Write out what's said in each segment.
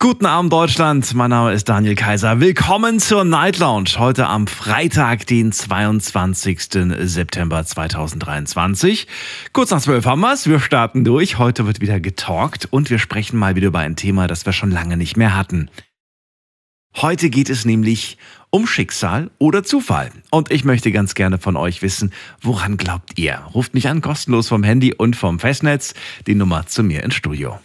Guten Abend Deutschland, mein Name ist Daniel Kaiser. Willkommen zur Night Lounge. Heute am Freitag, den 22. September 2023. Kurz nach zwölf haben wir's. Wir starten durch. Heute wird wieder getalkt und wir sprechen mal wieder über ein Thema, das wir schon lange nicht mehr hatten. Heute geht es nämlich um Schicksal oder Zufall. Und ich möchte ganz gerne von euch wissen, woran glaubt ihr? Ruft mich an, kostenlos vom Handy und vom Festnetz. Die Nummer zu mir ins Studio.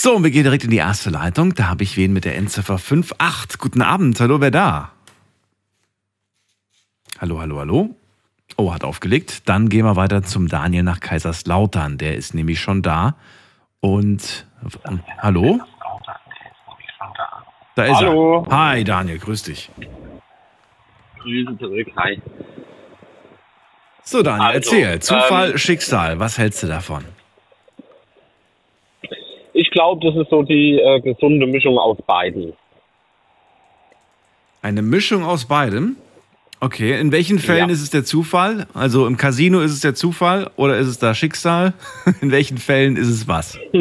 So, und wir gehen direkt in die erste Leitung. Da habe ich wen mit der Endziffer 58. Guten Abend, hallo, wer da? Hallo, hallo, hallo. Oh, hat aufgelegt. Dann gehen wir weiter zum Daniel nach Kaiserslautern. Der ist nämlich schon da. Und äh, hallo? Da ist Hallo. er. Hi, Daniel, grüß dich. Grüße zurück, hi. So, Daniel, Also, erzähl. Zufall, ähm, Schicksal, was hältst du davon? Ich glaube, das ist so die äh, gesunde Mischung aus beiden. Eine Mischung aus beidem? Okay, in welchen Fällen Ja. ist es der Zufall? Also im Casino ist es der Zufall oder ist es da Schicksal? In welchen Fällen ist es was?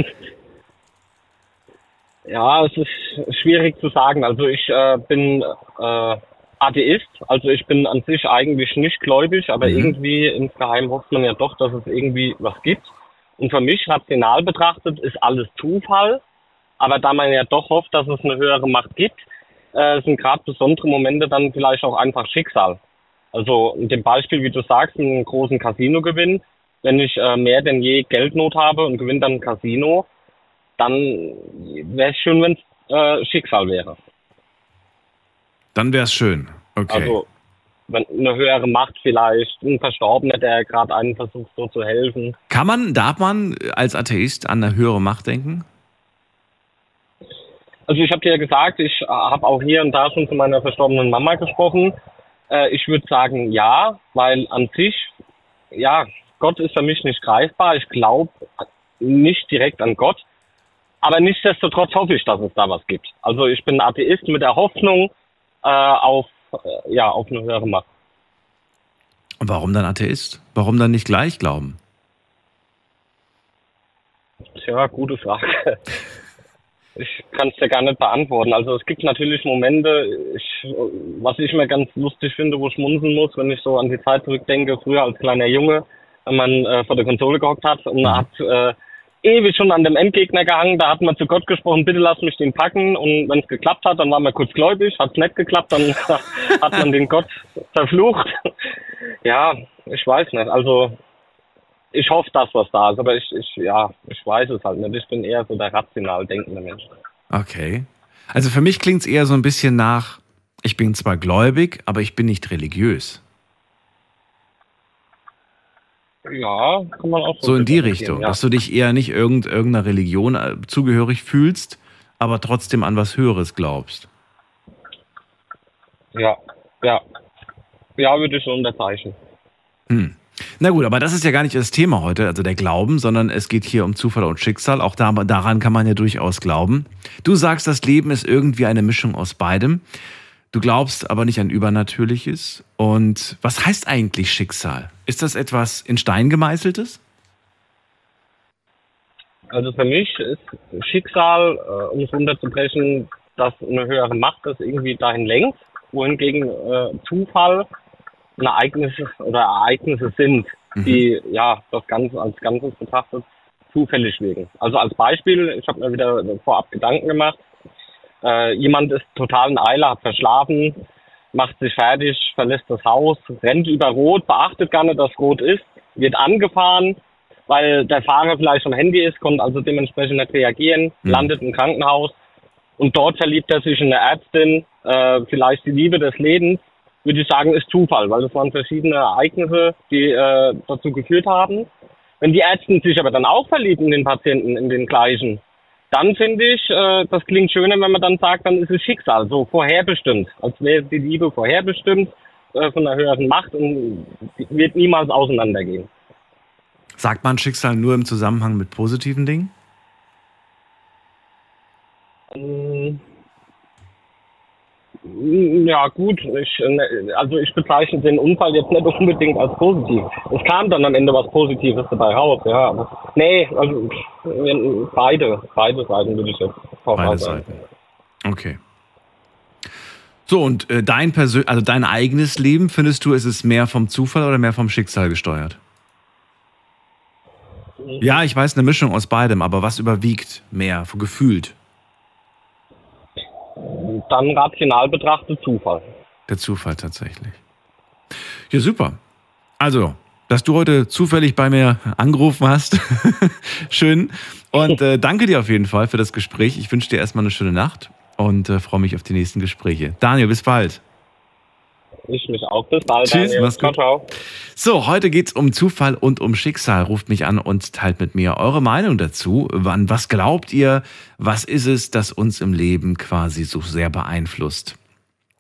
Ja, es ist schwierig zu sagen. Also ich äh, bin äh, Atheist, also ich bin an sich eigentlich nicht gläubig, aber Mhm. irgendwie insgeheim hofft man ja doch, dass es irgendwie was gibt. Und für mich rational betrachtet ist alles Zufall, aber da man ja doch hofft, dass es eine höhere Macht gibt, äh, sind gerade besondere Momente dann vielleicht auch einfach Schicksal. Also in dem Beispiel, wie du sagst, einen großen Casino-Gewinn, wenn ich äh, mehr denn je Geldnot habe und gewinne dann ein Casino, dann wäre es schön, wenn es äh, Schicksal wäre. Dann wäre es schön. Okay. Also eine höhere Macht vielleicht, ein Verstorbener, der gerade einen versucht so zu helfen. Kann man, darf man als Atheist an eine höhere Macht denken? Also ich habe dir ja gesagt, ich äh, habe auch hier und da schon zu meiner verstorbenen Mama gesprochen. Äh, ich würde sagen ja, weil an sich, ja, Gott ist für mich nicht greifbar. Ich glaube nicht direkt an Gott. Aber nichtsdestotrotz hoffe ich, dass es da was gibt. Also ich bin Atheist mit der Hoffnung äh, auf, ja, auf eine höhere Macht. Und warum dann Atheist? Warum dann nicht gleich glauben? Tja, gute Frage. Ich kann es dir gar nicht beantworten. Also es gibt natürlich Momente, ich, was ich mir ganz lustig finde, wo ich schmunzeln muss, wenn ich so an die Zeit zurückdenke, früher als kleiner Junge, wenn man äh, vor der Konsole gehockt hat und man hat äh, ewig schon an dem Endgegner gehangen, da hat man zu Gott gesprochen, bitte lass mich den packen und wenn es geklappt hat, dann war man kurz gläubig, hat es nicht geklappt, dann hat man den Gott verflucht. Ja, ich weiß nicht. Also ich hoffe, dass was da ist, aber ich, ich, ja, ich weiß es halt nicht. Ich bin eher so der rational denkende Mensch. Okay. Also für mich klingt es eher so ein bisschen nach, ich bin zwar gläubig, aber ich bin nicht religiös. Ja, kann man auch So in die Richtung, Ja. dass du dich eher nicht irgend, irgendeiner Religion äh, zugehörig fühlst, aber trotzdem an was Höheres glaubst. ja, ja. Ja, würde ich so unterzeichnen. Na gut, aber das ist ja gar nicht das Thema heute, also der Glauben, sondern es geht hier um Zufall und Schicksal. Auch da, daran kann man ja durchaus glauben. Du sagst, das Leben ist irgendwie eine Mischung aus beidem. Du glaubst aber nicht an Übernatürliches. Und was heißt eigentlich Schicksal? Ist das etwas in Stein gemeißeltes? Also für mich ist Schicksal, äh, um es runterzubrechen, dass eine höhere Macht das irgendwie dahin lenkt, wohingegen äh, Zufall Ereignisse oder Ereignisse sind, die ja das Ganze als Ganzes betrachtet zufällig wirken. Also als Beispiel, ich habe mir wieder vorab Gedanken gemacht. Äh, jemand ist total in Eile, hat verschlafen, macht sich fertig, verlässt das Haus, rennt über Rot, beachtet gar nicht, dass Rot ist, wird angefahren, weil der Fahrer vielleicht am Handy ist, konnte also dementsprechend nicht reagieren, landet im Krankenhaus und dort verliebt er sich in eine Ärztin, äh, vielleicht die Liebe des Lebens, würde ich sagen, ist Zufall, weil das waren verschiedene Ereignisse, die äh, dazu geführt haben. Wenn die Ärzte sich aber dann auch verlieben in den Patienten, in den gleichen, dann finde ich, äh, das klingt schöner, wenn man dann sagt, dann ist es Schicksal, so vorherbestimmt, als wäre die Liebe vorherbestimmt äh, von einer höheren Macht und wird niemals auseinandergehen. Sagt man Schicksal nur im Zusammenhang mit positiven Dingen? Ähm, Ja, gut. Ich, äh, also ich bezeichne den Unfall jetzt nicht unbedingt als positiv. Es kam dann am Ende was Positives dabei raus, ja. Aber nee, also beide, beide Seiten würde ich jetzt Beide voraussagen. Seiten. Okay. So, und äh, dein Persön also dein eigenes Leben, findest du, ist es mehr vom Zufall oder mehr vom Schicksal gesteuert? Ja, ich weiß, eine Mischung aus beidem, aber was überwiegt mehr, gefühlt? Dann rational betrachtet Zufall. Der Zufall tatsächlich. Ja, super. Also, dass du heute zufällig bei mir angerufen hast. Schön. Und äh, danke dir auf jeden Fall für das Gespräch. Ich wünsche dir erstmal eine schöne Nacht und äh, freue mich auf die nächsten Gespräche. Daniel, bis bald. Ich mich auch. Bis bald. Tschüss, Daniel. mach's ciao, gut. ciao. So, heute geht's um Zufall und um Schicksal. Ruft mich an und teilt mit mir eure Meinung dazu. Wann, was glaubt ihr? Was ist es, das uns im Leben quasi so sehr beeinflusst?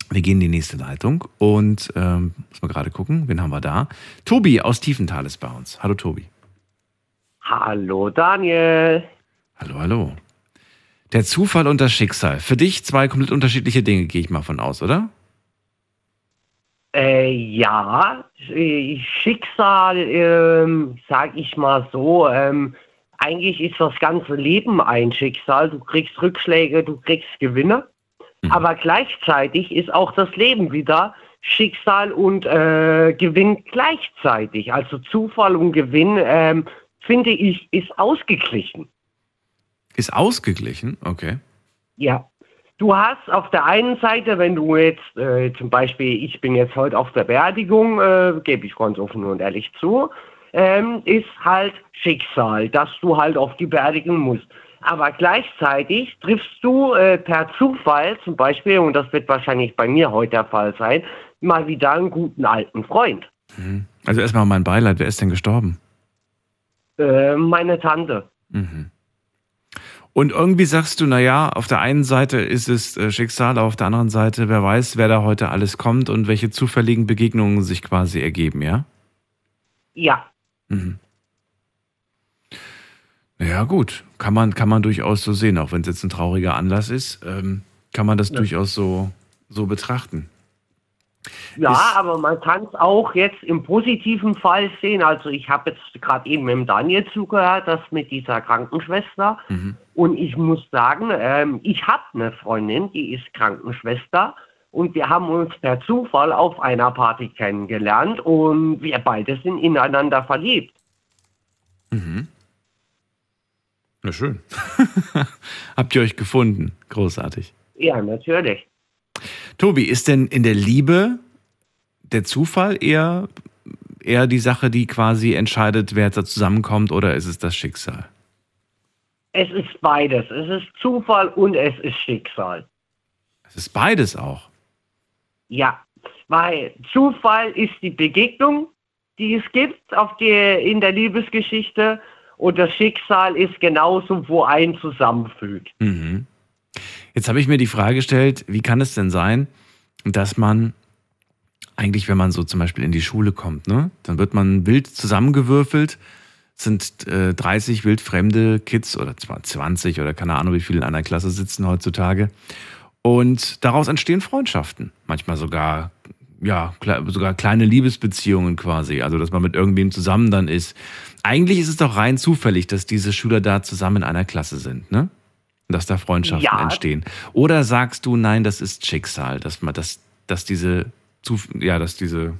Wir gehen in die nächste Leitung und ähm, muss mal gerade gucken, wen haben wir da? Tobi aus Tiefenthal ist bei uns. Hallo Tobi. Hallo Daniel. Hallo, hallo. Der Zufall und das Schicksal. Für dich zwei komplett unterschiedliche Dinge, gehe ich mal von aus, oder? Äh, ja, äh, Schicksal, ähm, sag ich mal so, ähm, eigentlich ist das ganze Leben ein Schicksal. Du kriegst Rückschläge, du kriegst Gewinne. Aber gleichzeitig ist auch das Leben wieder Schicksal und äh, Gewinn gleichzeitig. Also Zufall und Gewinn, ähm, finde ich, ist ausgeglichen. Ist ausgeglichen, okay. Ja. Du hast auf der einen Seite, wenn du jetzt äh, zum Beispiel, ich bin jetzt heute auf der Beerdigung, äh, gebe ich ganz offen und ehrlich zu, ähm, ist halt Schicksal, dass du halt auf die Beerdigung musst. Aber gleichzeitig triffst du äh, per Zufall zum Beispiel, und das wird wahrscheinlich bei mir heute der Fall sein, mal wieder einen guten alten Freund. Also erstmal mein Beileid, wer ist denn gestorben? Äh, meine Tante. Und irgendwie sagst du, naja, auf der einen Seite ist es äh, Schicksal, auf der anderen Seite, wer weiß, wer da heute alles kommt und welche zufälligen Begegnungen sich quasi ergeben, ja? Ja, Ja, gut. Kann man, kann man durchaus so sehen, auch wenn es jetzt ein trauriger Anlass ist, ähm, kann man das durchaus so, so betrachten. Ja, Ist- aber man kann es auch jetzt im positiven Fall sehen. Also ich habe jetzt gerade eben mit dem Daniel zugehört, das mit dieser Krankenschwester. Und ich muss sagen, ähm, ich habe eine Freundin, die ist Krankenschwester. Und wir haben uns per Zufall auf einer Party kennengelernt und wir beide sind ineinander verliebt. Na schön. Habt ihr euch gefunden? Großartig. Ja, natürlich. Tobi, ist denn in der Liebe der Zufall eher, eher die Sache, die quasi entscheidet, wer da zusammenkommt, oder ist es das Schicksal? Es ist beides. Es ist Zufall und es ist Schicksal. Es ist beides auch. Ja, weil Zufall ist die Begegnung, die es gibt auf die, in der Liebesgeschichte und das Schicksal ist genauso, wo ein zusammenfügt. Mhm. Jetzt habe ich mir die Frage gestellt, wie kann es denn sein, dass man eigentlich, wenn man so zum Beispiel in die Schule kommt, ne, dann wird man wild zusammengewürfelt, sind äh, 30 wildfremde Kids oder zwar 20 oder keine Ahnung, wie viele in einer Klasse sitzen heutzutage. Und daraus entstehen Freundschaften. Manchmal sogar, ja, sogar kleine Liebesbeziehungen quasi. Also, dass man mit irgendwem zusammen dann ist. Eigentlich ist es doch rein zufällig, dass diese Schüler da zusammen in einer Klasse sind, ne? Dass da Freundschaften Ja. entstehen. Oder sagst du, nein, das ist Schicksal, dass man, dass, dass diese, ja, dass diese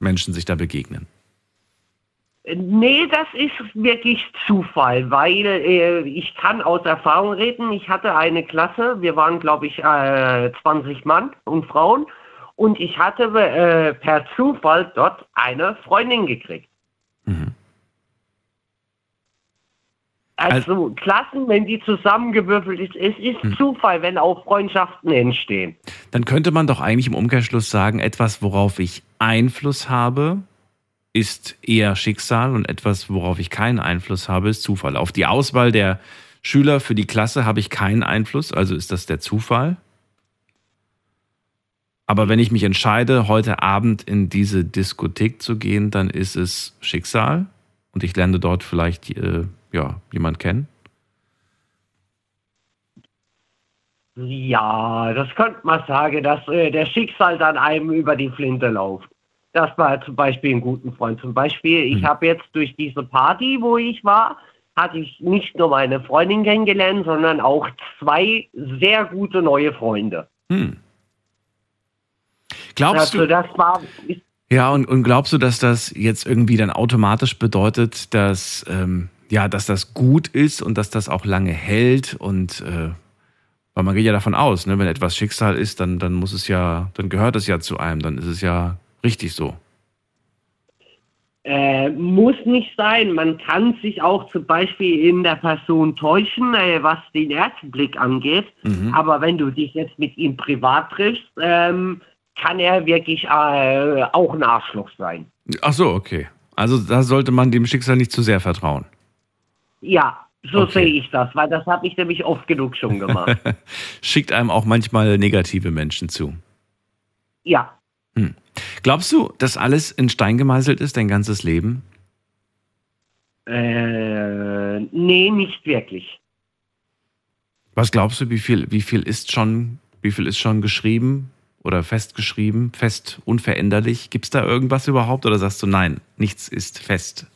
Menschen sich da begegnen. Nee, das ist wirklich Zufall, weil äh, ich kann aus Erfahrung reden. Ich hatte eine Klasse, wir waren, glaube ich, äh, 20 Mann und Frauen und ich hatte äh, per Zufall dort eine Freundin gekriegt. Also Klassen, wenn die zusammengewürfelt ist, es ist Zufall, wenn auch Freundschaften entstehen. Dann könnte man doch eigentlich im Umkehrschluss sagen, etwas, worauf ich Einfluss habe, ist eher Schicksal und etwas, worauf ich keinen Einfluss habe, ist Zufall. Auf die Auswahl der Schüler für die Klasse habe ich keinen Einfluss, also ist das der Zufall. Aber wenn ich mich entscheide, heute Abend in diese Diskothek zu gehen, dann ist es Schicksal. und ich lerne dort vielleicht äh, ja, jemand kennen? Ja, das könnte man sagen, dass äh, der Schicksal dann einem über die Flinte läuft. Das war zum Beispiel ein guter Freund. Zum Beispiel, ich Mhm. habe jetzt durch diese Party, wo ich war, hatte ich nicht nur meine Freundin kennengelernt, sondern auch zwei sehr gute neue Freunde. Hm. Glaubst Also du, das war, ja, und, und glaubst du, dass das jetzt irgendwie dann automatisch bedeutet, dass, ähm, ja, dass das gut ist und dass das auch lange hält und, äh, weil man geht ja davon aus, ne, wenn etwas Schicksal ist, dann, dann muss es ja, dann gehört es ja zu einem, dann ist es ja richtig so. Äh, muss nicht sein. Man kann sich auch zum Beispiel in der Person täuschen, äh, was den ersten Blick angeht. Mhm. Aber wenn du dich jetzt mit ihm privat triffst, ähm, kann er wirklich äh, auch ein Arschloch sein. Ach so, okay. Also da sollte man dem Schicksal nicht zu sehr vertrauen. Ja, so Okay. sehe ich das, weil das habe ich nämlich oft genug schon gemacht. Schickt einem auch manchmal negative Menschen zu. ja. Glaubst du, dass alles in Stein gemeißelt ist, dein ganzes Leben? Äh, nee, nicht wirklich. Was glaubst du, wie viel, wie viel ist schon, wie viel ist schon geschrieben oder festgeschrieben, fest unveränderlich? Gibt es da irgendwas überhaupt oder sagst du nein, nichts ist fest?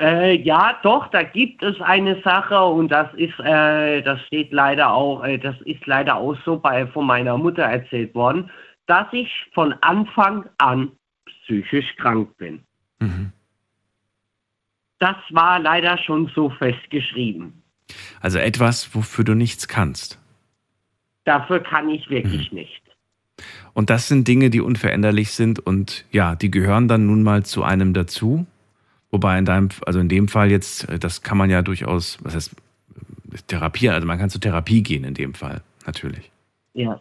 Äh, ja, doch, da gibt es eine Sache und das ist, äh, das steht leider auch, äh, das ist leider auch so bei von meiner Mutter erzählt worden, dass ich von Anfang an psychisch krank bin. Mhm. Das war leider schon so festgeschrieben. Also etwas, wofür du nichts kannst. Dafür kann ich wirklich nicht. Und das sind Dinge, die unveränderlich sind und ja, die gehören dann nun mal zu einem dazu. Wobei in deinem, also in dem Fall jetzt, äh, das kann man ja durchaus, was heißt, therapieren, also man kann zur Therapie gehen in dem Fall, natürlich. Ja.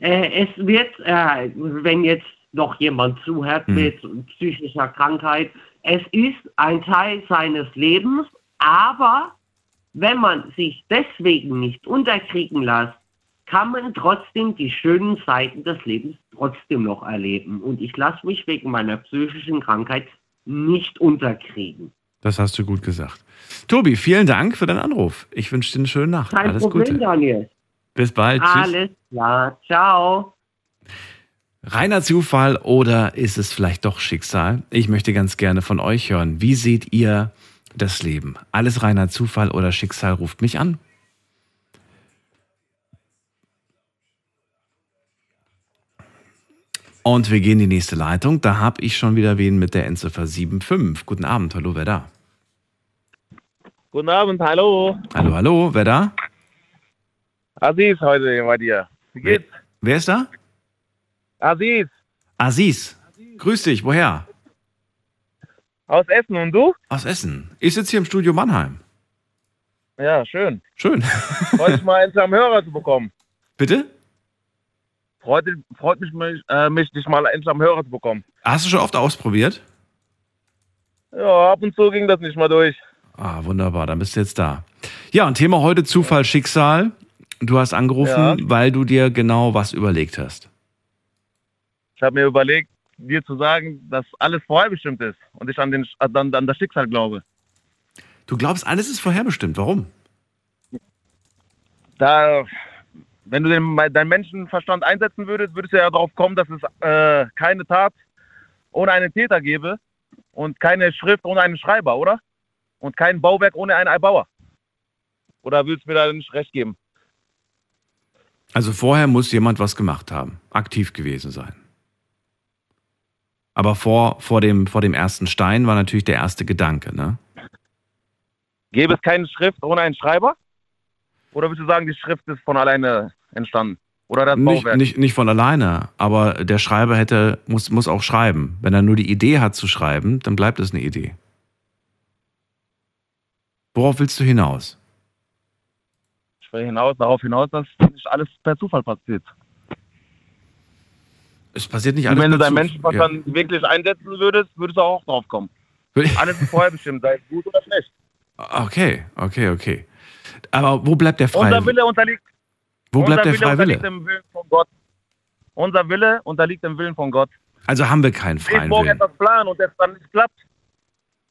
Äh, es wird, äh, wenn jetzt noch jemand zuhört Mhm. mit psychischer Krankheit, es ist ein Teil seines Lebens, aber wenn man sich deswegen nicht unterkriegen lässt, kann man trotzdem die schönen Seiten des Lebens trotzdem noch erleben. Und ich lasse mich wegen meiner psychischen Krankheit nicht unterkriegen. Das hast du gut gesagt. Tobi, vielen Dank für deinen Anruf. Ich wünsche dir eine schöne Nacht. Kein Alles Problem, Gute. Daniel. Bis bald. Tschüss. Alles klar. Ciao. Reiner Zufall oder ist es vielleicht doch Schicksal? Ich möchte ganz gerne von euch hören. Wie seht ihr das Leben? Alles reiner Zufall oder Schicksal ruft mich an. Und wir gehen in die nächste Leitung. Da habe ich schon wieder wen mit der Endziffer 75. Guten Abend, hallo, wer da? Guten Abend, hallo. Hallo, hallo, wer da? Aziz heute bei dir. Wie geht's? wer ist da? Aziz, Aziz. Grüß dich, woher? aus Essen und du? Aus Essen. Ich sitze hier im Studio Mannheim. Ja, schön. Schön. Mich mal, am Hörer zu bekommen. Bitte? Freut, freut mich, mich, äh, mich, dich mal endlich am Hörer zu bekommen. Hast du schon oft ausprobiert? Ja, ab und zu ging das nicht mal durch. Ah, wunderbar, dann bist du jetzt da. Ja, und Thema heute Zufall, Schicksal. Du hast angerufen, Ja. weil du dir genau was überlegt hast. Ich habe mir überlegt, dir zu sagen, dass alles vorherbestimmt ist und ich an, den, an, an das Schicksal glaube. Du glaubst, alles ist vorherbestimmt. Warum? Da, wenn du den, deinen Menschenverstand einsetzen würdest, würdest du ja darauf kommen, dass es äh, keine Tat ohne einen Täter gäbe und keine Schrift ohne einen Schreiber, oder? Und kein Bauwerk ohne einen Erbauer. Oder würdest du mir da nicht recht geben? Also vorher muss jemand was gemacht haben, aktiv gewesen sein. Aber vor, vor, dem, vor dem ersten Stein war natürlich der erste Gedanke, ne? Gäbe es keine Schrift ohne einen Schreiber? Oder würdest du sagen, die Schrift ist von alleine entstanden? Oder das Nicht, Bauwerk? nicht, nicht von alleine, aber der Schreiber hätte, muss, muss auch schreiben. Wenn er nur die Idee hat zu schreiben, dann bleibt es eine Idee. Worauf willst du hinaus? Ich will hinaus, darauf hinaus, dass nicht alles per Zufall passiert. Es passiert nicht Und alles wenn du deinen. Menschenverstand wirklich einsetzen würdest, würdest du auch drauf kommen. Ja. Alles ist vorherbestimmt, sei es gut oder schlecht. Okay, okay, okay. Aber wo bleibt der Unser freie Wille unterliegt, Wo bleibt der unser freie Wille Wille? unterliegt dem Willen von Gott. Unser Wille unterliegt dem Willen von Gott. Also haben wir keinen Wenn ich freien morgen Willen. etwas planen und es dann nicht klappt,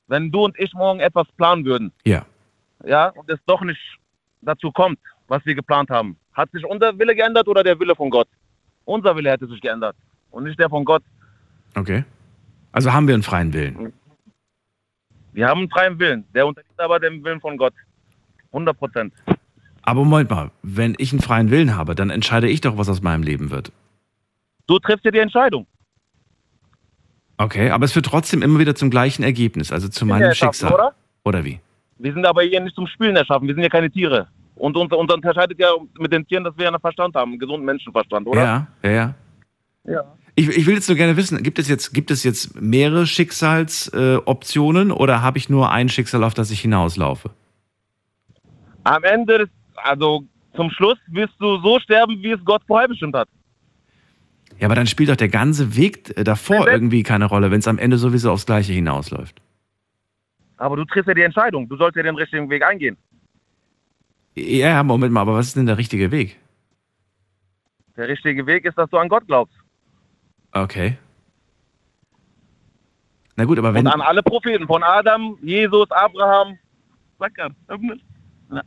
wenn du und ich morgen etwas planen würden, Ja. ja, und es doch nicht dazu kommt, was wir geplant haben, hat sich unser Wille geändert oder der Wille von Gott? Unser Wille hätte sich geändert und nicht der von Gott. Okay. Also haben wir einen freien Willen. Wir haben einen freien Willen, der unterliegt aber dem Willen von Gott. 100 Prozent. Aber Moment mal, wenn ich einen freien Willen habe, dann entscheide ich doch, was aus meinem Leben wird. Du triffst dir die Entscheidung. Okay, aber es führt trotzdem immer wieder zum gleichen Ergebnis, also zu meinem Schicksal. oder? Oder wie? Wir sind aber hier nicht zum Spielen erschaffen. Wir sind ja keine Tiere. Und uns, uns unterscheidet ja mit den Tieren, dass wir ja einen Verstand haben, einen gesunden Menschenverstand, oder? Ja, ja, ja. Ja. Ich, ich will jetzt nur gerne wissen, gibt es jetzt, gibt es jetzt mehrere Schicksalsoptionen äh, oder habe ich nur ein Schicksal, auf das ich hinauslaufe? Am Ende, des, also zum Schluss, wirst du so sterben, wie es Gott vorherbestimmt hat. Ja, aber dann spielt doch der ganze Weg äh, davor irgendwie keine Rolle, wenn es am Ende sowieso aufs Gleiche hinausläuft. Aber du triffst ja die Entscheidung. Du sollst ja den richtigen Weg eingehen. Ja, Moment mal, aber was ist denn der richtige Weg? Der richtige Weg ist, dass du an Gott glaubst. Okay. Na gut, aber wenn. Und an alle Propheten, von Adam, Jesus, Abraham. Sag grad, öffne. Ja.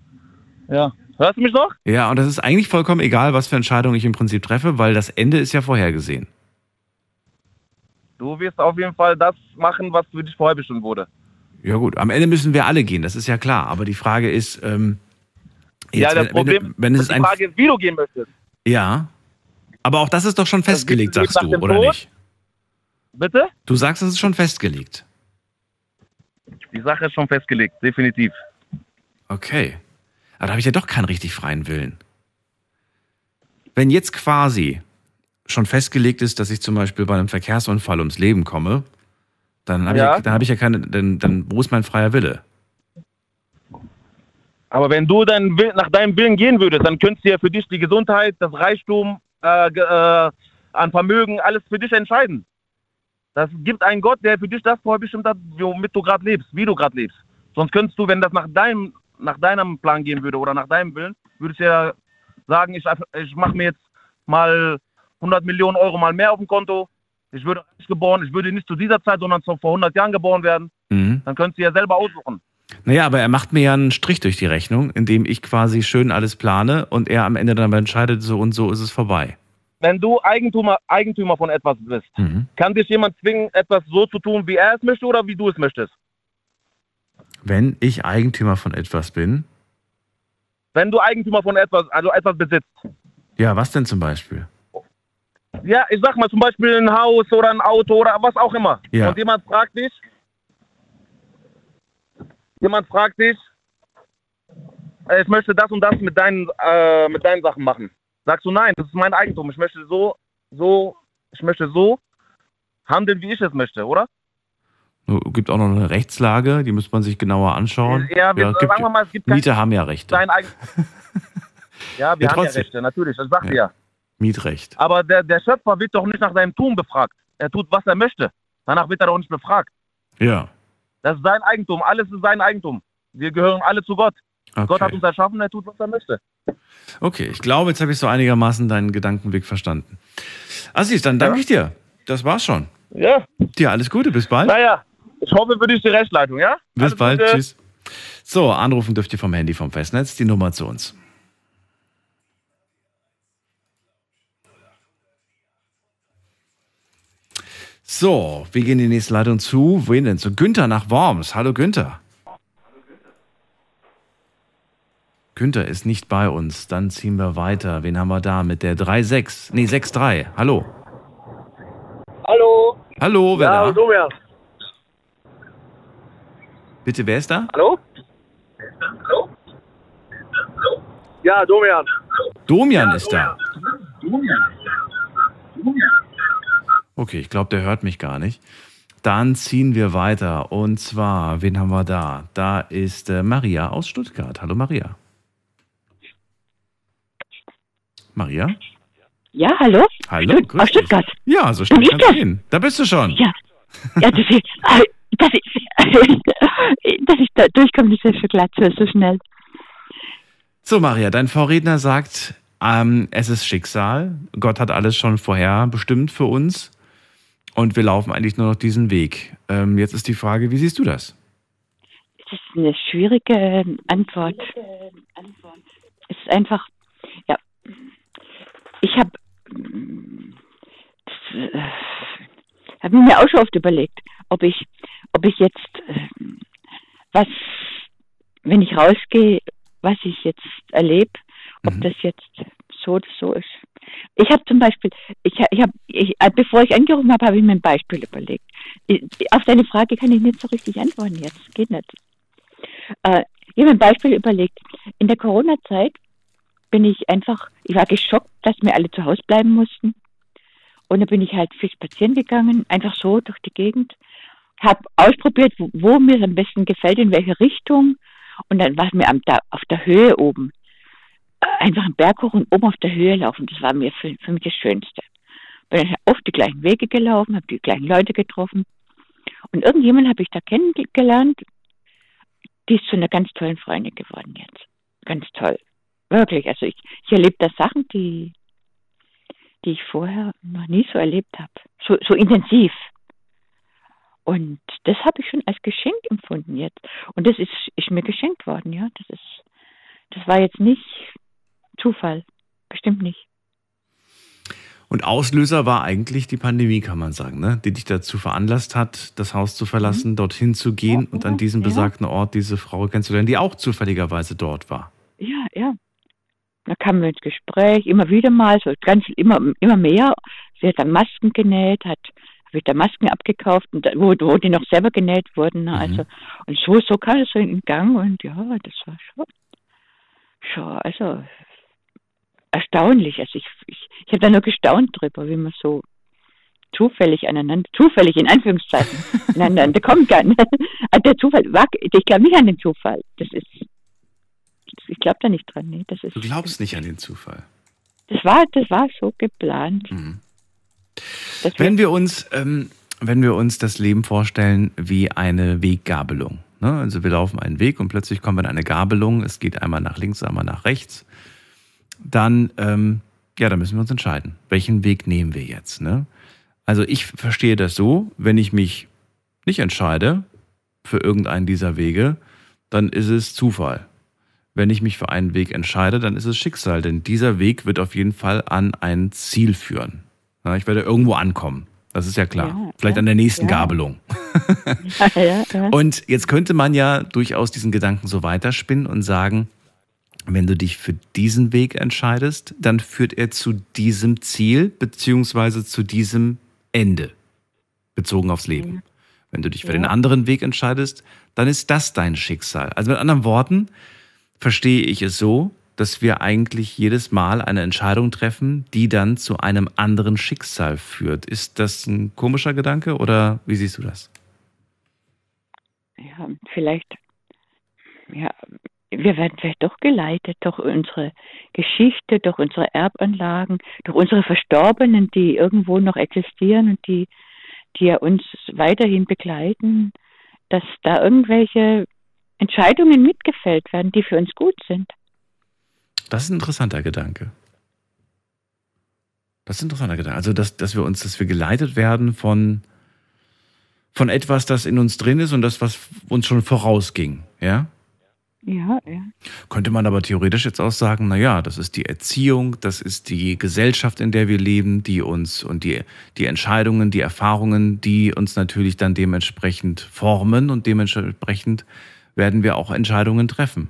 ja. Hörst du mich noch? Ja, und das ist eigentlich vollkommen egal, was für Entscheidungen ich im Prinzip treffe, weil das Ende ist ja vorhergesehen. Du wirst auf jeden Fall das machen, was für dich vorherbestimmt wurde. Ja gut, am Ende müssen wir alle gehen, das ist ja klar. Aber die Frage ist, ähm, ja, jetzt, das wenn, Problem wenn, wenn es die ein, Frage ist, wie du gehen möchtest. ja, aber auch das ist doch schon festgelegt, gibt es sagst du, oder Tod? nicht? Bitte? Du sagst, es ist schon festgelegt. Die Sache ist schon festgelegt, definitiv. Okay. Aber da habe ich ja doch keinen richtig freien Willen. Wenn jetzt quasi schon festgelegt ist, dass ich zum Beispiel bei einem Verkehrsunfall ums Leben komme, dann habe Ja. ich, ja, dann habe ich ja keine, dann, dann, wo ist mein freier Wille? Aber wenn du Will, nach deinem Willen gehen würdest, dann könntest du ja für dich die Gesundheit, das Reichtum, äh, äh, an Vermögen, alles für dich entscheiden. Das gibt einen Gott, der für dich das vorherbestimmt hat, womit du gerade lebst, wie du gerade lebst. Sonst könntest du, wenn das nach deinem, nach deinem Plan gehen würde oder nach deinem Willen, würdest du ja sagen, ich, ich mache mir jetzt mal 100 Millionen Euro mal mehr auf dem Konto. Ich würde reich geboren, ich würde nicht zu dieser Zeit, sondern so vor 100 Jahren geboren werden. Mhm. Dann könntest du ja selber aussuchen. Naja, aber er macht mir ja einen Strich durch die Rechnung, indem ich quasi schön alles plane und er am Ende dann entscheidet, so und so ist es vorbei. Wenn du Eigentümer, Eigentümer von etwas bist, Mhm. Kann dich jemand zwingen, etwas so zu tun, wie er es möchte oder wie du es möchtest? Wenn ich Eigentümer von etwas bin, Wenn du Eigentümer von etwas, also etwas besitzt. ja, was denn zum Beispiel? Ja, ich sag mal zum Beispiel ein Haus oder ein Auto oder was auch immer. Ja. Und jemand fragt dich, jemand fragt dich, äh, ich möchte das und das mit deinen, äh, mit deinen Sachen machen. Sagst du nein, das ist mein Eigentum. Ich möchte so, so, ich möchte so handeln, wie ich es möchte, oder? Gibt auch noch eine Rechtslage, die muss man sich genauer anschauen. Ja, wir, gibt, sagen wir mal, es gibt Mieter haben ja Rechte. Ja, wir Ja, haben ja trotzdem. Rechte, natürlich, das sagt Ja. ja. Mietrecht. Aber der, der Schöpfer wird doch nicht nach seinem Tun befragt. Er tut, was er möchte. Danach wird er doch nicht befragt. Ja. Das ist sein Eigentum. Alles ist sein Eigentum. Wir gehören alle zu Gott. Gott hat Okay. uns erschaffen, er tut, was er möchte. okay, ich glaube, jetzt habe ich so einigermaßen deinen Gedankenweg verstanden. Assis, dann danke Ja. ich dir. Das war's schon. Ja, Dir alles Gute, bis bald. naja. Ich hoffe für dich die Rechtsleitung, ja? Bis Alles bald, Gute. tschüss. So, anrufen dürft ihr vom Handy vom Festnetz, die Nummer zu uns. So, wir gehen die nächste Leitung zu. Wen denn? Zu Günther nach Worms. Hallo Günther. Günther ist nicht bei uns. Dann ziehen wir weiter. Wen haben wir da mit der 3.6? Nee, 6.3. Hallo. Hallo. Hallo, wer Ja, da? Domian. Bitte, wer ist da? Hallo? Ja, Domian. Domian ist da. Okay, ich glaube, der hört mich gar nicht. Dann ziehen wir weiter. Und zwar, wen haben wir da? Da ist äh, Maria aus Stuttgart. Hallo Maria. Maria? Ja, hallo? Hallo. Stutt- grüß aus dich. Stuttgart. Ja, so schnell Bin ich kann's das? gehen. Da bist du schon. Ja. Ja, das ist, ah, das ist, dass ich da durchkomme, schon glatt so, schnell. So, Maria, dein Vorredner sagt, ähm, es ist Schicksal. Gott hat alles schon vorher bestimmt für uns. Und wir laufen eigentlich nur noch diesen Weg. Ähm, jetzt ist die Frage, wie siehst du das? Das ist eine schwierige Antwort. Es ist einfach, ja, ich habe, äh, ich mir auch schon oft überlegt, ob ich, ob ich jetzt, äh, was, wenn ich rausgehe, was ich jetzt erlebe, ob Mhm. das jetzt so oder so ist. Ich habe zum Beispiel, ich, ich habe, ich, äh, bevor ich angerufen habe, habe ich mir ein Beispiel überlegt. Ich, auf deine Frage kann ich nicht so richtig antworten jetzt. Geht nicht. Äh, ich habe mir ein Beispiel überlegt. In der Corona-Zeit bin ich einfach, ich war geschockt, dass wir alle zu Hause bleiben mussten. Und dann bin ich halt viel spazieren gegangen, einfach so durch die Gegend. Habe ausprobiert, wo, wo mir es am besten gefällt, in welche Richtung. Und dann war es mir am, da, auf der Höhe oben. Einfach einen Berg hoch und oben auf der Höhe laufen. Das war mir für, für mich das Schönste. Bin dann oft die gleichen Wege gelaufen, habe die gleichen Leute getroffen. Und irgendjemand habe ich da kennengelernt, die ist zu einer ganz tollen Freundin geworden jetzt. Ganz toll. Wirklich. Also ich, ich erlebe da Sachen, die, die ich vorher noch nie so erlebt habe. So, so intensiv. Und das habe ich schon als Geschenk empfunden jetzt. Und das ist, ist mir geschenkt worden, ja. Das ist, das war jetzt nicht Zufall. Bestimmt nicht. Und Auslöser war eigentlich die Pandemie, kann man sagen, ne? die dich dazu veranlasst hat, das Haus zu verlassen, dorthin zu gehen und an diesem Mhm. ja. besagten Ort diese Frau kennenzulernen, die auch zufälligerweise dort war. Ja, ja. Da kamen wir ins Gespräch, immer wieder mal, so ganz immer, immer mehr. Sie hat dann Masken genäht, hat wird da Masken abgekauft, und wo, wo die noch selber genäht wurden. Ne? Also, und so, so kam es so in Gang und ja, das war schon, schon also erstaunlich. Also ich, ich, ich habe da nur gestaunt drüber, wie man so zufällig aneinander, zufällig in Anführungszeichen, aneinander kommen kann. Also der Zufall, war, ich glaube nicht an den Zufall. Das ist, ich glaube da nicht dran. Nee, das ist, Du glaubst nicht an den Zufall. das war, das war so geplant. Das Wenn wir uns, ähm, wenn wir uns das Leben vorstellen wie eine Weggabelung. Ne? Also wir laufen einen Weg und plötzlich kommen wir in eine Gabelung. Es geht einmal nach links, einmal nach rechts. Dann, ähm, ja, da müssen wir uns entscheiden. Welchen Weg nehmen wir jetzt? Ne? Also ich verstehe das so, wenn ich mich nicht entscheide für irgendeinen dieser Wege, dann ist es Zufall. Wenn ich mich für einen Weg entscheide, dann ist es Schicksal, denn dieser Weg wird auf jeden Fall an ein Ziel führen. Ja, ich werde irgendwo ankommen. Das ist ja klar. Ja, Vielleicht ja, an der nächsten. Gabelung. Und jetzt könnte man ja durchaus diesen Gedanken so weiterspinnen und sagen, wenn du dich für diesen Weg entscheidest, dann führt er zu diesem Ziel beziehungsweise zu diesem Ende, bezogen aufs Leben. Wenn du dich für den anderen Weg entscheidest, dann ist das dein Schicksal. Also mit anderen Worten verstehe ich es so, dass wir eigentlich jedes Mal eine Entscheidung treffen, die dann zu einem anderen Schicksal führt. Ist das ein komischer Gedanke oder wie siehst du das? ja, vielleicht, ja, wir werden vielleicht doch geleitet durch unsere Geschichte, durch unsere Erbanlagen, durch unsere Verstorbenen, die irgendwo noch existieren und die, die ja uns weiterhin begleiten, dass da irgendwelche Entscheidungen mitgefällt werden, die für uns gut sind. Das ist ein interessanter Gedanke. Das ist ein interessanter Gedanke. Also, dass, dass wir uns, dass wir geleitet werden von, von etwas, das in uns drin ist und das, was uns schon vorausging. Ja? Ja, ja. Könnte man aber theoretisch jetzt auch sagen, na ja, das ist die Erziehung, das ist die Gesellschaft, in der wir leben, die uns und die, die Entscheidungen, die Erfahrungen, die uns natürlich dann dementsprechend formen und dementsprechend werden wir auch Entscheidungen treffen.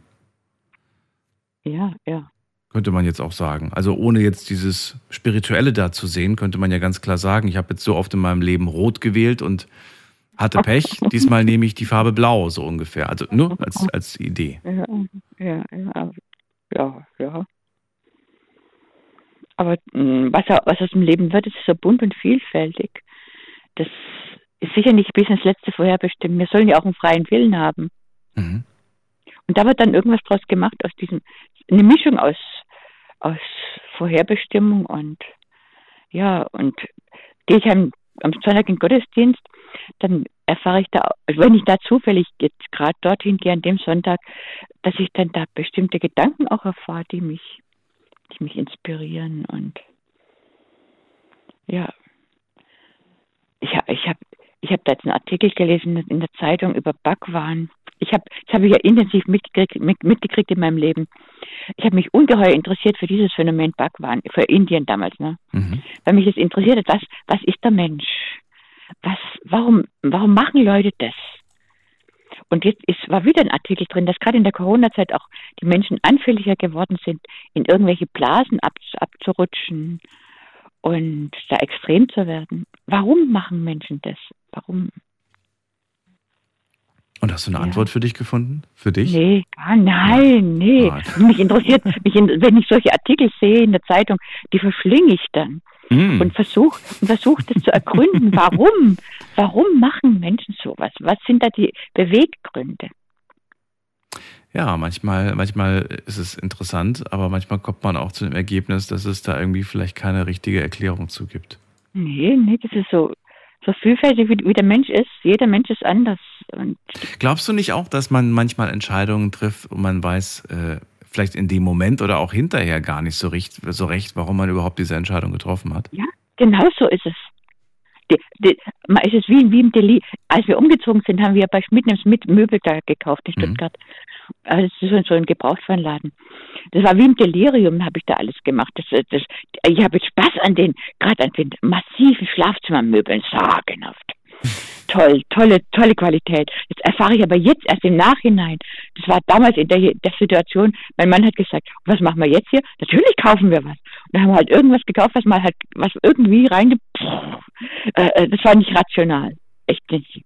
Ja, ja. Könnte man jetzt auch sagen. Also ohne jetzt dieses Spirituelle da zu sehen, könnte man ja ganz klar sagen, ich habe jetzt so oft in meinem Leben rot gewählt und hatte Pech. Diesmal nehme ich die Farbe blau, so ungefähr. Also nur als, als Idee. Ja, ja, ja, ja, ja. Aber mh, was, was aus dem Leben wird, ist so bunt und vielfältig. Das ist sicher nicht bis ins Letzte vorherbestimmt. Wir sollen ja auch einen freien Willen haben. Mhm. Und da wird dann irgendwas draus gemacht aus diesem, eine Mischung aus, aus Vorherbestimmung und, ja, und gehe ich am, am Sonntag in den Gottesdienst, dann erfahre ich da, wenn ich da zufällig jetzt gerade dorthin gehe an dem Sonntag, dass ich dann da bestimmte Gedanken auch erfahre, die mich, die mich inspirieren und ja, ich, ich habe ich habe da jetzt einen Artikel gelesen in der Zeitung über Backwaren. Ich habe, das habe ich ja intensiv mitgekriegt, mit, mitgekriegt in meinem Leben. Ich habe mich ungeheuer interessiert für dieses Phänomen Backwaren, für Indien damals, ne? Mhm. Weil mich das interessiert hat, was, was ist der Mensch? Was, warum, warum machen Leute das? Und jetzt ist, war wieder ein Artikel drin, dass gerade in der Corona-Zeit auch die Menschen anfälliger geworden sind, in irgendwelche Blasen ab, abzurutschen und da extrem zu werden. Warum machen Menschen das? Warum? Und hast du eine Ja. Antwort für dich gefunden? Für dich? Nee, gar nein, nee. Nein. Mich interessiert, mich, in- wenn ich solche Artikel sehe in der Zeitung, die verschlinge ich dann Mm. und versuche versuch das zu ergründen. Warum? Warum machen Menschen sowas? Was sind da die Beweggründe? Ja, manchmal, manchmal ist es interessant, aber manchmal kommt man auch zu dem Ergebnis, dass es da irgendwie vielleicht keine richtige Erklärung zu gibt. Nee, nee, das ist so, so vielfältig, wie, wie der Mensch ist. Jeder Mensch ist anders. Und Glaubst du nicht auch, dass man manchmal Entscheidungen trifft und man weiß, äh, vielleicht in dem Moment oder auch hinterher gar nicht so recht, so recht, warum man überhaupt diese Entscheidung getroffen hat? ja, genau so ist es. Die, die, man ist es wie, wie im Deli. Als wir umgezogen sind, haben wir bei Schmidt Schmidt Möbel da gekauft in Mhm. Also das ist so, ein Gebrauchtwarenladen. Das war wie im Delirium, habe ich da alles gemacht. Das, das, ich habe jetzt Spaß an den, gerade an den massiven Schlafzimmermöbeln, sagenhaft. Toll, tolle, tolle Qualität. Jetzt erfahre ich aber jetzt erst im Nachhinein. Das war damals in der, der Situation, mein Mann hat gesagt, was machen wir jetzt hier? Natürlich kaufen wir was. Und dann haben wir halt irgendwas gekauft, was mal halt, was irgendwie reinge... Äh, äh, das war nicht rational. Echt nicht.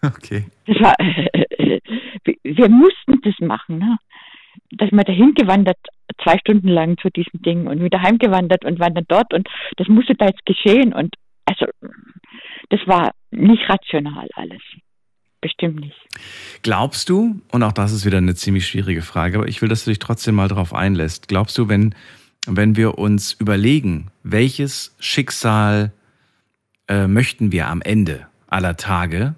Okay. Das war, wir, mussten das machen, ne? Dass man dahin gewandert, zwei Stunden lang zu diesem Ding und wieder heimgewandert und waren dann dort und das musste da jetzt geschehen und also das war nicht rational alles. Bestimmt nicht. Glaubst du, und auch das ist wieder eine ziemlich schwierige Frage, aber ich will, dass du dich trotzdem mal darauf einlässt. Glaubst du, wenn, wenn wir uns überlegen, welches Schicksal äh, möchten wir am Ende aller Tage,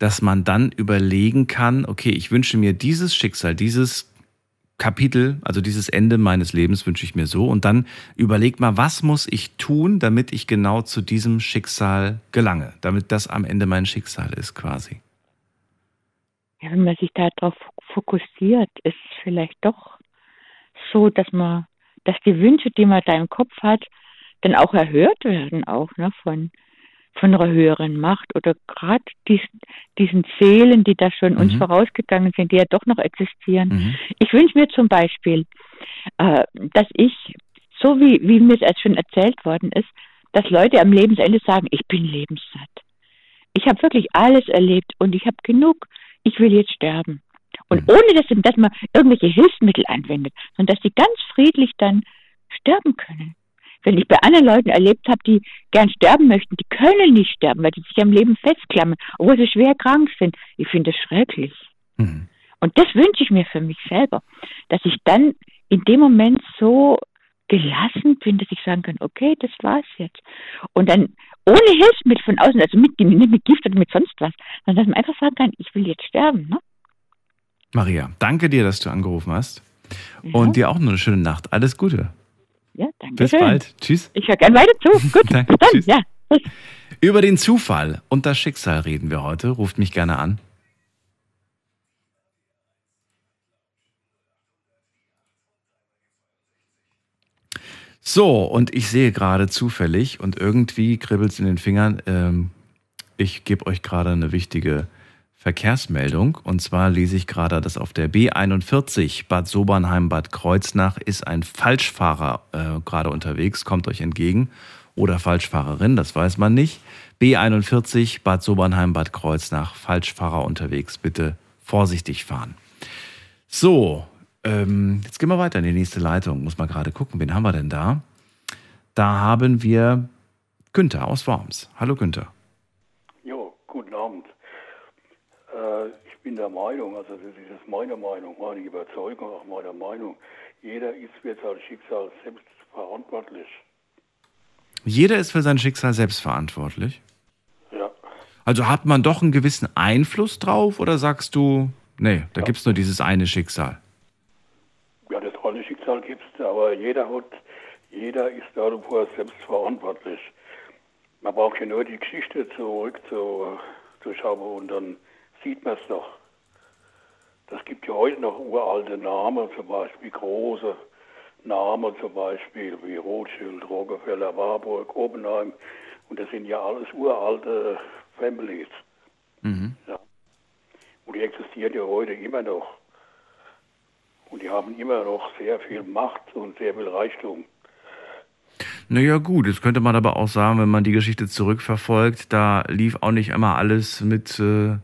dass man dann überlegen kann, okay, ich wünsche mir dieses Schicksal, dieses Kapitel, also dieses Ende meines Lebens wünsche ich mir so und dann überleg mal, was muss ich tun, damit ich genau zu diesem Schicksal gelange, damit das am Ende mein Schicksal ist quasi. Ja, wenn man sich darauf fokussiert, ist es vielleicht doch so, dass man, dass die Wünsche, die man da im Kopf hat, dann auch erhört werden, auch ne, von, von einer höheren Macht oder gerade dies, diesen Seelen, die da schon uns Mhm. vorausgegangen sind, die ja doch noch existieren. Mhm. Ich wünsche mir zum Beispiel, äh, dass ich, so wie, wie mir es schon erzählt worden ist, dass Leute am Lebensende sagen, ich bin lebenssatt. Ich habe wirklich alles erlebt und ich habe genug, ich will jetzt sterben. Und Mhm. ohne dass, dass man irgendwelche Hilfsmittel anwendet, sondern dass sie ganz friedlich dann sterben können. Wenn ich bei anderen Leuten erlebt habe, die gern sterben möchten, die können nicht sterben, weil sie sich am Leben festklammern, obwohl sie schwer krank sind. Ich finde das schrecklich. Mhm. Und das wünsche ich mir für mich selber, dass ich dann in dem Moment so gelassen bin, dass ich sagen kann, okay, das war's jetzt. Und dann ohne Hilfsmittel von außen, also mit, nicht mit Gift oder mit sonst was, sondern dass man einfach sagen kann, ich will jetzt sterben. Ne? Maria, danke dir, dass du angerufen hast. Ja. Und dir auch noch eine schöne Nacht. Alles Gute. Ja, danke Bis schön. bald. Tschüss. Ich höre gern weiter zu. Gut, Danke, bis dann. tschüss. Ja. Über den Zufall und das Schicksal reden wir heute. Ruft mich gerne an. So, und ich sehe gerade zufällig und irgendwie kribbelt es in den Fingern. Ähm, ich gebe euch gerade eine wichtige Verkehrsmeldung. Und zwar lese ich gerade, dass auf der B41 Bad Sobernheim, Bad Kreuznach ist ein Falschfahrer äh, gerade unterwegs, kommt euch entgegen. Oder Falschfahrerin, das weiß man nicht. B41 Bad Sobernheim, Bad Kreuznach, Falschfahrer unterwegs. Bitte vorsichtig fahren. So, ähm, jetzt gehen wir weiter in die nächste Leitung. Muss mal gerade gucken, wen haben wir denn da? Da haben wir Günther aus Worms. Hallo Günther. Jo, guten Abend. Äh, ich bin der Meinung, also das ist meine Meinung, meine Überzeugung, auch meine Meinung, jeder ist für sein Schicksal selbst verantwortlich. Jeder ist für sein Schicksal selbst verantwortlich. Ja, Also hat man doch einen gewissen Einfluss drauf oder sagst du, nee, da gibt's nur dieses eine Schicksal? ja das alle Schicksal gibt es, aber jeder hat, jeder ist darüber selbst verantwortlich. Man braucht ja nur die Geschichte zurück zu, zu schauen und dann sieht man es doch. Das gibt ja heute noch uralte Namen, zum Beispiel große Namen, zum Beispiel wie Rothschild, Rockefeller, Warburg, Oppenheim. Und das sind ja alles uralte Families. Mhm. Ja. Und die existieren ja heute immer noch. Und die haben immer noch sehr viel Macht und sehr viel Reichtum. Naja, gut, jetzt könnte man aber auch sagen, wenn man die Geschichte zurückverfolgt, da lief auch nicht immer alles mit, äh,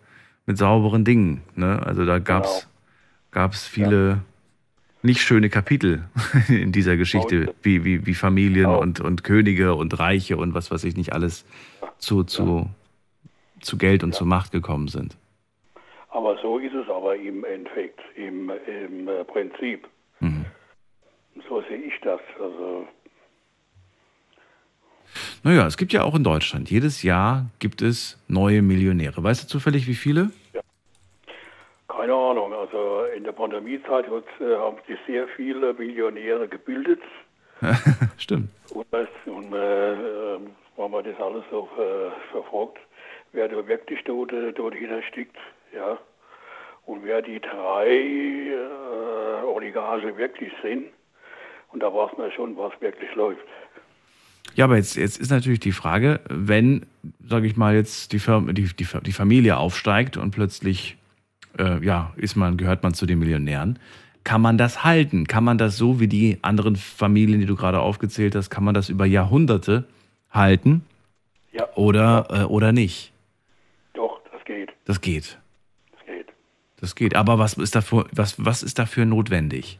mit sauberen Dingen. Ne? Also da gab's Genau. gab's viele nicht schöne Kapitel in dieser Geschichte, wie, wie, wie Familien Genau. und, und Könige und Reiche und was weiß ich nicht alles zu, zu, zu Geld und zu Macht gekommen sind. Aber so ist es aber im Endeffekt, im, im äh, Prinzip. So sehe ich das. Also, Naja, es gibt ja auch in Deutschland, jedes Jahr gibt es neue Millionäre. Weißt du zufällig, wie viele? keine Ahnung, also in der Pandemiezeit hat, äh, haben sich sehr viele Millionäre gebildet. Stimmt. Und, und äh, äh, wenn man das alles so äh, verfolgt, wer da wirklich dort, äh, dort hintersteckt, ja, und wer die drei äh, Oligarchen wirklich sind, und da weiß man schon, was wirklich läuft. Ja, aber jetzt, jetzt ist natürlich die Frage, wenn, sage ich mal, jetzt die, Firma, die, die, die Familie aufsteigt und plötzlich, äh, ja, ist man, gehört man zu den Millionären, kann man das halten? Kann man das so wie die anderen Familien, die du gerade aufgezählt hast, kann man das über Jahrhunderte halten Ja, oder, äh, oder nicht? doch, das geht, Das geht. das geht. Das geht. Aber was ist dafür, was, was ist dafür notwendig?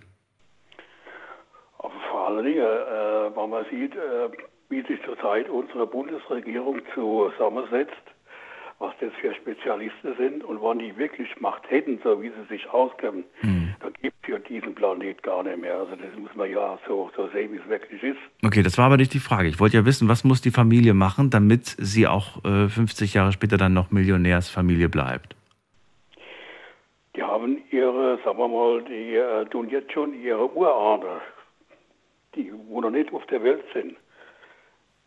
Vor allen Dingen, äh, wenn man sieht, äh, wie sich zurzeit unsere Bundesregierung zusammensetzt, was das für Spezialisten sind und wann die wirklich Macht hätten, so wie sie sich auskennen, dann gibt es ja diesen Planet gar nicht mehr. Also das muss man ja so, so sehen, wie es wirklich ist. Okay, das war aber nicht die Frage. Ich wollte ja wissen, was muss die Familie machen, damit sie auch äh, 50 Jahre später dann noch Millionärsfamilie bleibt? Die haben ihre, sagen wir mal, die äh, tun jetzt schon ihre Urahner, die wo noch nicht auf der Welt sind,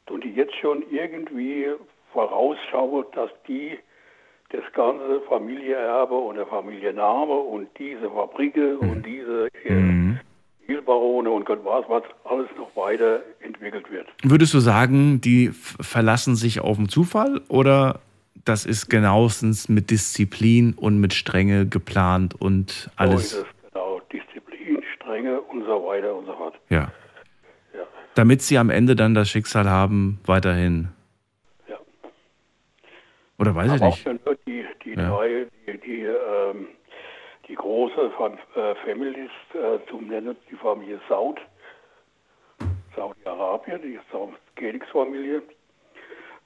tun die jetzt schon irgendwie vorausschauen, dass die das ganze Familieerbe und der Familienname und diese Fabriken und diese äh, Ölbarone und Gott weiß was alles noch weiter entwickelt wird. Würdest du sagen, die verlassen sich auf den Zufall oder das ist genauestens mit Disziplin und mit Strenge geplant und So alles? ist es, genau. Disziplin, Strenge und so weiter und so fort. Ja. Damit sie am Ende dann das Schicksal haben, weiterhin. Ja. Oder weiß ich Aber auch nicht. nur die, die Ja. drei, die, die, ähm, die große Fam äh, Families, äh, zum Nennen die Familie Saud, Saudi-Arabien, die Königsfamilie,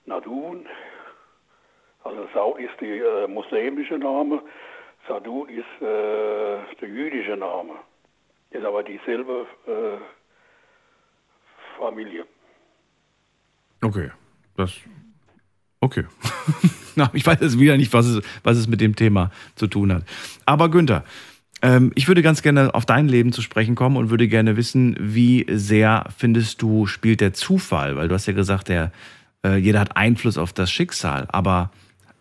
Nadun, also Saud ist der äh, muslimische Name, Sadun ist äh, der jüdische Name. Ist aber dieselbe äh, Familie. Okay. Das. Okay. Na, ich weiß jetzt wieder nicht, was es, was es mit dem Thema zu tun hat. Aber Günther, ähm, ich würde ganz gerne auf dein Leben zu sprechen kommen und würde gerne wissen, wie sehr findest du, spielt der Zufall? Weil du hast ja gesagt, der, äh, jeder hat Einfluss auf das Schicksal. Aber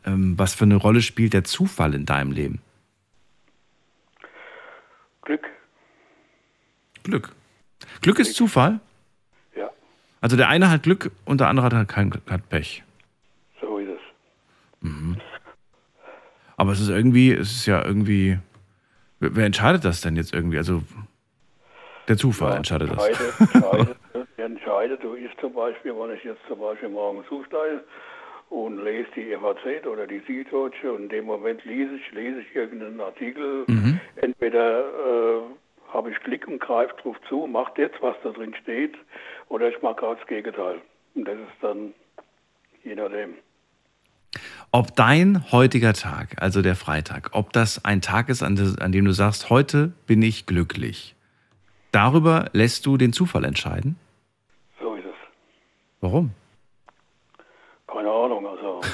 ähm, was für eine Rolle spielt der Zufall in deinem Leben? Glück, Glück. Glück ist Zufall? Ja, Also der eine hat Glück und der andere hat halt kein hat Pech. so ist es. Aber es ist irgendwie, es ist ja irgendwie. Wer entscheidet das denn jetzt irgendwie? Also der Zufall entscheidet das. Entscheidet, entscheidet, der entscheidet, du ist zum Beispiel, wenn ich jetzt zum Beispiel morgens zusteige und lese die FAZ oder die Süddeutsche und in dem Moment lese ich, lese ich irgendeinen Artikel, entweder äh, habe ich Klick und greife drauf zu, mache jetzt, was da drin steht, oder ich mache gerade das Gegenteil. Und das ist dann je nachdem. Ob dein heutiger Tag, also der Freitag, ob das ein Tag ist, an dem du sagst, heute bin ich glücklich. Darüber lässt du den Zufall entscheiden? So ist es. Warum? Keine Ahnung, also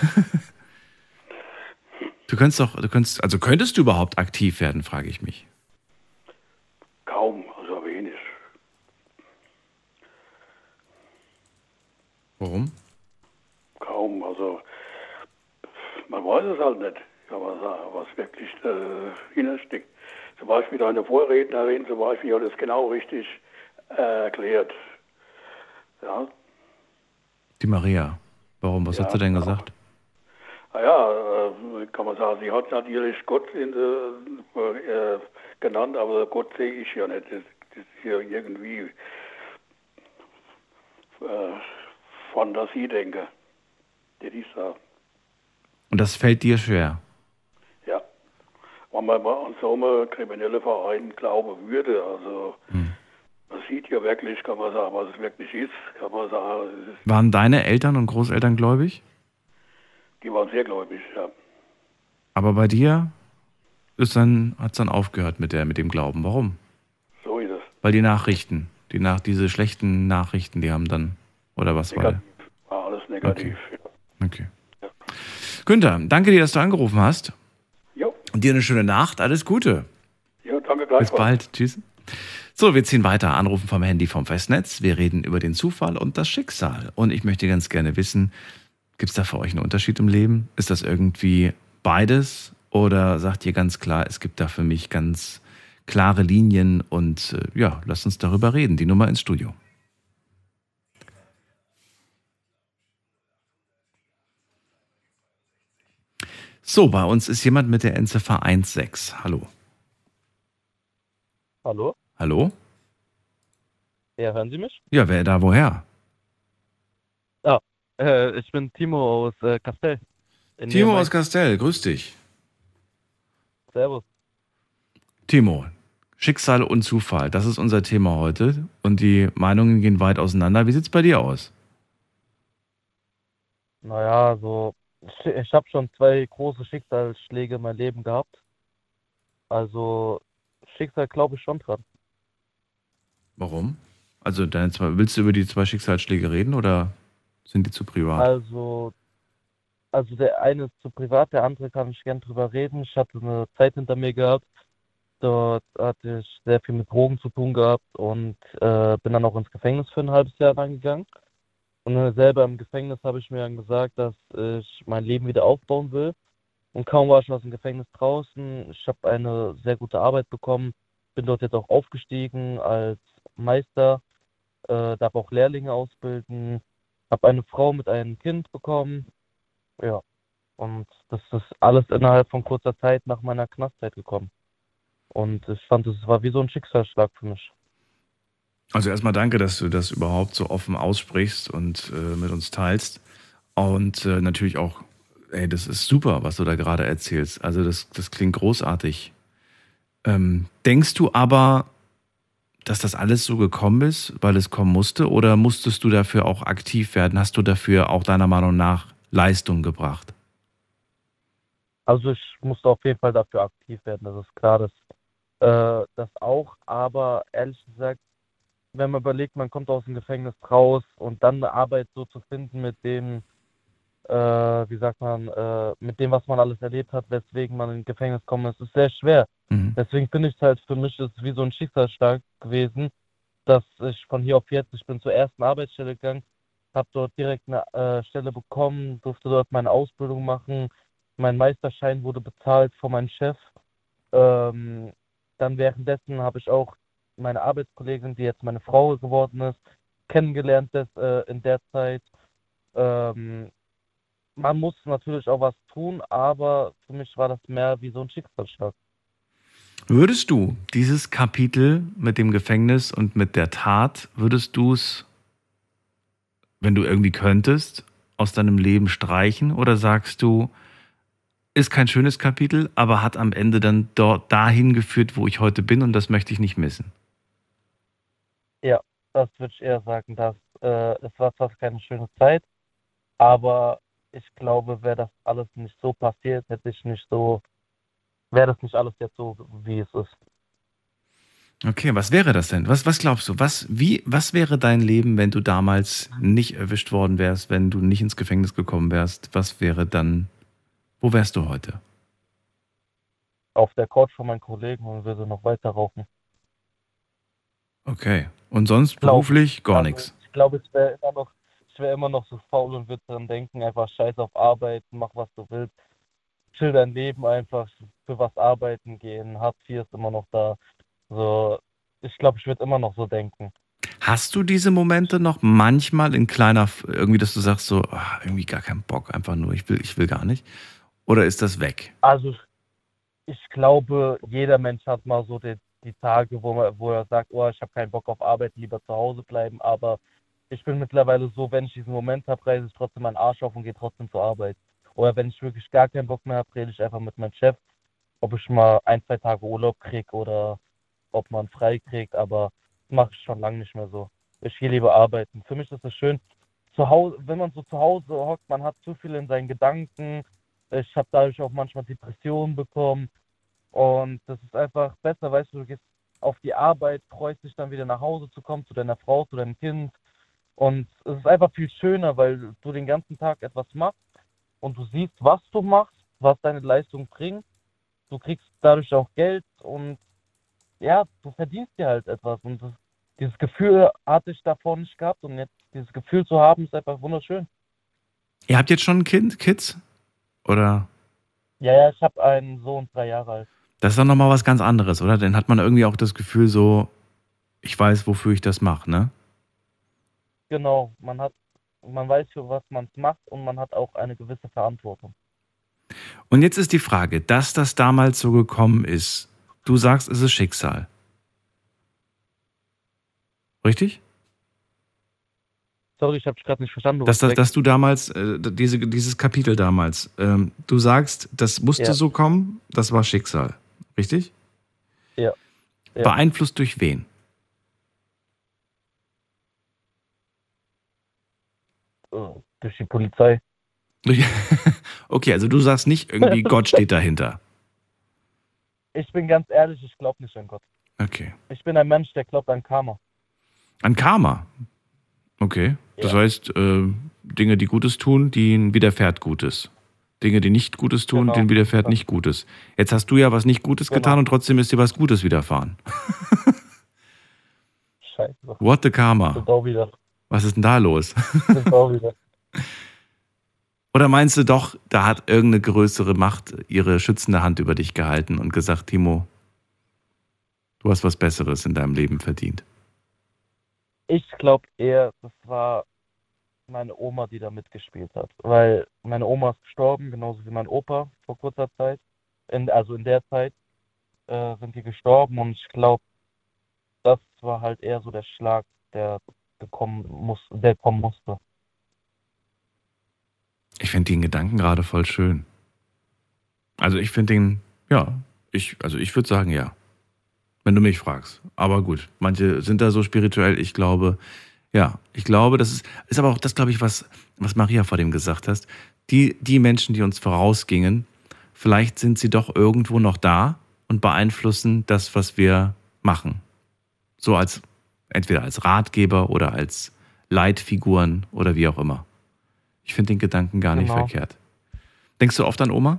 Du könntest doch, du könntest, also könntest du überhaupt aktiv werden, frage ich mich. kaum, also wenig. Warum? warum? Also man weiß es halt nicht, kann man sagen, was wirklich äh, hintersteckt. Zum Beispiel deine Vorrednerin zum Beispiel hat es genau richtig äh, erklärt. Ja, Die Maria. Warum? Was Ja, hat sie denn genau. gesagt? naja, äh, kann man sagen, sie hat natürlich Gott in äh, genannt, aber Gott sehe ich ja nicht. Das, das ist ja irgendwie äh, Fantasie denke, die ich sage. Und das fällt dir schwer. Ja. Wenn man mal an so einen kriminellen Verein glauben würde, also man sieht ja wirklich, kann man sagen, was es wirklich ist, kann man sagen, es ist, Waren deine Eltern und Großeltern gläubig? die waren sehr gläubig, ja. Aber bei dir ist dann, hat es dann aufgehört mit, der, mit dem Glauben. Warum? So ist es. Weil die Nachrichten, die nach, diese schlechten Nachrichten, die haben dann, oder was war Negativ. War alles negativ. der? Okay. Günther, danke dir, dass du angerufen hast. Jo. Und dir eine schöne Nacht. Alles Gute. Ja, danke Bis gleichfalls. bald. Tschüss. So, wir ziehen weiter. Anrufen vom Handy vom Festnetz. Wir reden über den Zufall und das Schicksal. Und ich möchte ganz gerne wissen, gibt es da für euch einen Unterschied im Leben? Ist das irgendwie beides? Oder sagt ihr ganz klar, es gibt da für mich ganz klare Linien und äh, ja, lasst uns darüber reden. Die Nummer ins Studio. So, bei uns ist jemand mit der Endziffer 16. Hallo. Hallo? Hallo? Ja, hören Sie mich? Ja, wer da woher? Ah, äh, ich bin Timo aus äh, Castell. In Timo aus Castell, grüß dich. Servus. Timo, Schicksal und Zufall, das ist unser Thema heute. Und die Meinungen gehen weit auseinander. Wie sieht's bei dir aus? Naja, so, ich, habe schon zwei große Schicksalsschläge in meinem Leben gehabt. Also, Schicksal glaube ich schon dran. Warum? Also deine zwei, willst du über die zwei Schicksalsschläge reden oder sind die zu privat? Also, also der eine ist zu privat, der andere kann ich gern drüber reden. Ich hatte eine Zeit hinter mir gehabt, dort hatte ich sehr viel mit Drogen zu tun gehabt und äh, bin dann auch ins Gefängnis für ein halbes Jahr lang gegangen. Und äh, selber im Gefängnis habe ich mir dann gesagt, dass ich mein Leben wieder aufbauen will. Und kaum war ich aus dem Gefängnis draußen, ich habe eine sehr gute Arbeit bekommen, bin dort jetzt auch aufgestiegen als Meister, äh, darf auch Lehrlinge ausbilden, habe eine Frau mit einem Kind bekommen. Ja, und das ist alles innerhalb von kurzer Zeit nach meiner Knastzeit gekommen. Und ich fand, es war wie so ein Schicksalsschlag für mich. Also erstmal danke, dass du das überhaupt so offen aussprichst und äh, mit uns teilst. Und äh, natürlich auch, ey, das ist super, was du da gerade erzählst. Also das, das klingt großartig. Ähm, denkst du aber, dass das alles so gekommen ist, weil es kommen musste? Oder musstest du dafür auch aktiv werden? Hast du dafür auch deiner Meinung nach Leistung gebracht? Also ich musste auf jeden Fall dafür aktiv werden, das ist klar, das, äh, das auch. Aber ehrlich gesagt, wenn man überlegt, man kommt aus dem Gefängnis raus und dann eine Arbeit so zu finden mit dem, äh, wie sagt man, äh, mit dem, was man alles erlebt hat, weswegen man ins Gefängnis kommt, ist es sehr schwer. Mhm. Deswegen finde ich es halt für mich ist wie so ein Schicksalsschlag gewesen, dass ich von hier auf jetzt, ich bin zur ersten Arbeitsstelle gegangen, habe dort direkt eine äh, Stelle bekommen, durfte dort meine Ausbildung machen, mein Meisterschein wurde bezahlt von meinem Chef. Ähm, dann währenddessen habe ich auch meine Arbeitskollegin, die jetzt meine Frau geworden ist, kennengelernt das, äh, in der Zeit. Ähm, man muss natürlich auch was tun, aber für mich war das mehr wie so ein Schicksalsschlag. Würdest du dieses Kapitel mit dem Gefängnis und mit der Tat, würdest du es, wenn du irgendwie könntest, aus deinem Leben streichen? Oder sagst du, ist kein schönes Kapitel, aber hat am Ende dann dort dahin geführt, wo ich heute bin und das möchte ich nicht missen? Ja, das würde ich eher sagen, dass äh, es war zwar keine schöne Zeit, aber ich glaube, wäre das alles nicht so passiert, hätte ich nicht so, wäre das nicht alles jetzt so, wie es ist. Okay, was wäre das denn? Was, was glaubst du? Was, wie, was wäre dein Leben, wenn du damals nicht erwischt worden wärst, wenn du nicht ins Gefängnis gekommen wärst? Was wäre dann, wo wärst du heute? Auf der Couch von meinen Kollegen und würde noch weiter rauchen. Okay. Und sonst Glaub- beruflich gar Also, nichts. Ich glaube, es wäre immer noch, ich ich wäre immer noch so faul und würde dran denken, einfach scheiß auf Arbeit, mach was du willst, chill dein Leben einfach, für was arbeiten gehen, Hartz IV ist immer noch da. So, ich glaube, ich würde immer noch so denken. Hast du diese Momente noch manchmal in kleiner, irgendwie, dass du sagst so, ach, irgendwie gar keinen Bock, einfach nur, ich will, ich will gar nicht? Oder ist das weg? Also ich glaube, jeder Mensch hat mal so die, die Tage, wo, wo er sagt, oh, ich habe keinen Bock auf Arbeit, lieber zu Hause bleiben. Aber ich bin mittlerweile so, wenn ich diesen Moment habe, reiße ich trotzdem meinen Arsch auf und gehe trotzdem zur Arbeit. Oder wenn ich wirklich gar keinen Bock mehr habe, rede ich einfach mit meinem Chef, ob ich mal ein, zwei Tage Urlaub kriege oder ob man frei kriegt. Aber das mache ich schon lange nicht mehr so. Ich gehe lieber arbeiten. Für mich ist es schön, zu Hause, wenn man so zu Hause hockt, man hat zu viel in seinen Gedanken. Ich habe dadurch auch manchmal Depressionen bekommen. Und das ist einfach besser, weißt du, du gehst auf die Arbeit, freust dich dann wieder nach Hause zu kommen, zu deiner Frau, zu deinem Kind. Und es ist einfach viel schöner, weil du den ganzen Tag etwas machst und du siehst, was du machst, was deine Leistung bringt. Du kriegst dadurch auch Geld und ja, du verdienst dir halt etwas. Und das, dieses Gefühl hatte ich davor nicht gehabt und jetzt dieses Gefühl zu haben, ist einfach wunderschön. Ihr habt jetzt schon ein Kind, Kids? Oder? Ja, ja, ich habe einen Sohn, drei Jahre alt. Das ist doch nochmal was ganz anderes, oder? Dann hat man irgendwie auch das Gefühl so, ich weiß, wofür ich das mache, ne? Genau, man hat, man weiß, für was man es macht und man hat auch eine gewisse Verantwortung. Und jetzt ist die Frage, dass das damals so gekommen ist, du sagst, es ist Schicksal. Richtig? Sorry, ich habe dich gerade nicht verstanden. Dass, weg. dass du damals, äh, diese, dieses Kapitel damals, ähm, du sagst, das musste Ja. so kommen, das war Schicksal. Richtig? Ja. ja. Beeinflusst durch wen? Äh, Durch die Polizei. Okay, also du sagst nicht irgendwie, Gott steht dahinter. Ich bin ganz ehrlich, ich glaube nicht an Gott. Okay. Ich bin ein Mensch, der glaubt an Karma. An Karma. Okay. Das heißt, äh, Dinge, die Gutes tun, denen widerfährt Gutes. Dinge, die nicht Gutes tun, Genau. denen widerfährt nicht Gutes. Jetzt hast du ja was nicht Gutes Genau. getan und trotzdem ist dir was Gutes widerfahren. Scheiße. What the Karma? Was ist denn da los? Oder meinst du doch, da hat irgendeine größere Macht ihre schützende Hand über dich gehalten und gesagt, Timo, du hast was Besseres in deinem Leben verdient? Ich glaube eher, das war meine Oma, die da mitgespielt hat. Weil meine Oma ist gestorben, genauso wie mein Opa vor kurzer Zeit. In, also in der Zeit äh, sind die gestorben und ich glaube, das war halt eher so der Schlag, der gekommen muss, der kommen musste. Ich finde den Gedanken gerade voll schön. Also ich finde den, ja, ich, also ich würde sagen ja. Wenn du mich fragst. Aber gut, manche sind da so spirituell. Ich glaube, ja, ich glaube, das ist, ist aber auch das, glaube ich, was, was Maria vor dem gesagt hast. Die, die Menschen, die uns vorausgingen, vielleicht sind sie doch irgendwo noch da und beeinflussen das, was wir machen. So als, entweder als Ratgeber oder als Leitfiguren oder wie auch immer. Ich finde den Gedanken gar nicht Genau. verkehrt. Denkst du oft an Oma?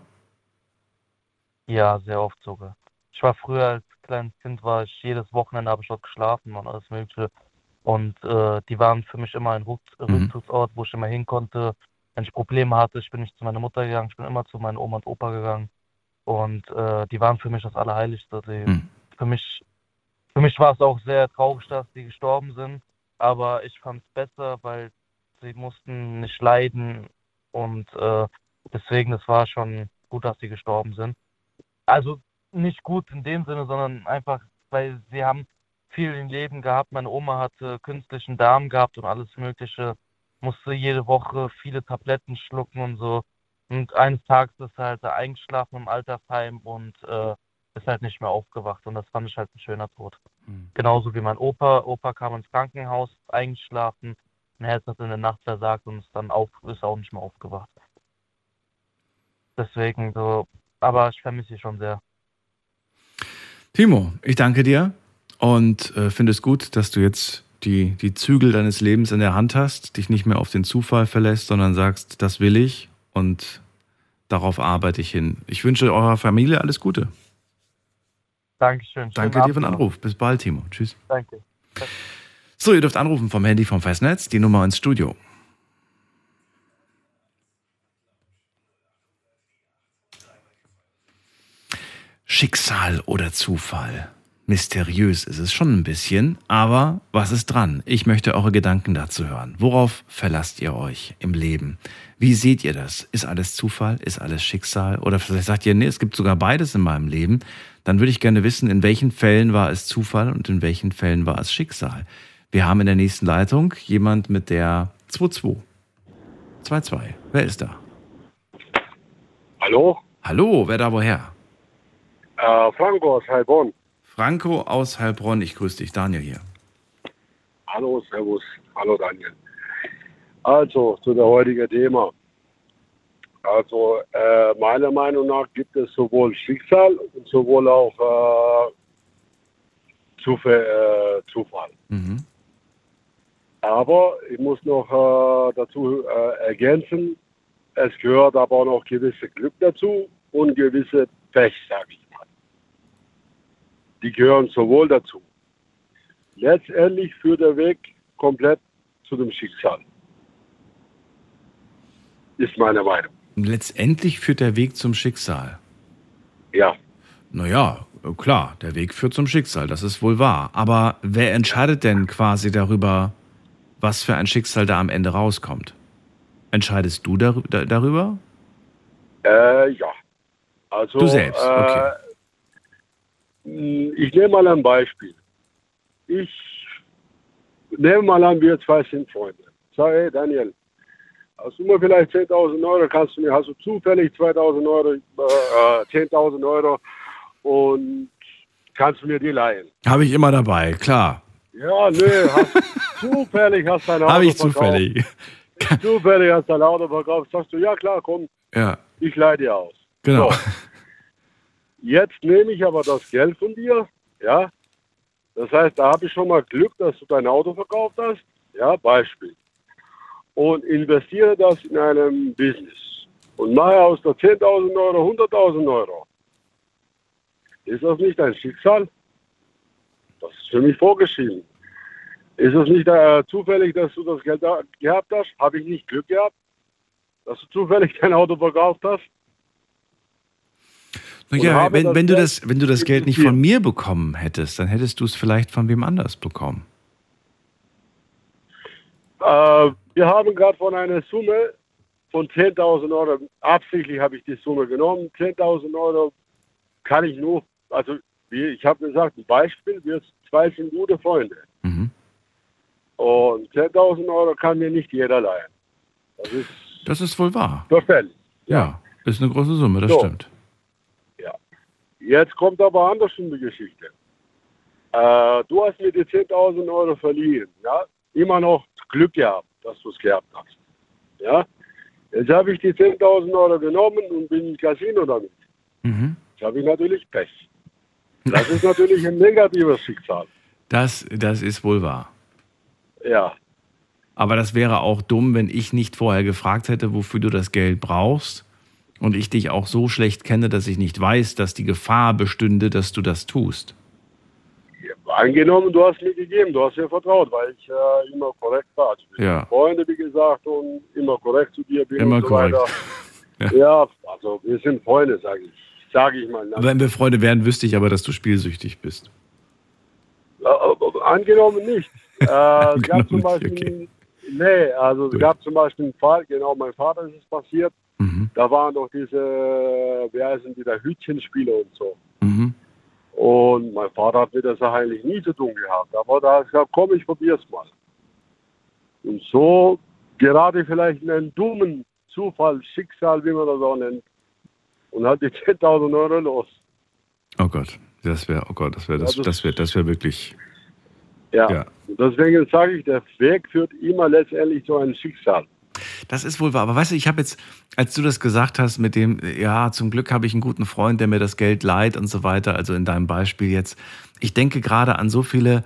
Ja, sehr oft sogar. Ich war früher als kleines Kind, war ich jedes Wochenende habe ich dort geschlafen und alles Mögliche. Und äh, die waren für mich immer ein Mhm. Rückzugsort, wo ich immer hin konnte. Wenn ich Probleme hatte, ich bin nicht zu meiner Mutter gegangen, ich bin immer zu meiner Oma und Opa gegangen. Und äh, die waren für mich das Allerheiligste. Die, Mhm. Für mich, für mich war es auch sehr traurig, dass die gestorben sind. Aber ich fand es besser, weil sie mussten nicht leiden. Und äh, deswegen, es war schon gut, dass sie gestorben sind. Also nicht gut in dem Sinne, sondern einfach, weil sie haben viel im Leben gehabt. Meine Oma hatte künstlichen Darm gehabt und alles Mögliche. Musste jede Woche viele Tabletten schlucken und so. Und eines Tages ist er halt eingeschlafen im Altersheim und äh, ist halt nicht mehr aufgewacht. Und das fand ich halt ein schöner Tod. Hm. Genauso wie mein Opa. Opa kam ins Krankenhaus, eingeschlafen. Ein Herz hat in der Nacht versagt und ist dann auf, ist auch nicht mehr aufgewacht. Deswegen so, aber ich vermisse sie schon sehr. Timo, ich danke dir und äh, finde es gut, dass du jetzt die, die Zügel deines Lebens in der Hand hast, dich nicht mehr auf den Zufall verlässt, sondern sagst, das will ich und darauf arbeite ich hin. Ich wünsche eurer Familie alles Gute. Dankeschön. Schönen Danke Abend. dir für den Anruf. Bis bald, Timo. Tschüss. Danke. So, ihr dürft anrufen vom Handy vom Festnetz, die Nummer ins Studio. Schicksal oder Zufall? Mysteriös ist es schon ein bisschen, aber was ist dran? Ich möchte eure Gedanken dazu hören. Worauf verlasst ihr euch im Leben? Wie seht ihr das? Ist alles Zufall? Ist alles Schicksal? Oder vielleicht sagt ihr, nee, es gibt sogar beides in meinem Leben. Dann würde ich gerne wissen, in welchen Fällen war es Zufall und in welchen Fällen war es Schicksal. Wir haben in der nächsten Leitung jemand mit der 22. 2-2. Wer ist da? Hallo? Hallo, wer da woher? Äh, Franco aus Heilbronn. Franco aus Heilbronn, ich grüße dich, Daniel hier. Hallo, Servus. Hallo, Daniel. Also, zu der heutigen Thema. Also, äh, meiner Meinung nach gibt es sowohl Schicksal und sowohl auch äh, Zufall. Äh, Zufall. Mhm. Aber ich muss noch äh, dazu äh, ergänzen, es gehört aber auch noch gewisse Glück dazu und gewisse Pech, sage ich. Die gehören sowohl dazu. Letztendlich führt der Weg komplett zu dem Schicksal. Ist meine Meinung. Letztendlich führt der Weg zum Schicksal. Ja. Naja, klar, der Weg führt zum Schicksal, das ist wohl wahr. Aber wer entscheidet denn quasi darüber, was für ein Schicksal da am Ende rauskommt? Entscheidest du dar darüber? Äh, ja. Also, Du selbst, okay. Äh, ich nehme mal ein Beispiel. Ich nehme mal an, wir zwei sind Freunde. Sag, hey Daniel, hast du mir vielleicht 10.000 Euro, kannst du mir, hast du zufällig 2.000 Euro, äh, 10.000 Euro und kannst du mir die leihen? Habe ich immer dabei, klar. Ja, nö, hast, zufällig hast dein Auto Habe ich verkauft. zufällig. Zufällig hast dein Auto verkauft. Sagst du, ja klar, komm, Ja, ich leih dir aus. genau. So. Jetzt nehme ich aber das Geld von dir, ja. Das heißt, da habe ich schon mal Glück, dass du dein Auto verkauft hast, ja, Beispiel. Und investiere das in einem Business und mache aus der 10.000 Euro 100.000 Euro. Ist das nicht ein Schicksal? Das ist für mich vorgeschrieben. Ist es nicht äh, zufällig, dass du das Geld da gehabt hast? Habe ich nicht Glück gehabt, dass du zufällig dein Auto verkauft hast? Naja, wenn, wenn, du das, wenn du das Geld nicht von mir bekommen hättest, dann hättest du es vielleicht von wem anders bekommen. Äh, wir haben gerade von einer Summe von 10.000 Euro, absichtlich habe ich die Summe genommen, 10.000 Euro kann ich nur, also wie, ich habe gesagt, ein Beispiel, wir zwei sind gute Freunde. Mhm. Und 10.000 Euro kann mir nicht jeder leihen. Das ist Das ist wohl wahr. verfällig. Ja, ist eine große Summe, das So. stimmt. Jetzt kommt aber andersrum die Geschichte. Äh, du hast mir die 10.000 Euro verliehen. Ja? Immer noch Glück gehabt, dass du es gehabt hast. Ja? Jetzt habe ich die 10.000 Euro genommen und bin im Casino damit. Mhm. Jetzt habe ich natürlich Pech. Das ist natürlich ein negatives Schicksal. Das, das ist wohl wahr. Ja. Aber das wäre auch dumm, wenn ich nicht vorher gefragt hätte, wofür du das Geld brauchst und ich dich auch so schlecht kenne, dass ich nicht weiß, dass die Gefahr bestünde, dass du das tust. Angenommen, du hast mir gegeben, du hast mir vertraut, weil ich äh, immer korrekt war. Also wir Ja. Freunde, wie gesagt, und immer korrekt zu dir bin Immer und so korrekt. weiter. Ja. also wir sind Freunde, sage ich. Sage ich mal. Aber wenn wir Freunde wären, wüsste ich aber, dass du spielsüchtig bist. Angenommen nicht. Äh, es gab Angenommen zum Beispiel, nee, also es gab zum Beispiel einen Fall, genau, mein Vater ist es passiert. Mhm. Da waren doch diese, wie heißen die da, Hütchenspiele und so. Mhm. Und mein Vater hat mit der Sache eigentlich nie zu tun gehabt. Aber da hat er gesagt, komm, ich probier's mal. Und so gerade vielleicht in einen dummen Zufall, Schicksal, wie man das auch nennt. Und hat die 10.000 Euro los. Oh Gott, das wäre, oh Gott, das wäre, das, Ja, das- das wäre, das wäre wirklich. Ja. Ja. Deswegen sage ich, der Weg führt immer letztendlich zu einem Schicksal. Das ist wohl wahr. Aber weißt du, ich habe jetzt, als du das gesagt hast, mit dem, ja, zum Glück habe ich einen guten Freund, der mir das Geld leiht und so weiter, also in deinem Beispiel jetzt. Ich denke gerade an so viele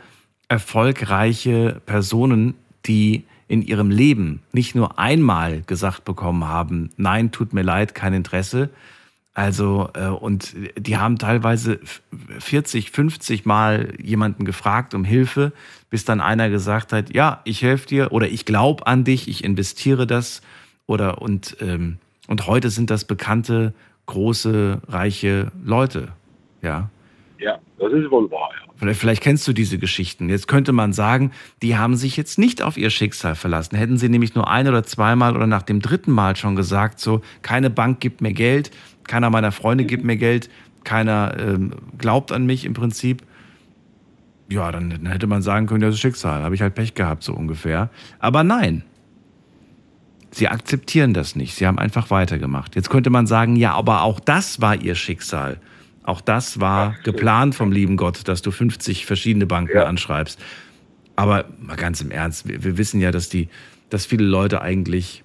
erfolgreiche Personen, die in ihrem Leben nicht nur einmal gesagt bekommen haben, nein, tut mir leid, kein Interesse. Also, äh, und die haben teilweise 40, 50 Mal jemanden gefragt um Hilfe, bis dann einer gesagt hat, ja, ich helfe dir oder ich glaube an dich, ich investiere das. Oder und, ähm, und heute sind das bekannte, große, reiche Leute. Ja. Ja, das ist wohl wahr. Ja. Vielleicht, vielleicht kennst du diese Geschichten. Jetzt könnte man sagen, die haben sich jetzt nicht auf ihr Schicksal verlassen. Hätten sie nämlich nur ein oder zweimal oder nach dem dritten Mal schon gesagt, so, keine Bank gibt mir Geld, keiner meiner Freunde gibt mir Geld, keiner ähm, glaubt an mich im Prinzip. Ja, dann, dann hätte man sagen können, das ist Schicksal, habe ich halt Pech gehabt, so ungefähr. Aber nein. Sie akzeptieren das nicht. Sie haben einfach weitergemacht. Jetzt könnte man sagen, ja, aber auch das war ihr Schicksal. Auch das war geplant vom lieben Gott, dass du 50 verschiedene Banken Ja. anschreibst. Aber mal ganz im Ernst, wir, wir wissen ja, dass die, dass viele Leute eigentlich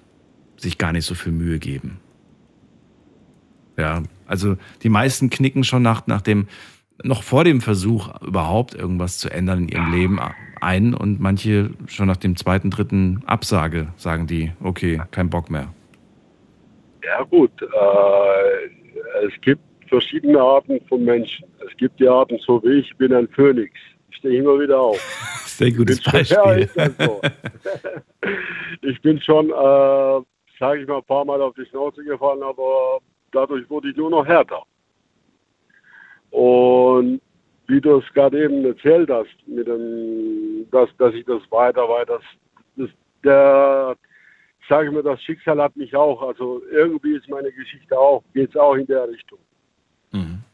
sich gar nicht so viel Mühe geben. Ja, also die meisten knicken schon nach, nach dem, noch vor dem Versuch, überhaupt irgendwas zu ändern in ihrem Leben ein und manche schon nach dem zweiten, dritten Absage sagen die, okay, kein Bock mehr. Ja gut, äh, es gibt verschiedene Arten von Menschen. Es gibt die Arten so wie ich, bin ein Phönix. Ich stehe immer wieder auf. Sehr gutes Bin schon- Ja, Beispiel. so. ich bin schon, äh, sage ich mal, ein paar Mal auf die Schnauze gefallen, aber dadurch wurde ich nur noch härter. Und wie du es gerade eben erzählt hast, mit dem, dass, dass ich das weiter, weiter, das, der, sage ich mal, das Schicksal hat mich auch, also irgendwie ist meine Geschichte auch, geht es auch in der Richtung.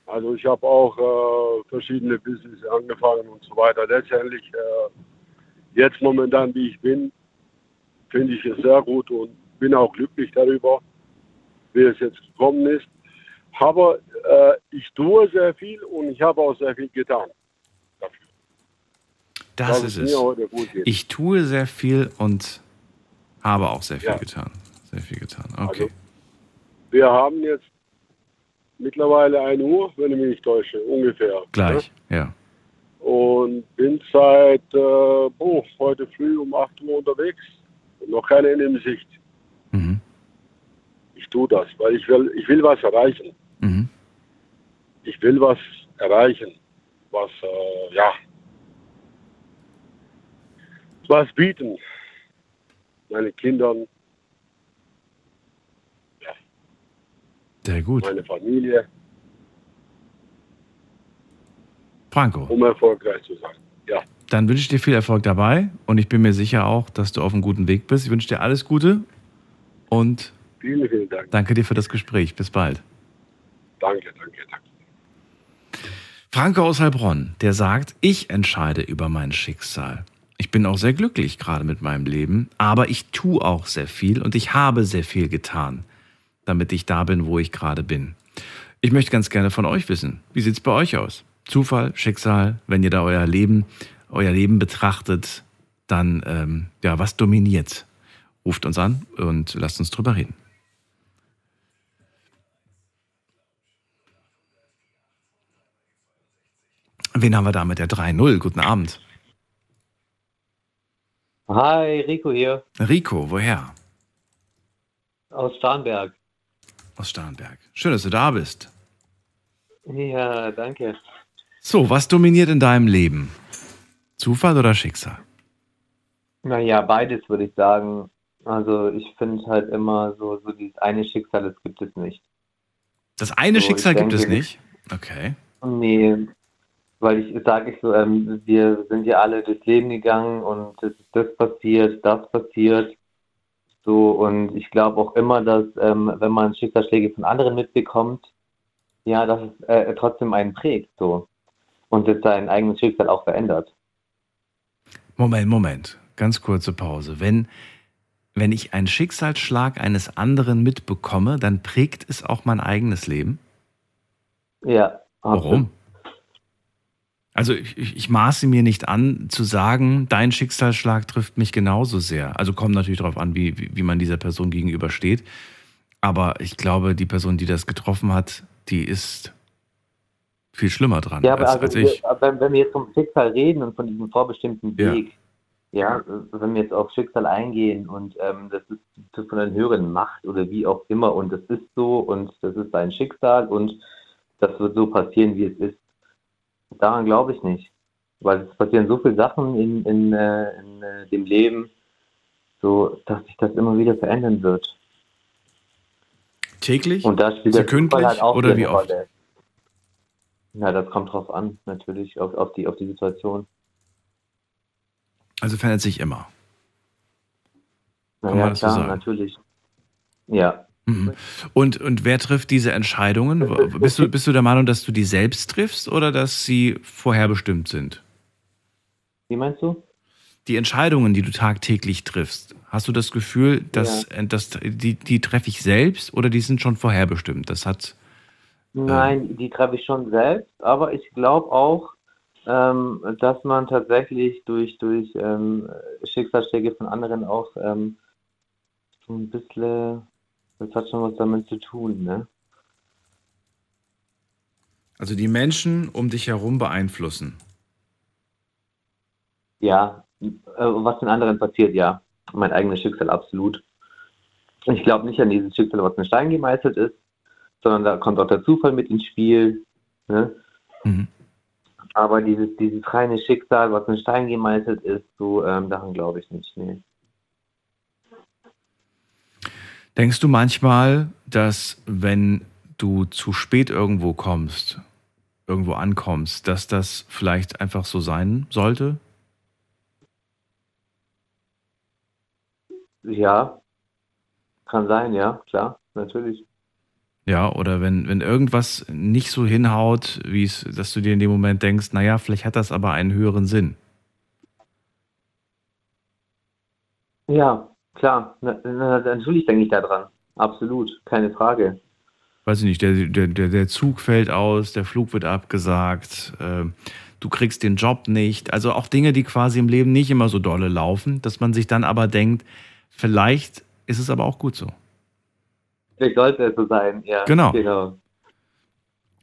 Also ich habe auch äh, verschiedene Business angefangen und so weiter. Letztendlich, äh, jetzt momentan, wie ich bin, finde ich es sehr gut und bin auch glücklich darüber, wie es jetzt gekommen ist. Aber äh, ich tue sehr viel und ich habe auch sehr viel getan. Das Dass ist es. Ich tue sehr viel und habe auch sehr viel Ja. getan. Sehr viel getan. Okay. Wir haben jetzt mittlerweile 1 Uhr, wenn ich mich nicht täusche, ungefähr. Gleich, ja. und bin seit äh, oh, heute früh um 8 Uhr unterwegs. Noch keine Ende in Sicht. Ich tue das, weil ich will, ich will was erreichen. Mhm. Ich will was erreichen, was äh, ja was bieten meine Kindern, Sehr gut. meine Familie, Franco, um erfolgreich zu sein. Ja, dann wünsche ich dir viel Erfolg dabei und ich bin mir sicher auch, dass du auf einem guten Weg bist. Ich wünsche dir alles Gute und vielen, vielen Dank. danke dir für das Gespräch. Bis bald. Danke, danke, danke. Franco aus Heilbronn, der sagt, ich entscheide über mein Schicksal. Ich bin auch sehr glücklich gerade mit meinem Leben, aber ich tue auch sehr viel und ich habe sehr viel getan, damit ich da bin, wo ich gerade bin. Ich möchte ganz gerne von euch wissen, wie sieht's bei euch aus? Zufall, Schicksal, wenn ihr da euer Leben, euer Leben betrachtet, dann ähm, ja, was dominiert? Ruft uns an und lasst uns drüber reden. Wen haben wir da mit der 3-0? Guten Abend. Hi, Rico hier Rico, woher? aus Starnberg. Aus Starnberg. Schön, dass du da bist. Ja, danke. So, was dominiert in deinem Leben? Zufall oder Schicksal? Naja, beides würde ich sagen. Also ich finde halt immer so, so dieses eine Schicksal, das gibt es nicht. Das eine So, Schicksal ich gibt es denke- nicht? Okay. Nee, weil ich sage ich so, ähm, wir sind ja alle durchs Leben gegangen und es ist das passiert, das passiert. So, und ich glaube auch immer, dass ähm, wenn man Schicksalsschläge von anderen mitbekommt, ja, dass es äh, trotzdem einen prägt so. Und es sein eigenes Schicksal auch verändert. Moment, Moment. Ganz kurze Pause. Wenn, wenn ich einen Schicksalsschlag eines anderen mitbekomme, dann prägt es auch mein eigenes Leben? Ja. Warum? Also ich, ich maße mir nicht an zu sagen, dein Schicksalsschlag trifft mich genauso sehr. Also kommt natürlich darauf an, wie, wie, wie man dieser Person gegenübersteht. Aber ich glaube, die Person, die das getroffen hat, die ist viel schlimmer dran Ja, aber als, also, als ich. wenn, wenn wir jetzt vom Schicksal reden und von diesem vorbestimmten Ja. Weg, ja, wenn wir jetzt auf Schicksal eingehen und ähm, das ist von einer höheren Macht oder wie auch immer und das ist so und das ist dein Schicksal und das wird so passieren, wie es ist. Daran glaube ich nicht. Weil es passieren so viele Sachen in, in, äh, in äh, dem Leben, so dass sich das immer wieder verändern wird. Täglich? Und da spielt der Zufall halt auch oder wie oft? Rolle. Ja, das kommt drauf an, natürlich, auf, auf, die, auf die Situation. Also verändert sich immer. Kann Naja, klar, natürlich. Ja. Mhm. Und, und wer trifft diese Entscheidungen? Bist du, bist du der Meinung, dass du die selbst triffst oder dass sie vorherbestimmt sind? Wie meinst du? Die Entscheidungen, die du tagtäglich triffst, hast du das Gefühl, dass, äh, dass die, die treffe ich selbst oder die sind schon vorherbestimmt? Das hat. Nein, die treffe ich schon selbst, aber ich glaube auch, ähm, dass man tatsächlich durch, durch ähm, Schicksalsschläge von anderen auch ähm, so ein bisschen, das hat schon was damit zu tun, ne? Also die Menschen um dich herum beeinflussen. Ja, äh, was den anderen passiert, ja. Mein eigenes Schicksal, absolut. Ich glaube nicht an dieses Schicksal, was in Stein gemeißelt ist, sondern da kommt auch der Zufall mit ins Spiel. Ne? Aber dieses, dieses reine Schicksal, was in Stein gemeißelt ist, so ähm, daran glaube ich nicht. Nee. Denkst du manchmal, dass wenn du zu spät irgendwo kommst, irgendwo ankommst, dass das vielleicht einfach so sein sollte? Ja, kann sein, ja, klar, natürlich. Ja, oder wenn, wenn irgendwas nicht so hinhaut, wie es, dass du dir in dem Moment denkst, naja, vielleicht hat das aber einen höheren Sinn. Ja, klar, na, na, natürlich denke ich da dran. Absolut, keine Frage. Weiß ich nicht, der, der, der, Zug fällt aus, der Flug wird abgesagt, äh, du kriegst den Job nicht. Also auch Dinge, die quasi im Leben nicht immer so dolle laufen, dass man sich dann aber denkt, vielleicht ist es aber auch gut so. Vielleicht sollte es so sein, ja. Genau. genau.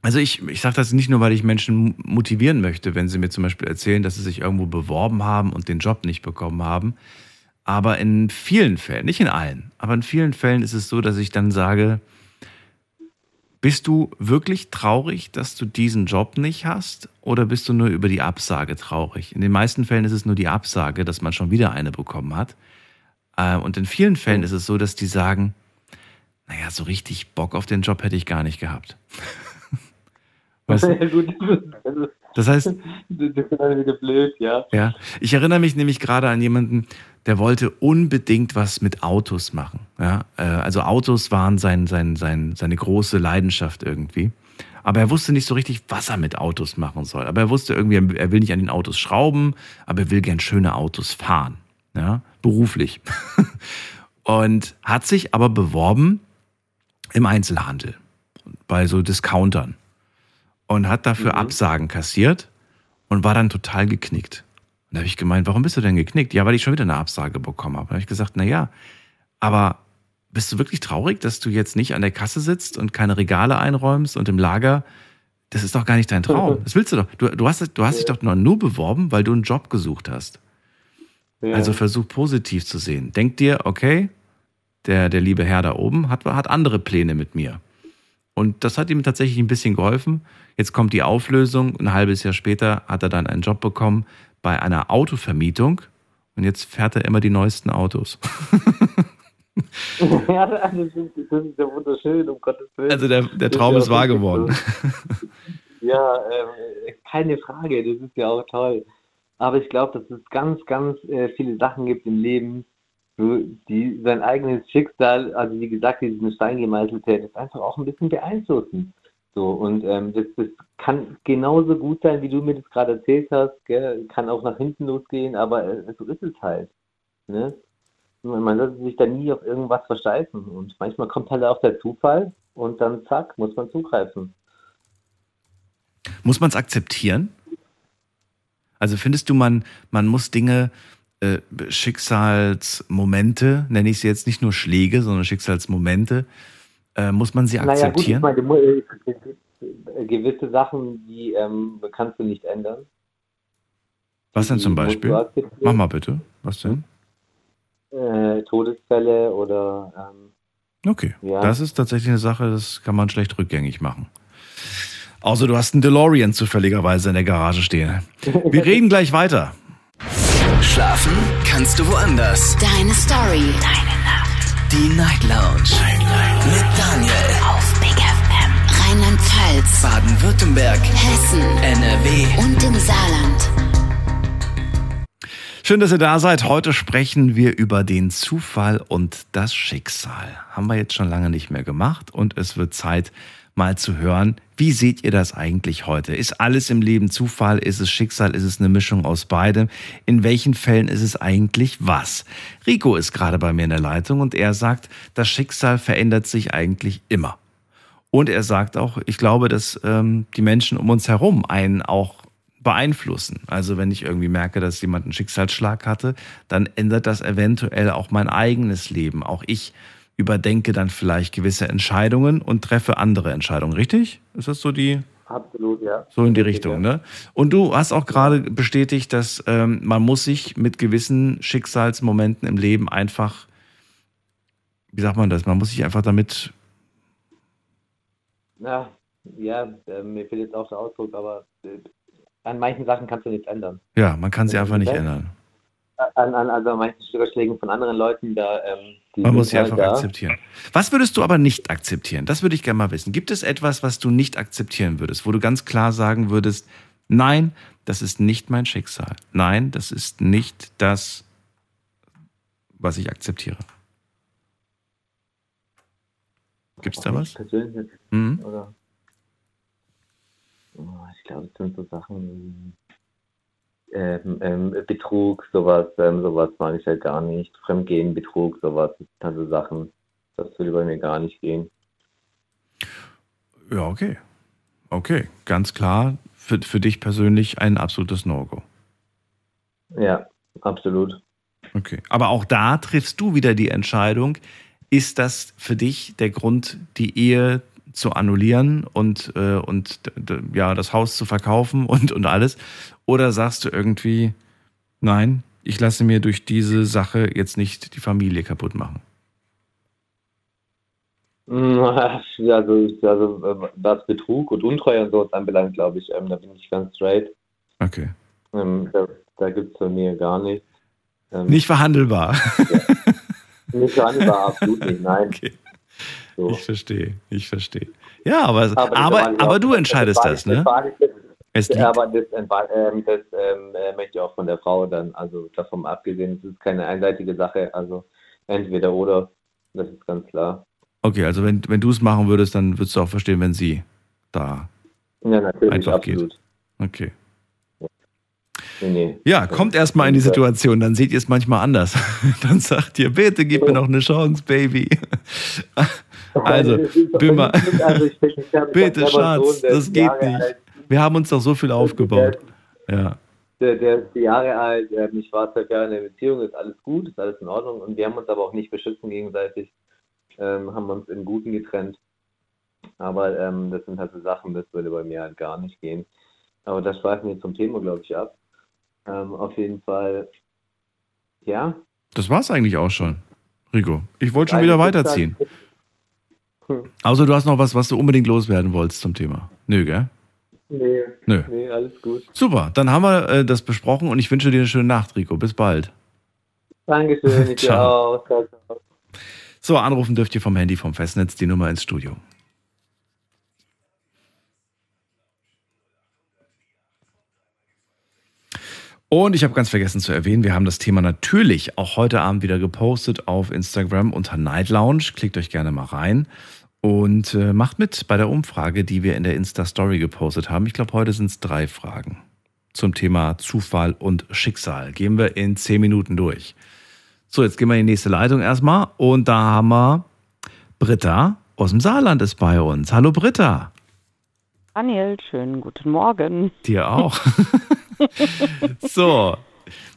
Also ich, ich sage das nicht nur, weil ich Menschen motivieren möchte, wenn sie mir zum Beispiel erzählen, dass sie sich irgendwo beworben haben und den Job nicht bekommen haben. Aber in vielen Fällen, nicht in allen, aber in vielen Fällen ist es so, dass ich dann sage, bist du wirklich traurig, dass du diesen Job nicht hast? Oder bist du nur über die Absage traurig? In den meisten Fällen ist es nur die Absage, dass man schon wieder eine bekommen hat. Äh, Und in vielen Fällen ist es so, dass die sagen, naja, so richtig Bock auf den Job hätte ich gar nicht gehabt. Weißt du? Ja, gut, Das heißt, wieder blöd, ja. Ja, ich erinnere mich nämlich gerade an jemanden, der wollte unbedingt was mit Autos machen. Ja, äh, also Autos waren sein, sein, sein, seine große Leidenschaft irgendwie. Aber er wusste nicht so richtig, was er mit Autos machen soll. Aber er wusste irgendwie, er will nicht an den Autos schrauben, aber er will gern schöne Autos fahren. Ja, beruflich. Und hat sich aber beworben im Einzelhandel, bei so Discountern. Und hat dafür Absagen kassiert und war dann total geknickt. Und da habe ich gemeint, warum bist du denn geknickt? Ja, weil ich schon wieder eine Absage bekommen habe. Da habe ich gesagt, na ja, aber bist du wirklich traurig, dass du jetzt nicht an der Kasse sitzt und keine Regale einräumst und im Lager? Das ist doch gar nicht dein Traum. Das willst du doch. Du, du hast, du hast dich doch nur, nur beworben, weil du einen Job gesucht hast. Ja. Also versuch positiv zu sehen. Denk dir, okay, der, der liebe Herr da oben hat, hat andere Pläne mit mir. Und das hat ihm tatsächlich ein bisschen geholfen. Jetzt kommt die Auflösung. Ein halbes Jahr später hat er dann einen Job bekommen bei einer Autovermietung. Und jetzt fährt er immer die neuesten Autos. ja, das ist, das ist ja wunderschön, um Gottes Willen. Also der, der Traum ja ist wahr geworden. Ja, ähm, keine Frage, das ist ja auch toll. Aber ich glaube, dass es ganz, ganz äh, viele Sachen gibt im Leben, die sein eigenes Schicksal, also wie gesagt, diesen Stein gemeißelt hat, ist einfach auch ein bisschen beeinflussen. So, und ähm, das, das kann genauso gut sein, wie du mir das gerade erzählt hast, gell? kann auch nach hinten losgehen, aber äh, so ist es halt. Ne? Man sollte sich da nie auf irgendwas versteifen. Und manchmal kommt halt auch der Zufall und dann zack, muss man zugreifen. Muss man es akzeptieren? Also findest du, man, man muss Dinge, äh, Schicksalsmomente, nenne ich sie jetzt nicht nur Schläge, sondern Schicksalsmomente, äh, muss man sie Naja, gut, ich akzeptieren? meine, äh, äh, gewisse Sachen, die ähm, kannst du nicht ändern. Was denn zum Beispiel? akzeptieren. Mach mal bitte. Was denn? Äh, Todesfälle oder ähm, Okay. Ja. Das ist tatsächlich eine Sache, das kann man schlecht rückgängig machen. Außer du hast einen DeLorean zufälligerweise in der Garage stehen. Wir reden gleich weiter. Schlafen kannst du woanders. Deine Story. Deine Nacht. Die Night Lounge. Night, Night. Mit Daniel. Auf Big FM. Rheinland-Pfalz. Rheinland-Pfalz, Baden-Württemberg, Hessen, NRW. und im Saarland. Schön, dass ihr da seid. Heute sprechen wir über den Zufall und das Schicksal. Haben wir jetzt schon lange nicht mehr gemacht und es wird Zeit, mal zu hören, wie seht ihr das eigentlich heute? Ist alles im Leben Zufall? Ist es Schicksal? Ist es eine Mischung aus beidem? In welchen Fällen ist es eigentlich was? Rico ist gerade bei mir in der Leitung und er sagt, das Schicksal verändert sich eigentlich immer. Und er sagt auch, ich glaube, dass ähm, die Menschen um uns herum einen auch beeinflussen. Also wenn ich irgendwie merke, dass jemand einen Schicksalsschlag hatte, dann ändert das eventuell auch mein eigenes Leben. Auch ich überdenke dann vielleicht gewisse Entscheidungen und treffe andere Entscheidungen. Richtig? Ist das so die Absolut, ja. so in die Richtung, ne? Und du hast auch gerade bestätigt, dass ähm, man muss sich mit gewissen Schicksalsmomenten im Leben einfach, wie sagt man das? Man muss sich einfach damit Na, ja, äh, mir fehlt jetzt auch der Ausdruck, aber äh, an manchen Sachen kannst du nichts ändern. Ja, man kann sie einfach nicht Ja. ändern. An, an, also an manchen Stückerschlägen von anderen Leuten, da, ähm, die Man muss sie halt einfach da. akzeptieren. Was würdest du aber nicht akzeptieren? Das würde ich gerne mal wissen. Gibt es etwas, was du nicht akzeptieren würdest, wo du ganz klar sagen würdest, nein, das ist nicht mein Schicksal. Nein, das ist nicht das, was ich akzeptiere. Gibt es da was? Persönlich, Mhm. oder? Oh, ich glaube, es sind so Sachen ähm, ähm, Betrug, sowas, ähm, sowas mag ich halt gar nicht. Fremdgehen, Betrug, sowas, so Sachen, das würde bei mir gar nicht gehen. Ja, okay. Okay, ganz klar, für, für dich persönlich ein absolutes No-Go. Ja, absolut. Okay. Aber auch da triffst du wieder die Entscheidung, ist das für dich der Grund, die Ehe zu annullieren und, äh, und ja, das Haus zu verkaufen und, und alles? Oder sagst du irgendwie, nein, ich lasse mir durch diese Sache jetzt nicht die Familie kaputt machen? Also, also was Betrug und Untreue und sowas anbelangt, glaube ich, ähm, da bin ich ganz straight. Okay. Ähm, da da gibt es von mir gar nichts. Ähm, Nicht verhandelbar. Nicht verhandelbar, absolut nicht, nein. So. Ich verstehe, ich verstehe. Ja, aber, das aber, aber, auch- du entscheidest das, ne? war- Es liegt- aber das, entwa- ähm, das ähm, äh, möchte ich auch von der Frau dann, also davon abgesehen, es ist keine einseitige Sache, also entweder oder, das ist ganz klar. Okay, also wenn, wenn du es machen würdest, dann würdest du auch verstehen, wenn sie da Ja, einfach absolut. geht. Okay. Nee, nee. Ja, kommt erstmal in die Situation, dann seht ihr es manchmal anders. Dann sagt ihr, bitte gib mir noch eine Chance, Baby. Also, Bimmer, bitte, Schatz, das geht Jahre nicht. alt. Wir haben uns doch so viel aufgebaut. Ja. Der, der ist Jahre alt, ich war zwölf Jahre in der Beziehung, ist alles gut, ist alles in Ordnung und wir haben uns aber auch nicht beschützen gegenseitig, ähm, haben uns im Guten getrennt. Aber ähm, das sind halt so Sachen, das würde bei mir halt gar nicht gehen. Aber das schweifen wir zum Thema, glaube ich, ab. Ähm, auf jeden Fall, ja. Das war's eigentlich auch schon, Rico. Ich wollte schon wieder gibt's da- weiterziehen. Außer du hast noch was, was du unbedingt loswerden wolltest zum Thema. Nö, gell? Nee, Nö. nee, alles gut. Super, dann haben wir äh, das besprochen und ich wünsche dir eine schöne Nacht, Rico. Bis bald. Dankeschön, ich dir Ciao. auch. Ciao, ciao. So, anrufen dürft ihr vom Handy vom Festnetz die Nummer ins Studio. Und ich habe ganz vergessen zu erwähnen, wir haben das Thema natürlich auch heute Abend wieder gepostet auf Instagram unter Night Lounge. Klickt euch gerne mal rein und äh, macht mit bei der Umfrage, die wir in der Insta-Story gepostet haben. Ich glaube, heute sind es drei Fragen zum Thema Zufall und Schicksal. Gehen wir in zehn Minuten durch. So, jetzt gehen wir in die nächste Leitung erstmal. Und da haben wir Britta aus dem Saarland ist bei uns. Hallo Britta. Daniel, schönen guten Morgen. Dir auch. so,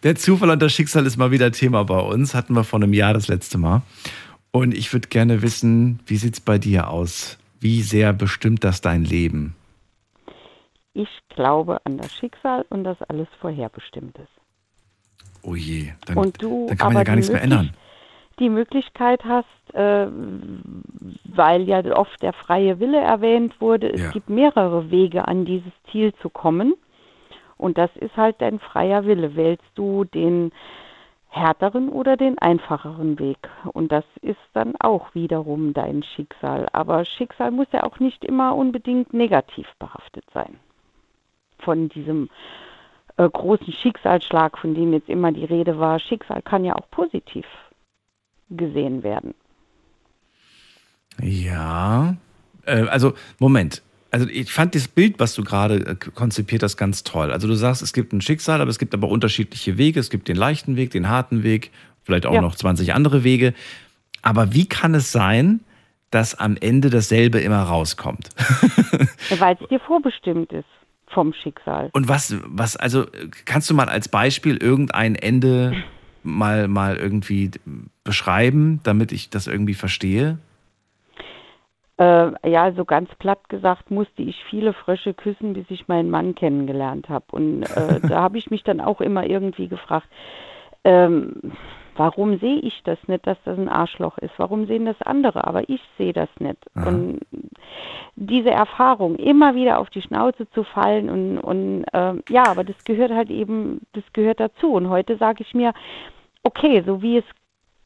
der Zufall und das Schicksal ist mal wieder Thema bei uns. Hatten wir vor einem Jahr das letzte Mal. Und ich würde gerne wissen, wie sieht es bei dir aus? Wie sehr bestimmt das dein Leben? Ich glaube an das Schicksal und dass alles vorherbestimmt ist. Oh je, dann, und du dann kann man ja gar nichts mehr ändern. Die Möglichkeit hast, äh, weil ja oft der freie Wille erwähnt wurde, es Ja. gibt mehrere Wege, an dieses Ziel zu kommen. Und das ist halt dein freier Wille. Wählst du den härteren oder den einfacheren Weg. Und das ist dann auch wiederum dein Schicksal. Aber Schicksal muss ja auch nicht immer unbedingt negativ behaftet sein. Von diesem äh, großen Schicksalsschlag, von dem jetzt immer die Rede war. Schicksal kann ja auch positiv gesehen werden. Ja, äh, also Moment. Also ich fand das Bild, was du gerade äh, konzipiert hast, ganz toll. Also du sagst, es gibt ein Schicksal, aber es gibt aber unterschiedliche Wege. Es gibt den leichten Weg, den harten Weg, vielleicht auch Ja. noch 20 andere Wege. Aber wie kann es sein, dass am Ende dasselbe immer rauskommt? Weil es dir vorbestimmt ist vom Schicksal. Und was, was, also kannst du mal als Beispiel irgendein Ende mal, mal irgendwie beschreiben, damit ich das irgendwie verstehe? Äh, ja, so ganz platt gesagt, musste ich viele Frösche küssen, bis ich meinen Mann kennengelernt habe. Und äh, da habe ich mich dann auch immer irgendwie gefragt, ähm, warum sehe ich das nicht, dass das ein Arschloch ist? Warum sehen das andere? Aber ich sehe das nicht. Und diese Erfahrung, immer wieder auf die Schnauze zu fallen und, und ähm, ja, aber das gehört halt eben, das gehört dazu. Und heute sage ich mir, okay, so wie es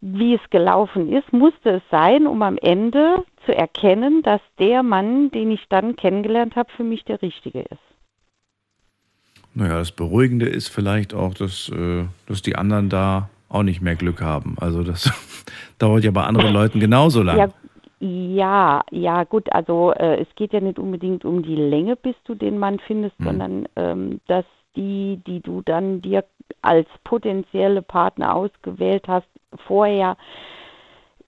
wie es gelaufen ist, musste es sein, um am Ende zu erkennen, dass der Mann, den ich dann kennengelernt habe, für mich der richtige ist. Naja, das Beruhigende ist vielleicht auch, dass, äh, dass die anderen da auch nicht mehr Glück haben. Also das dauert ja bei anderen Leuten genauso lang. Ja, ja, ja, gut, also äh, es geht ja nicht unbedingt um die Länge, bis du den Mann findest, Mhm. sondern ähm, dass die, die du dann dir als potenzielle Partner ausgewählt hast, vorher,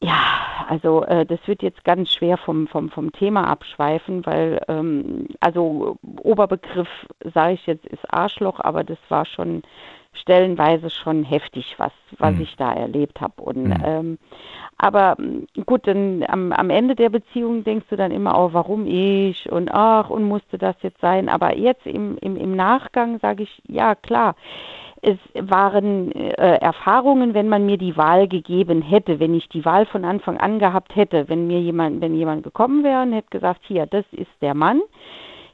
ja, also äh, das wird jetzt ganz schwer vom, vom, vom Thema abschweifen, weil, ähm, also Oberbegriff, sage ich jetzt, ist Arschloch, aber das war schon stellenweise schon heftig, was, was Mhm. ich da erlebt habe. Und Mhm. ähm, aber m, gut, dann am, am Ende der Beziehung denkst du dann immer, oh, warum ich und ach, und musste das jetzt sein. Aber jetzt im, im, im Nachgang sage ich, ja klar, es waren äh, Erfahrungen, wenn man mir die Wahl gegeben hätte, wenn ich die Wahl von Anfang an gehabt hätte, wenn mir jemand, wenn jemand gekommen wäre und hätte gesagt, hier, das ist der Mann,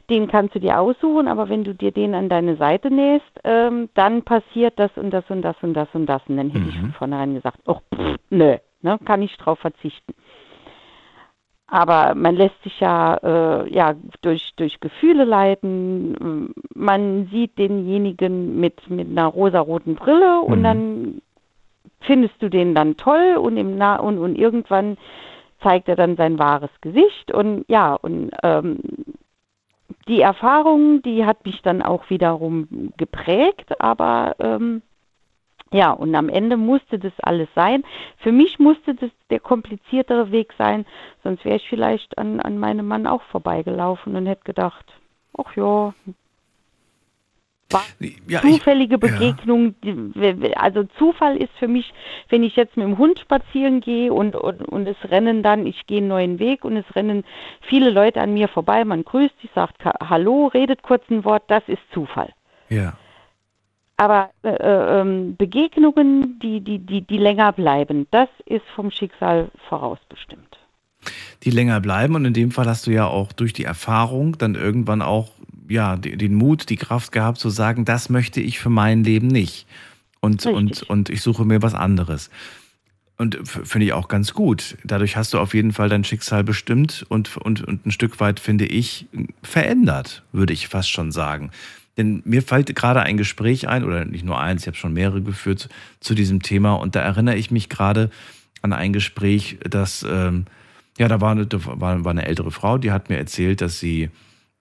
den kannst du dir aussuchen, aber wenn du dir den an deine Seite nähst, ähm, dann passiert das und das und das und das und das. Und dann hätte ich von vornherein gesagt, oh, pff, nö, ne, kann ich drauf verzichten. Aber man lässt sich ja, äh, ja durch, durch Gefühle leiten. Man sieht denjenigen mit, mit einer rosaroten Brille und Mhm. dann findest du den dann toll und, im Na und, und irgendwann zeigt er dann sein wahres Gesicht. Und ja, und ähm, die Erfahrung, die hat mich dann auch wiederum geprägt, aber ähm, ja, und am Ende musste das alles sein. Für mich musste das der kompliziertere Weg sein, sonst wäre ich vielleicht an, an meinem Mann auch vorbeigelaufen und hätte gedacht, ach ja, Ja, ich- zufällige Begegnung. die- Also Zufall ist für mich, wenn ich jetzt mit dem Hund spazieren gehe und, und, und es rennen dann, ich gehe einen neuen Weg und es rennen viele Leute an mir vorbei, man grüßt sich, sagt Ha- Hallo, redet kurz ein Wort, das ist Zufall. Ja. Aber äh, äh, ähm, Begegnungen, die, die, die, die länger bleiben, das ist vom Schicksal vorausbestimmt. die länger bleiben. Und in dem Fall hast du ja auch durch die Erfahrung dann irgendwann auch ja de- den Mut, die Kraft gehabt zu sagen, das möchte ich für mein Leben nicht. Und, und, und ich suche mir was anderes. Und finde ich auch ganz gut. Dadurch hast du auf jeden Fall dein Schicksal bestimmt und, und, und ein Stück weit, finde ich, verändert, würde ich fast schon sagen. Denn mir fällt gerade ein Gespräch ein, oder nicht nur eins, ich habe schon mehrere geführt zu diesem Thema. Und da erinnere ich mich gerade an ein Gespräch, das, ähm, ja, da war eine, da war, war eine ältere Frau, die hat mir erzählt, dass sie,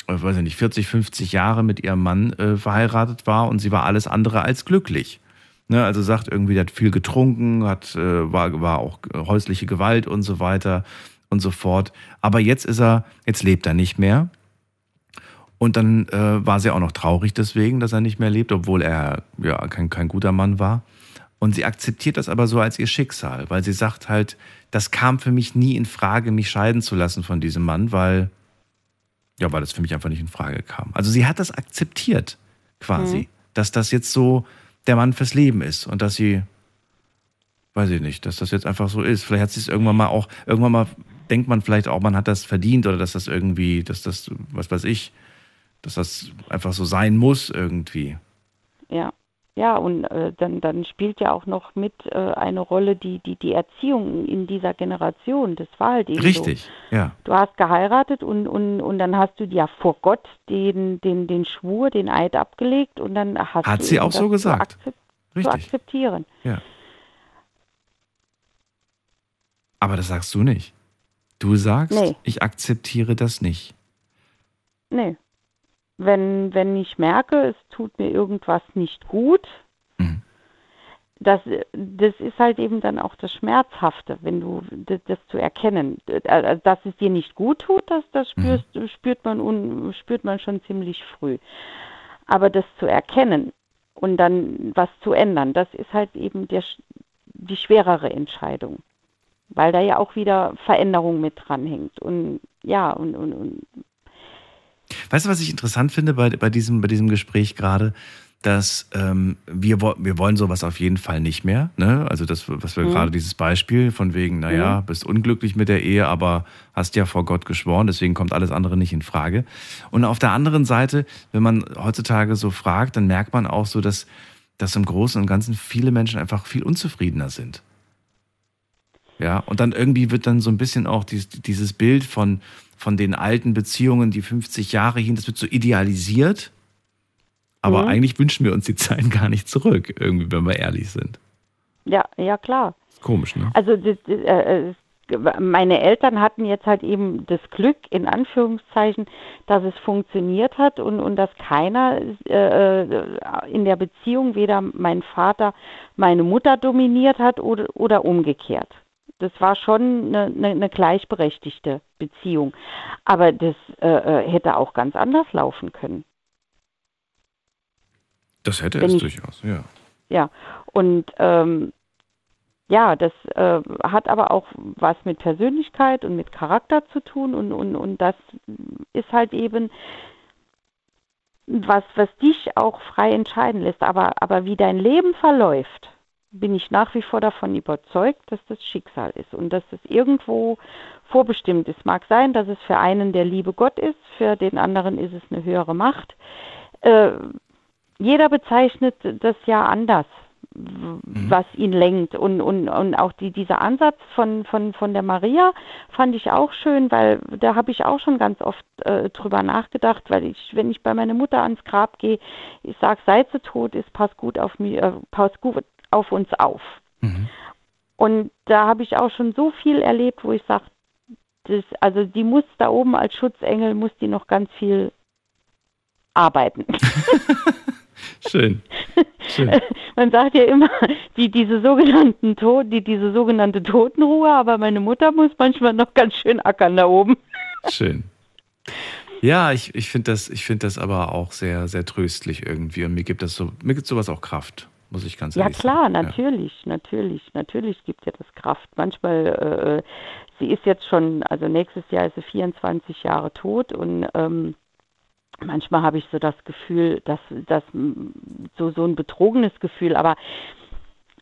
äh, weiß ich nicht, 40, 50 Jahre mit ihrem Mann äh, verheiratet war und sie war alles andere als glücklich. Ne, also sagt irgendwie, der hat viel getrunken, hat, äh, war, war auch häusliche Gewalt und so weiter und so fort. Aber jetzt ist er, jetzt lebt er nicht mehr. Und dann äh, war sie auch noch traurig deswegen, dass er nicht mehr lebt, obwohl er ja kein, kein guter Mann war. Und sie akzeptiert das aber so als ihr Schicksal, weil sie sagt halt, das kam für mich nie in Frage, mich scheiden zu lassen von diesem Mann, weil, ja, weil das für mich einfach nicht in Frage kam. Also sie hat das akzeptiert, quasi, Mhm. dass das jetzt so der Mann fürs Leben ist und dass sie, weiß ich nicht, dass das jetzt einfach so ist. Vielleicht hat sie es irgendwann mal auch, irgendwann mal denkt man vielleicht auch, man hat das verdient oder dass das irgendwie, dass das, was weiß ich, dass das einfach so sein muss irgendwie. Ja. Ja, und äh, dann, dann spielt ja auch noch mit äh, eine Rolle die, die, die Erziehung in dieser Generation. Das war halt eben Richtig, so. ja. Du hast geheiratet und, und, und dann hast du ja vor Gott den, den, den Schwur, den Eid abgelegt und dann hast Hat du sie auch so das zu gesagt. akzep- Zu Richtig. akzeptieren. Ja. Aber das sagst du nicht. Du sagst, Nee. ich akzeptiere das nicht. Nee. Wenn, wenn ich merke, es tut mir irgendwas nicht gut, Mhm. das, das ist halt eben dann auch das Schmerzhafte, wenn du das, das zu erkennen. Also, dass es dir nicht gut tut, das, das spürst, spürt, man un, spürt man schon ziemlich früh. Aber das zu erkennen und dann was zu ändern, das ist halt eben der, die schwerere Entscheidung. Weil da ja auch wieder Veränderung mit dranhängt. Und ja, und, und, und Weißt du, was ich interessant finde bei, bei, diesem, bei diesem Gespräch gerade? Dass ähm, wir, wir wollen sowas auf jeden Fall nicht mehr. Ne? Also das, was wir Mhm. gerade dieses Beispiel von wegen, naja, Mhm. bist unglücklich mit der Ehe, aber hast ja vor Gott geschworen, deswegen kommt alles andere nicht in Frage. Und auf der anderen Seite, wenn man heutzutage so fragt, dann merkt man auch so, dass, dass im Großen und Ganzen viele Menschen einfach viel unzufriedener sind. Ja, und dann irgendwie wird dann so ein bisschen auch dies, dieses Bild von, von den alten Beziehungen, die 50 Jahre hin, das wird so idealisiert. Aber Mhm. eigentlich wünschen wir uns die Zeiten gar nicht zurück, irgendwie, wenn wir ehrlich sind. ja, ja klar. Ist komisch, ne? Also das, das, äh, meine Eltern hatten jetzt halt eben das Glück, in Anführungszeichen, dass es funktioniert hat und, und dass keiner äh, äh, in der Beziehung, weder mein Vater meine Mutter dominiert hat oder, oder umgekehrt. Das war schon eine, eine, eine gleichberechtigte Beziehung. Aber das äh, äh, hätte auch ganz anders laufen können. Das hätte Wenn es ich- durchaus, ja. Ja, und ähm, ja, das äh, hat aber auch was mit Persönlichkeit und mit Charakter zu tun und, und, und das ist halt eben was, was dich auch frei entscheiden lässt. Aber, aber wie dein Leben verläuft, bin ich nach wie vor davon überzeugt, dass das Schicksal ist und dass es irgendwo vorbestimmt ist. Mag sein, dass es für einen der liebe Gott ist, für den anderen ist es eine höhere Macht. Äh, jeder bezeichnet das ja anders, w- was ihn lenkt. Und, und, und auch die, dieser Ansatz von, von, von der Maria fand ich auch schön, weil da habe ich auch schon ganz oft äh, drüber nachgedacht, weil ich, wenn ich bei meiner Mutter ans Grab gehe, ich sage, seit sie tot ist, pass gut auf mich, äh, pass gut auf uns auf. Und da habe ich auch schon so viel erlebt, wo ich sage, also die muss da oben als Schutzengel, muss die noch ganz viel arbeiten. Schön. Schön. Man sagt ja immer, die, diese sogenannten Tod, die, diese sogenannte Totenruhe, aber meine Mutter muss manchmal noch ganz schön ackern da oben. Schön. Ja, ich, ich finde das, ich find das aber auch sehr, sehr tröstlich irgendwie. Und mir gibt das so, mir gibt sowas auch Kraft, muss ich ganz Ja ehrlich klar, sagen. natürlich, natürlich, natürlich gibt ja das Kraft. Manchmal, äh, sie ist jetzt schon, also nächstes Jahr ist sie 24 Jahre tot und ähm, manchmal habe ich so das Gefühl, dass, dass so, so ein betrogenes Gefühl, aber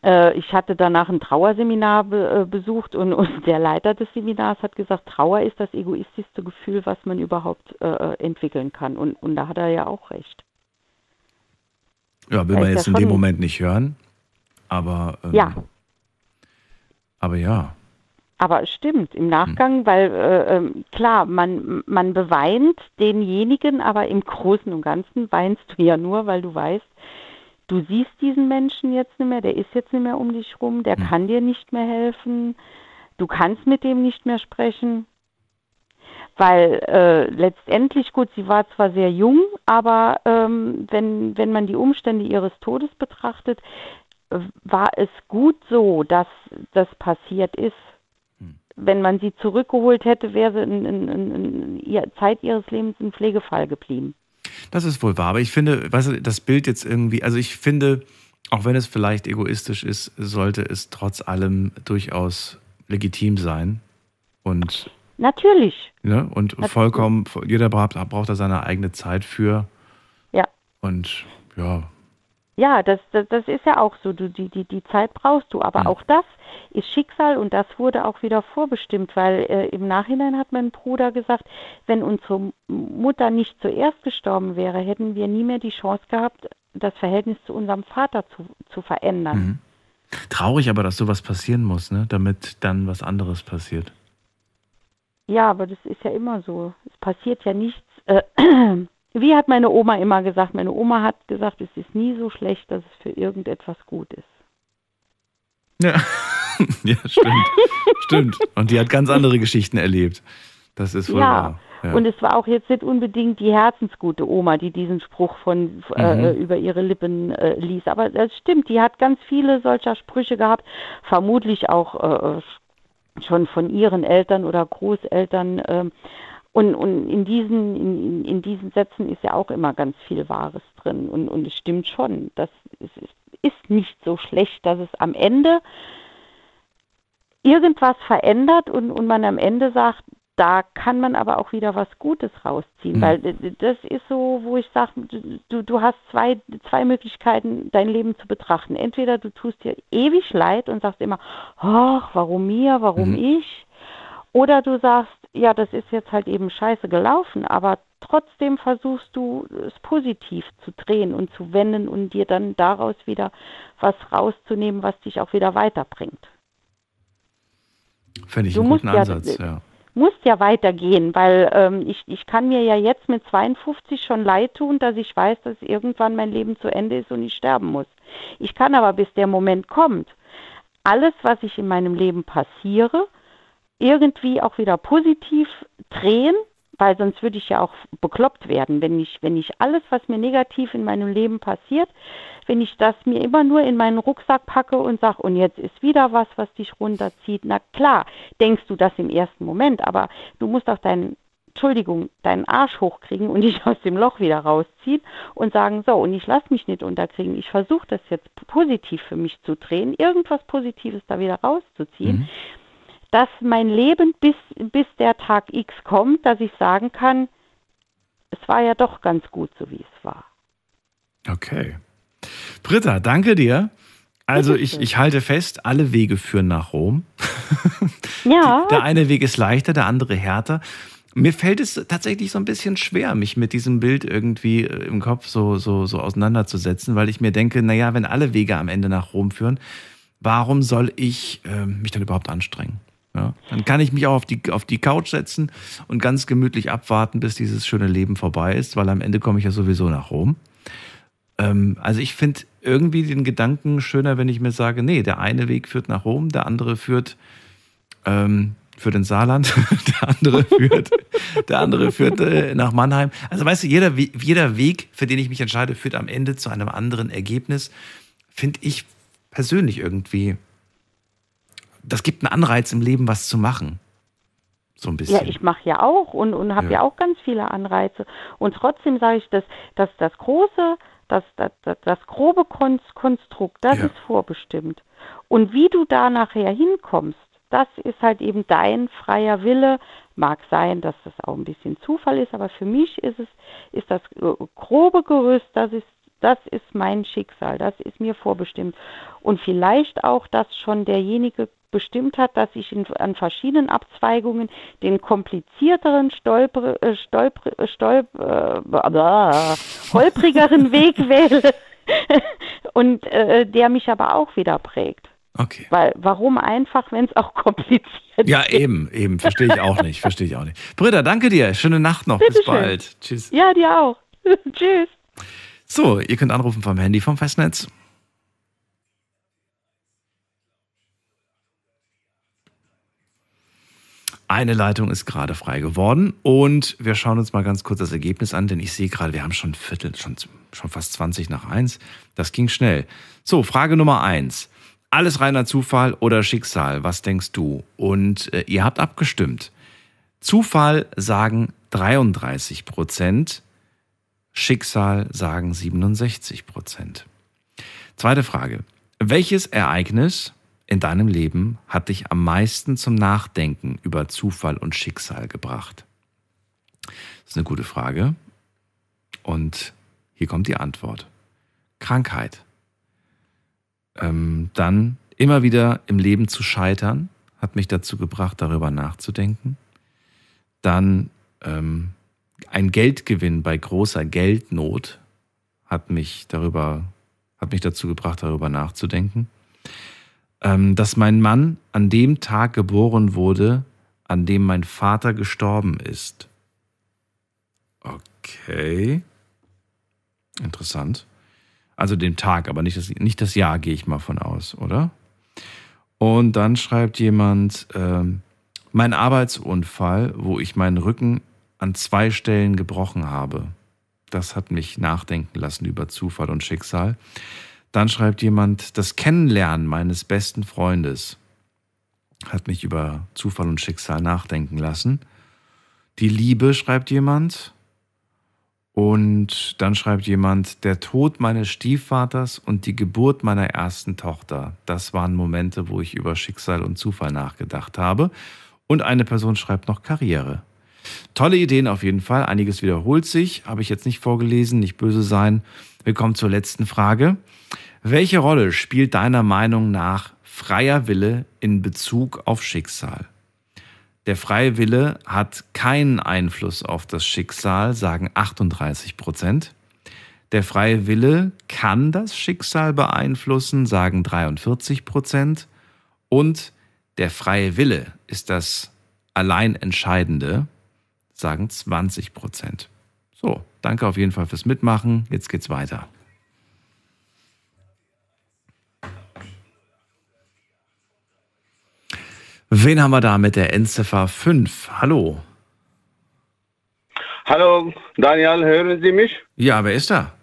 äh, ich hatte danach ein Trauerseminar be, äh, besucht und, und der Leiter des Seminars hat gesagt, Trauer ist das egoistischste Gefühl, was man überhaupt äh, entwickeln kann. Und, und da hat er ja auch recht. Ja, will Da man jetzt in dem Moment nicht hören. Aber, ähm, Ja. aber ja. Aber es stimmt im Nachgang, weil äh, ähm, klar, man, man beweint denjenigen, aber im Großen und Ganzen weinst du ja nur, weil du weißt, du siehst diesen Menschen jetzt nicht mehr, der ist jetzt nicht mehr um dich rum, der kann dir nicht mehr helfen, du kannst mit dem nicht mehr sprechen. Weil äh, letztendlich, gut, sie war zwar sehr jung, aber ähm, wenn, wenn man die Umstände ihres Todes betrachtet, äh, war es gut so, dass das passiert ist wenn man sie zurückgeholt hätte, wäre sie in, in, in, in Zeit ihres Lebens ein Pflegefall geblieben. Das ist wohl wahr. Aber ich finde, weißt du, das Bild jetzt irgendwie, also ich finde, auch wenn es vielleicht egoistisch ist, sollte es trotz allem durchaus legitim sein. Und, Natürlich, ne, und Natürlich. vollkommen, jeder braucht, braucht da seine eigene Zeit für. ja. Und ja, Ja, das, das, das ist ja auch so. Du, die, die, die Zeit brauchst du. Aber auch das ist Schicksal und das wurde auch wieder vorbestimmt, weil äh, im Nachhinein hat mein Bruder gesagt, wenn unsere Mutter nicht zuerst gestorben wäre, hätten wir nie mehr die Chance gehabt, das Verhältnis zu unserem Vater zu, zu verändern. Mhm. Traurig aber, dass sowas passieren muss, ne? damit dann was anderes passiert. Ja, aber das ist ja immer so. Es passiert ja nichts. Äh, wie hat meine Oma immer gesagt? Meine Oma hat gesagt, es ist nie so schlecht, dass es für irgendetwas gut ist. Ja, ja stimmt. stimmt. Und die hat ganz andere Geschichten erlebt. Das ist wohl ja. wahr. Ja. Und es war auch jetzt nicht unbedingt die herzensgute Oma, die diesen Spruch von äh, Mhm. über ihre Lippen äh, ließ. Aber das stimmt, die hat ganz viele solcher Sprüche gehabt, vermutlich auch äh, schon von ihren Eltern oder Großeltern. ähm, und, und in diesen, in, in- diesen Sätzen ist ja auch immer ganz viel Wahres drin. Und, und es stimmt schon, dass es ist, ist nicht so schlecht, dass es am Ende irgendwas verändert und, und man am Ende sagt, da kann man aber auch wieder was Gutes rausziehen, Mhm. weil das ist so, wo ich sage, du, du hast zwei, zwei Möglichkeiten, dein Leben zu betrachten. Entweder du tust dir ewig leid und sagst immer, ach, warum mir, warum ich? Oder du sagst, ja, das ist jetzt halt eben scheiße gelaufen, aber trotzdem versuchst du es positiv zu drehen und zu wenden und dir dann daraus wieder was rauszunehmen, was dich auch wieder weiterbringt. Fände ich Du einen guten ja- Ansatz, ja. Musst ja weitergehen, weil ähm, ich, ich kann mir ja jetzt mit 52 schon leid tun, dass ich weiß, dass irgendwann mein Leben zu Ende ist und ich sterben muss. Ich kann aber, bis der Moment kommt, alles, was ich in meinem Leben passiere, irgendwie auch wieder positiv drehen, weil sonst würde ich ja auch bekloppt werden, wenn ich, wenn ich alles, was mir negativ in meinem Leben passiert, wenn ich das mir immer nur in meinen Rucksack packe und sage, und jetzt ist wieder was, was dich runterzieht. Na klar, denkst du das im ersten Moment, aber du musst auch deinen, Entschuldigung, deinen Arsch hochkriegen und dich aus dem Loch wieder rausziehen und sagen, so, und ich lasse mich nicht unterkriegen. Ich versuche das jetzt positiv für mich zu drehen, irgendwas Positives da wieder rauszuziehen dass mein Leben bis, bis der Tag X kommt, dass ich sagen kann, es war ja doch ganz gut, so wie es war. Okay. Britta, danke dir. Also ich, ich halte fest, alle Wege führen nach Rom. Ja. Der eine Weg ist leichter, der andere härter. Mir fällt es tatsächlich so ein bisschen schwer, mich mit diesem Bild irgendwie äh, im Kopf so, so, so auseinanderzusetzen, weil ich mir denke, naja, wenn alle Wege am Ende nach Rom führen, warum soll ich ähm, mich dann überhaupt anstrengen? Ja, dann kann ich mich auch auf die, auf die Couch setzen und ganz gemütlich abwarten, bis dieses schöne Leben vorbei ist, weil am Ende komme ich ja sowieso nach Rom. Ähm, also ich finde irgendwie den Gedanken schöner, wenn ich mir sage, nee, der eine Weg führt nach Rom, der andere führt ähm, für den Saarland, der andere führt, der andere führt äh, nach Mannheim. Also weißt du, jeder, jeder Weg, für den ich mich entscheide, führt am Ende zu einem anderen Ergebnis. Finde ich persönlich irgendwie. Das gibt einen Anreiz im Leben, was zu machen. So ein bisschen. Ja, ich mache ja auch und, und habe Ja. ja. auch ganz viele Anreize. Und trotzdem sage ich, dass, dass das große, das, das, das, das grobe Kon Konstrukt, das Ja. ist vorbestimmt. Und wie du da nachher hinkommst, das ist halt eben dein freier Wille. Mag sein, dass das auch ein bisschen Zufall ist, aber für mich ist es, ist das äh, grobe Gerüst, das ist, das ist mein Schicksal, das ist mir vorbestimmt. Und vielleicht auch, dass schon derjenige bestimmt hat, dass ich in, an verschiedenen Abzweigungen den komplizierteren, stolper, äh, stolper, äh, äh, holprigeren Weg wähle und äh, der mich aber auch wieder prägt. Okay. Weil warum einfach, wenn es auch kompliziert Ja, eben, eben. Verstehe ich auch nicht. Verstehe ich auch nicht. Britta, danke dir. Schöne Nacht noch. Bis Bitteschön. bald. Tschüss. Ja, dir auch. Tschüss. So, ihr könnt anrufen vom Handy vom Festnetz. Eine Leitung ist gerade frei geworden und wir schauen uns mal ganz kurz das Ergebnis an, denn ich sehe gerade, wir haben schon Viertel, schon, schon fast 20 nach 1. Das ging schnell. So, Frage Nummer 1. Alles reiner Zufall oder Schicksal? Was denkst du? Und äh, ihr habt abgestimmt. Zufall sagen 33 Prozent, Schicksal sagen 67 Prozent. Zweite Frage. Welches Ereignis in deinem Leben hat dich am meisten zum Nachdenken über Zufall und Schicksal gebracht? Das ist eine gute Frage. Und hier kommt die Antwort. Krankheit. Ähm, dann immer wieder im Leben zu scheitern, hat mich dazu gebracht, darüber nachzudenken. Dann ähm, ein Geldgewinn bei großer Geldnot hat mich darüber, hat mich dazu gebracht, darüber nachzudenken. Ähm, dass mein Mann an dem Tag geboren wurde, an dem mein Vater gestorben ist. Okay. Interessant. Also dem Tag, aber nicht das, nicht das Jahr, gehe ich mal von aus, oder? Und dann schreibt jemand, ähm, mein Arbeitsunfall, wo ich meinen Rücken an zwei Stellen gebrochen habe. Das hat mich nachdenken lassen über Zufall und Schicksal. Dann schreibt jemand, das Kennenlernen meines besten Freundes hat mich über Zufall und Schicksal nachdenken lassen. Die Liebe, schreibt jemand. Und dann schreibt jemand, der Tod meines Stiefvaters und die Geburt meiner ersten Tochter. Das waren Momente, wo ich über Schicksal und Zufall nachgedacht habe. Und eine Person schreibt noch Karriere. Tolle Ideen auf jeden Fall. Einiges wiederholt sich. Habe ich jetzt nicht vorgelesen, nicht böse sein. Wir kommen zur letzten Frage. Welche Rolle spielt deiner Meinung nach freier Wille in Bezug auf Schicksal? Der freie Wille hat keinen Einfluss auf das Schicksal, sagen 38 Prozent. Der freie Wille kann das Schicksal beeinflussen, sagen 43 Prozent. Und der freie Wille ist das allein Entscheidende, sagen 20 Prozent. So, danke auf jeden Fall fürs Mitmachen. Jetzt geht's weiter. Wen haben wir da mit der Endziffer 5? Hallo. Hallo, Daniel, hören Sie mich? Ja, wer ist da?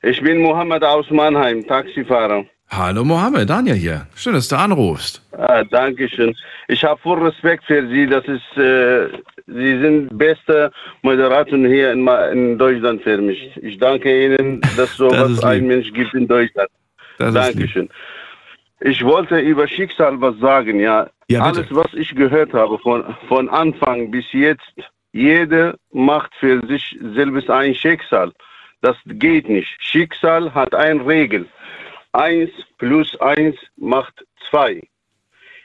Ich bin Mohammed aus Mannheim, Taxifahrer. Hallo Mohammed, Daniel hier. Schön, dass du anrufst. Ah, Dankeschön. Ich habe voll Respekt für Sie. Das ist, äh, Sie sind beste Moderator hier in, in, Deutschland für mich. Ich danke Ihnen, dass so das was ein Mensch gibt in Deutschland. Das Dankeschön. Ich wollte über Schicksal was sagen, ja. ja Alles, was ich gehört habe von, von Anfang bis jetzt, jeder macht für sich selbst ein Schicksal. Das geht nicht. Schicksal hat eine Regel. Eins plus eins macht zwei.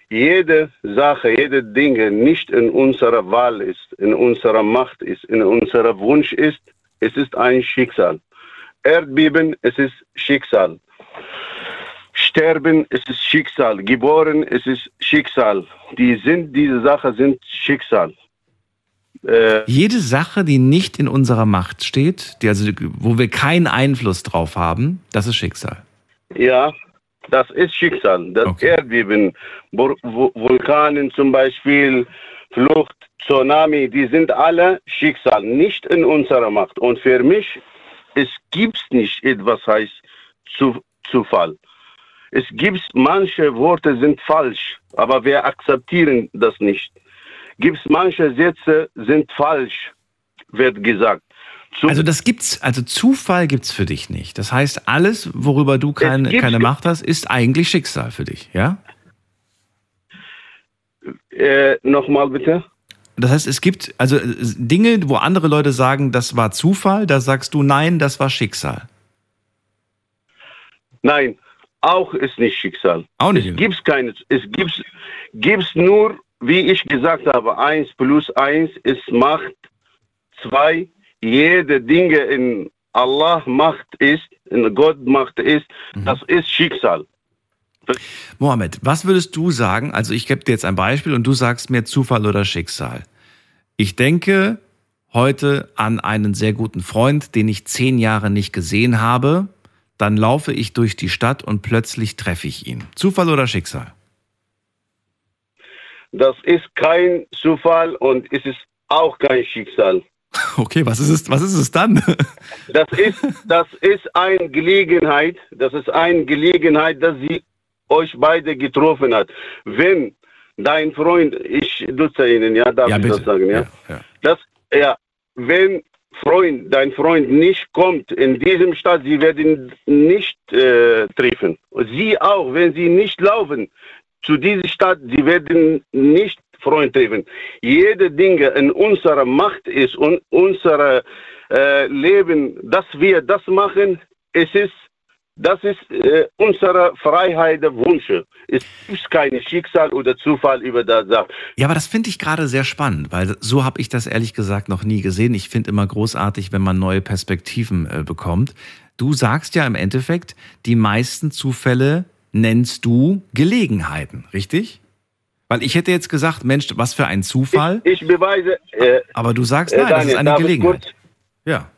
Jede Sache, jede Dinge nicht in unserer Wahl ist, in unserer Macht ist, in unserer Wunsch ist, es ist ein Schicksal. Erdbeben, es ist Schicksal. Sterben, es ist Schicksal. Geboren, es ist Schicksal. Die sind, diese Sachen sind Schicksal. Äh, Jede Sache, die nicht in unserer Macht steht, die also, wo wir keinen Einfluss drauf haben, das ist Schicksal. Ja, das ist Schicksal. Das okay. Erdbeben, Vulkanen zum Beispiel, Flucht, Tsunami, die sind alle Schicksal, nicht in unserer Macht. Und für mich, es gibt nicht etwas heißt Zufall. Es gibt manche Worte sind falsch, aber wir akzeptieren das nicht. Gibt manche Sätze sind falsch, wird gesagt. Zu also das gibt's, also Zufall gibt's für dich nicht. Das heißt, alles, worüber du kein, keine Macht hast, ist eigentlich Schicksal für dich, ja? Äh, Nochmal bitte. Das heißt, es gibt also Dinge, wo andere Leute sagen, das war Zufall, da sagst du, nein, das war Schicksal. Nein, auch ist nicht Schicksal. Auch nicht. Es gibt keine, es gibt gibt's nur, wie ich gesagt habe, eins plus eins ist Macht, zwei, jede Dinge in Allah Macht ist, in Gott Macht ist, mhm. das ist Schicksal. Mohammed, was würdest du sagen? Also ich gebe dir jetzt ein Beispiel und du sagst mir Zufall oder Schicksal. Ich denke heute an einen sehr guten Freund, den ich zehn Jahre nicht gesehen habe dann laufe ich durch die Stadt und plötzlich treffe ich ihn. Zufall oder Schicksal? Das ist kein Zufall und es ist auch kein Schicksal. Okay, was ist es, was ist es dann? Das ist, das ist eine Gelegenheit, das ist eine Gelegenheit, dass sie euch beide getroffen hat. Wenn dein Freund, ich nutze Ihnen, ja, darf ja, ich bitte. das sagen, ja? Ja, ja. Das, ja, wenn Freund, dein Freund nicht kommt in diesem Stadt, sie werden nicht äh, treffen. Sie auch, wenn sie nicht laufen zu dieser Stadt, sie werden nicht Freund treffen. Jede Dinge in unserer Macht ist und unser äh, Leben, dass wir das machen, es ist Das ist äh, unsere Freiheit der Wünsche. Es gibt kein Schicksal oder Zufall über das Sache. Ja, aber das finde ich gerade sehr spannend, weil so habe ich das ehrlich gesagt noch nie gesehen. Ich finde immer großartig, wenn man neue Perspektiven äh, bekommt. Du sagst ja im Endeffekt, die meisten Zufälle nennst du Gelegenheiten, richtig? Weil ich hätte jetzt gesagt, Mensch, was für ein Zufall. Ich, ich beweise. Äh, aber du sagst, nein, Daniel, das ist eine Gelegenheit. Kurz, ja.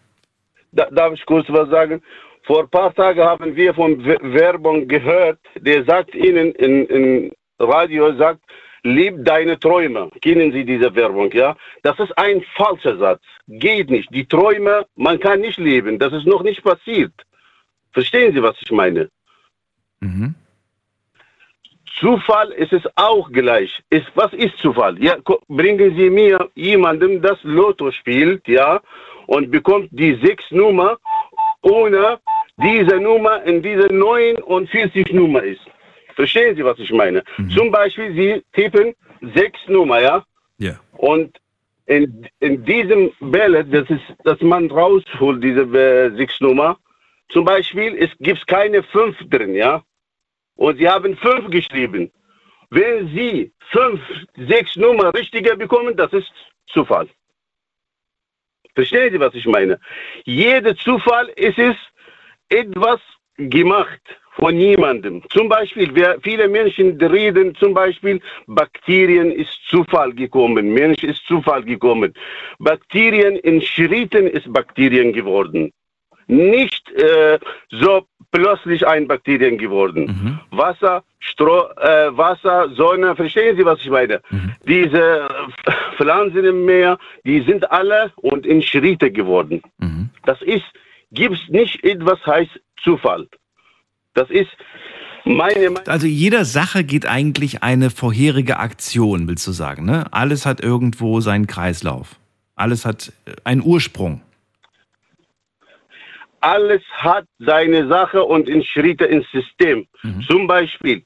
Da, darf ich kurz was sagen? Vor ein paar Tagen haben wir von Werbung gehört, der sagt Ihnen in, in Radio, sagt, lieb deine Träume. Kennen Sie diese Werbung, ja? Das ist ein falscher Satz. Geht nicht. Die Träume, man kann nicht leben. Das ist noch nicht passiert. Verstehen Sie, was ich meine? Mhm. Zufall ist es auch gleich. Ist, was ist Zufall? Ja, bringen Sie mir jemanden, das Lotto spielt, ja, und bekommt die sechs Nummer ohne diese Nummer in diese 49 Nummer ist. Verstehen Sie, was ich meine? Mhm. Zum Beispiel, Sie tippen sechs Nummer, ja? Ja. Und in, in diesem Ballot, das ist, dass man rausholt, diese äh, sechs Nummer, zum Beispiel, es gibt keine fünf drin, ja? Und Sie haben fünf geschrieben. Wenn Sie fünf, sechs Nummer richtiger bekommen, das ist Zufall. Verstehen Sie, was ich meine? Jeder Zufall ist es etwas gemacht von jemandem. Zum Beispiel, wer, viele Menschen reden zum Beispiel, Bakterien ist Zufall gekommen, Mensch ist Zufall gekommen. Bakterien in Schritten ist Bakterien geworden. Nicht äh, so plötzlich ein Bakterien geworden. Mhm. Wasser, Stro äh, Wasser, Sonne, verstehen Sie, was ich meine? Mhm. Diese Pflanzen im Meer, die sind alle und in Schritte geworden. Mhm. Das ist, gibt es nicht etwas heißt Zufall. Das ist meine Meinung. Also jeder Sache geht eigentlich eine vorherige Aktion, willst du sagen, ne? Alles hat irgendwo seinen Kreislauf. Alles hat äh, einen Ursprung alles hat seine Sache und in Schritte ins System. Mhm. Zum Beispiel,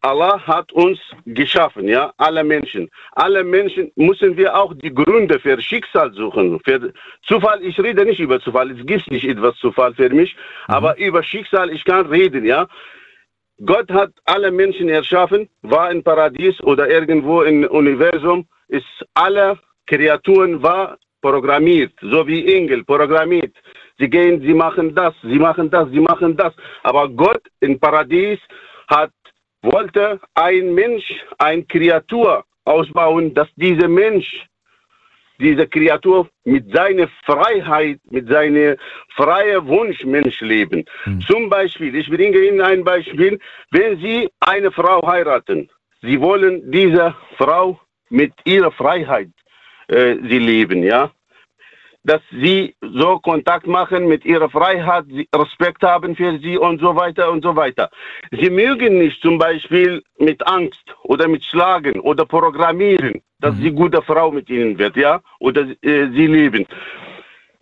Allah hat uns geschaffen, ja, alle Menschen. Alle Menschen müssen wir auch die Gründe für Schicksal suchen. Für Zufall, ich rede nicht über Zufall, es gibt nicht etwas Zufall für mich, mhm. aber über Schicksal, ich kann reden, ja. Gott hat alle Menschen erschaffen, war im Paradies oder irgendwo im Universum, ist alle Kreaturen war programmiert, so wie Engel programmiert. Sie gehen, sie machen das, sie machen das, sie machen das. Aber Gott im Paradies hat, wollte ein Mensch, ein Kreatur ausbauen, dass dieser Mensch, diese Kreatur mit seiner Freiheit, mit seinem freien Wunsch Mensch leben. Mhm. Zum Beispiel, ich bringe Ihnen ein Beispiel, wenn Sie eine Frau heiraten, Sie wollen diese Frau mit ihrer Freiheit äh, sie leben, ja dass sie so Kontakt machen mit ihrer Freiheit, Respekt haben für sie und so weiter und so weiter. Sie mögen nicht zum Beispiel mit Angst oder mit Schlagen oder Programmieren, dass mhm. sie gute Frau mit ihnen wird, ja, oder äh, sie leben.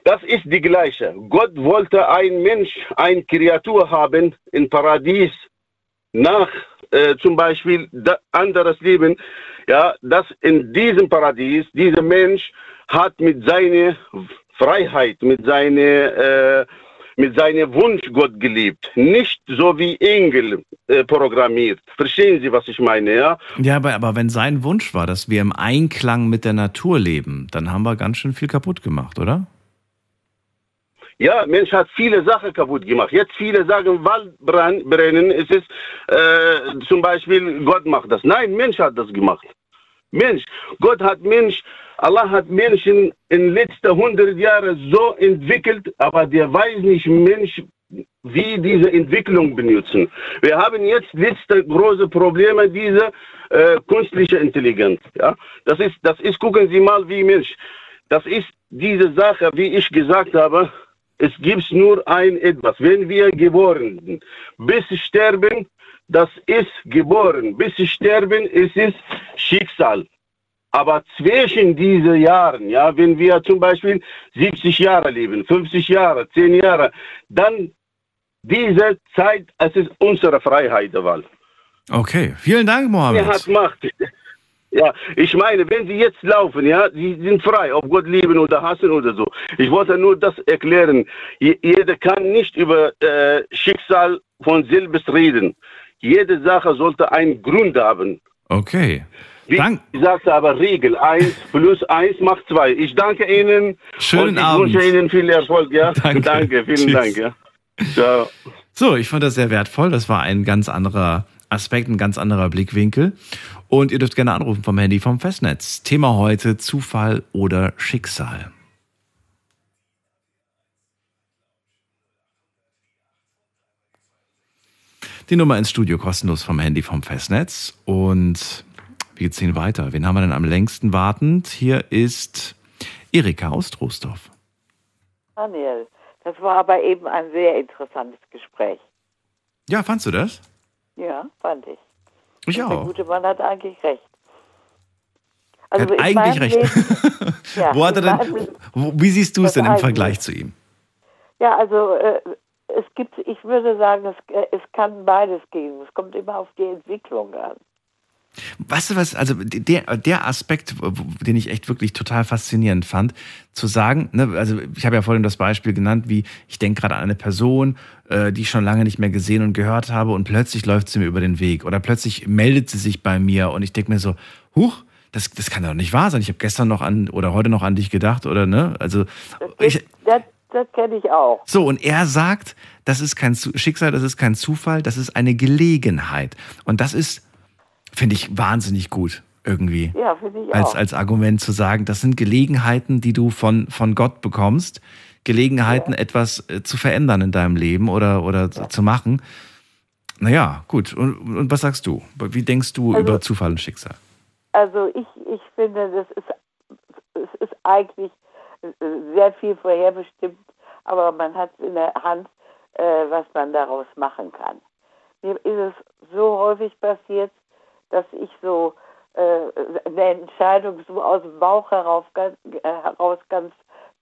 Das ist die gleiche. Gott wollte ein Mensch, ein Kreatur haben im Paradies nach äh, zum Beispiel anderes Leben, ja, dass in diesem Paradies dieser Mensch hat mit seiner Freiheit, mit seiner äh, mit seinem Wunsch Gott geliebt, nicht so wie Engel äh, programmiert. Verstehen Sie, was ich meine, ja? Ja, aber, aber wenn sein Wunsch war, dass wir im Einklang mit der Natur leben, dann haben wir ganz schön viel kaputt gemacht, oder? Ja, Mensch hat viele Sachen kaputt gemacht. Jetzt viele sagen, Wald brennen, es ist äh, zum Beispiel, Gott macht das. Nein, Mensch hat das gemacht. Mensch, Gott hat Mensch Allah hat Menschen in den letzten 100 Jahren so entwickelt, aber der weiß nicht, Mensch, wie diese Entwicklung benutzen. Wir haben jetzt letzte große Probleme, diese äh, künstliche Intelligenz. Ja? Das, ist, das ist, gucken Sie mal, wie Mensch. Das ist diese Sache, wie ich gesagt habe, es gibt nur ein etwas. Wenn wir geboren sind, bis sterben, das ist geboren. Bis sterben, es ist Schicksal. Aber zwischen diesen Jahren, ja, wenn wir zum Beispiel 70 Jahre leben, 50 Jahre, 10 Jahre, dann diese Zeit, es ist unsere Freiheit der Wahl. Okay, vielen Dank, Mohammed. Er hat Macht. Ja, ich meine, wenn sie jetzt laufen, ja, sie sind frei, ob Gott lieben oder hassen oder so. Ich wollte nur das erklären. Je, jeder kann nicht über äh, Schicksal von selbst reden. Jede Sache sollte einen Grund haben. Okay. Wie Dank ich sagte aber Regel 1 plus 1 macht 2. Ich danke Ihnen. Schönen und ich Abend. wünsche Ihnen viel Erfolg. Ja? Danke. vielen Tschüss. Dank. Ja. Ciao. So, ich fand das sehr wertvoll. Das war ein ganz anderer Aspekt, ein ganz anderer Blickwinkel. Und ihr dürft gerne anrufen vom Handy vom Festnetz. Thema heute Zufall oder Schicksal. Die Nummer ins Studio kostenlos vom Handy vom Festnetz. Und wir ziehen weiter. Wen haben wir denn am längsten wartend? Hier ist Erika aus Troisdorf. Daniel, das war aber eben ein sehr interessantes Gespräch. Ja, fandst du das? Ja, fand ich. Ich Und Der auch. gute Mann hat eigentlich recht. Er hat eigentlich recht. Leben- ja, Wo hat er denn, wie siehst du es denn im. Vergleich zu ihm? Ja, also äh, es gibt, ich würde sagen, es, äh, es kann beides gehen. Es kommt immer auf die Entwicklung an. Weißt du was, also der, der Aspekt, den ich echt wirklich total faszinierend fand, zu sagen, ne, also ich habe ja vorhin das Beispiel genannt, wie ich denke gerade an eine Person, äh, die ich schon lange nicht mehr gesehen und gehört habe und plötzlich läuft sie mir über den Weg oder plötzlich meldet sie sich bei mir und ich denke mir so, huch, das, das kann doch nicht wahr sein. Ich habe gestern noch an oder heute noch an dich gedacht oder ne, also ich, Das, das kenne ich auch. so, und er sagt, das ist kein Schicksal, das ist kein Zufall, das ist eine Gelegenheit. Und das ist, finde ich, wahnsinnig gut irgendwie. Ja, finde ich Als, auch. als Argument zu sagen, das sind Gelegenheiten, die du von, von Gott bekommst. Gelegenheiten, etwas äh, zu verändern in deinem Leben oder, oder zu- zu machen. Naja, gut. Und, und was sagst du? Wie denkst du Also- über Zufall und Schicksal? Also ich, ich finde, das ist, es ist eigentlich äh, sehr viel vorherbestimmt, aber man hat in der Hand, äh, was man daraus machen kann. Mir ist es so häufig passiert, dass ich so äh, eine Entscheidung so aus dem Bauch herauf, ganz- heraus ganz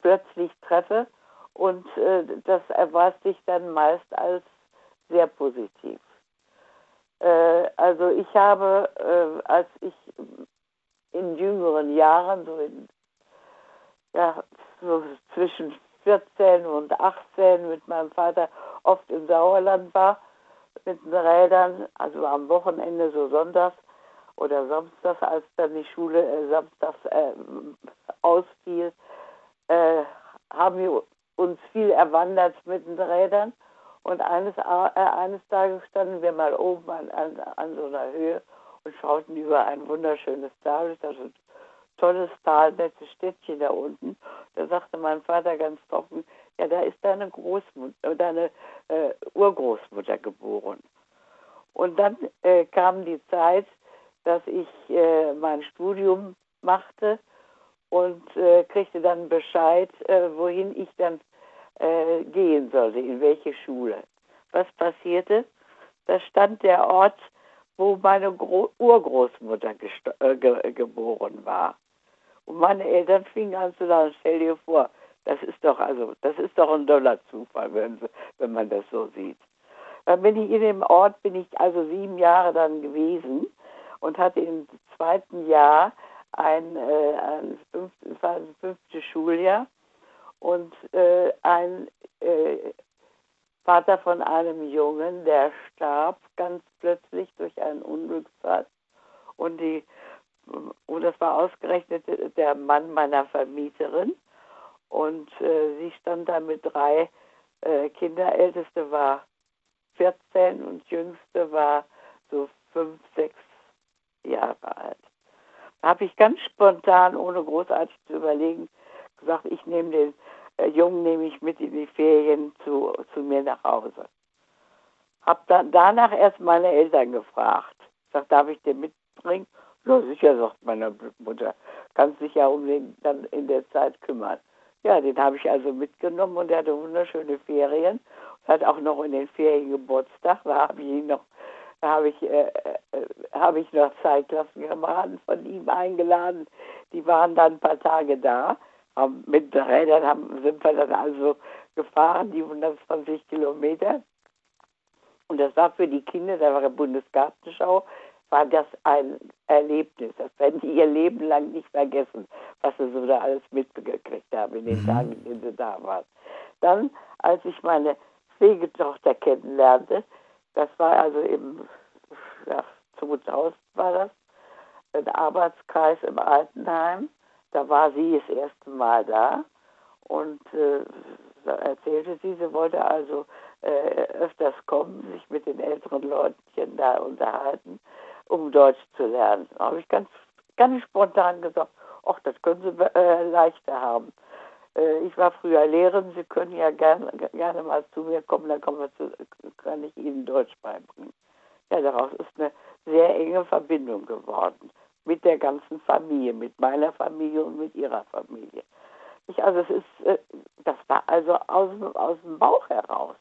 plötzlich treffe und äh, das erweist sich dann meist als sehr positiv. Äh, also ich habe, äh, als ich in jüngeren Jahren, so, in, ja, so zwischen 14 und 18 mit meinem Vater oft im Sauerland war, mit den Rädern, also am Wochenende, so sonntags oder samstags, als dann die Schule äh, samstags äh, ausfiel, äh, haben wir uns viel erwandert mit den Rädern. Und eines, äh, eines Tages standen wir mal oben an, an, an so einer Höhe und schauten über ein wunderschönes Tal. Das ein tolles Tal, nettes Städtchen da unten. Da sagte mein Vater ganz trocken, ja, da ist deine Großmutter, deine äh, Urgroßmutter geboren. Und dann äh, kam die Zeit, dass ich äh, mein Studium machte und äh, kriegte dann Bescheid, äh, wohin ich dann äh, gehen sollte, in welche Schule. Was passierte? Da stand der Ort, wo meine Gro Urgroßmutter ge geboren war. Und meine Eltern fingen an zu sagen, stell dir vor, das ist doch also, das ist doch ein doller Zufall, wenn, wenn man das so sieht. Dann bin ich in dem Ort, bin ich also sieben Jahre dann gewesen und hatte im zweiten Jahr ein, äh, ein, fünftes, ein Schuljahr und äh, ein äh, Vater von einem Jungen, der starb ganz plötzlich durch einen Unglücksfall und die und das war ausgerechnet der Mann meiner Vermieterin und äh, sie stand da mit drei äh, Kinder. Älteste war 14 und jüngste war so fünf, sechs Jahre alt. Da habe ich ganz spontan, ohne großartig zu überlegen, gesagt, ich nehme den äh, Jungen nehme ich mit in die Ferien zu, zu mir nach Hause. Hab dann danach erst meine Eltern gefragt. Sagt, darf ich den mitbringen? Ja, sicher, sagt meine Mutter. Kannst dich ja um den dann in der Zeit kümmern. Ja, den habe ich also mitgenommen und er hatte wunderschöne Ferien. Hat auch noch in den Ferien Geburtstag. Da habe ich ihn noch, habe ich, äh, äh, habe ich noch Zeitklassenkameraden von ihm eingeladen. Die waren dann ein paar Tage da. Haben, mit Rädern haben, sind wir dann also gefahren, die 120 Kilometer. Und das war für die Kinder, da war eine Bundesgartenschau, war das ein Erlebnis. Das werden die ihr Leben lang nicht vergessen, was sie so da alles mitgekriegt haben in den Mhm. Tagen, in denen sie da waren. Dann, als ich meine Pflegetochter kennenlernte, das war also im ja, 2000 war das, ein Arbeitskreis im Altenheim. Da war sie das erste Mal da und äh, erzählte sie, sie wollte also äh, öfters kommen, sich mit den älteren Leutchen da unterhalten, um Deutsch zu lernen. Da habe ich ganz, ganz spontan gesagt, ach, das können Sie äh, leichter haben. Äh, ich war früher Lehrerin, Sie können ja gerne, gerne mal zu mir kommen, dann kommen wir zu, kann ich Ihnen Deutsch beibringen. Ja, daraus ist eine sehr enge Verbindung geworden mit der ganzen Familie, mit meiner Familie und mit ihrer Familie. Ich, also es ist, äh, das war also aus, aus dem Bauch heraus.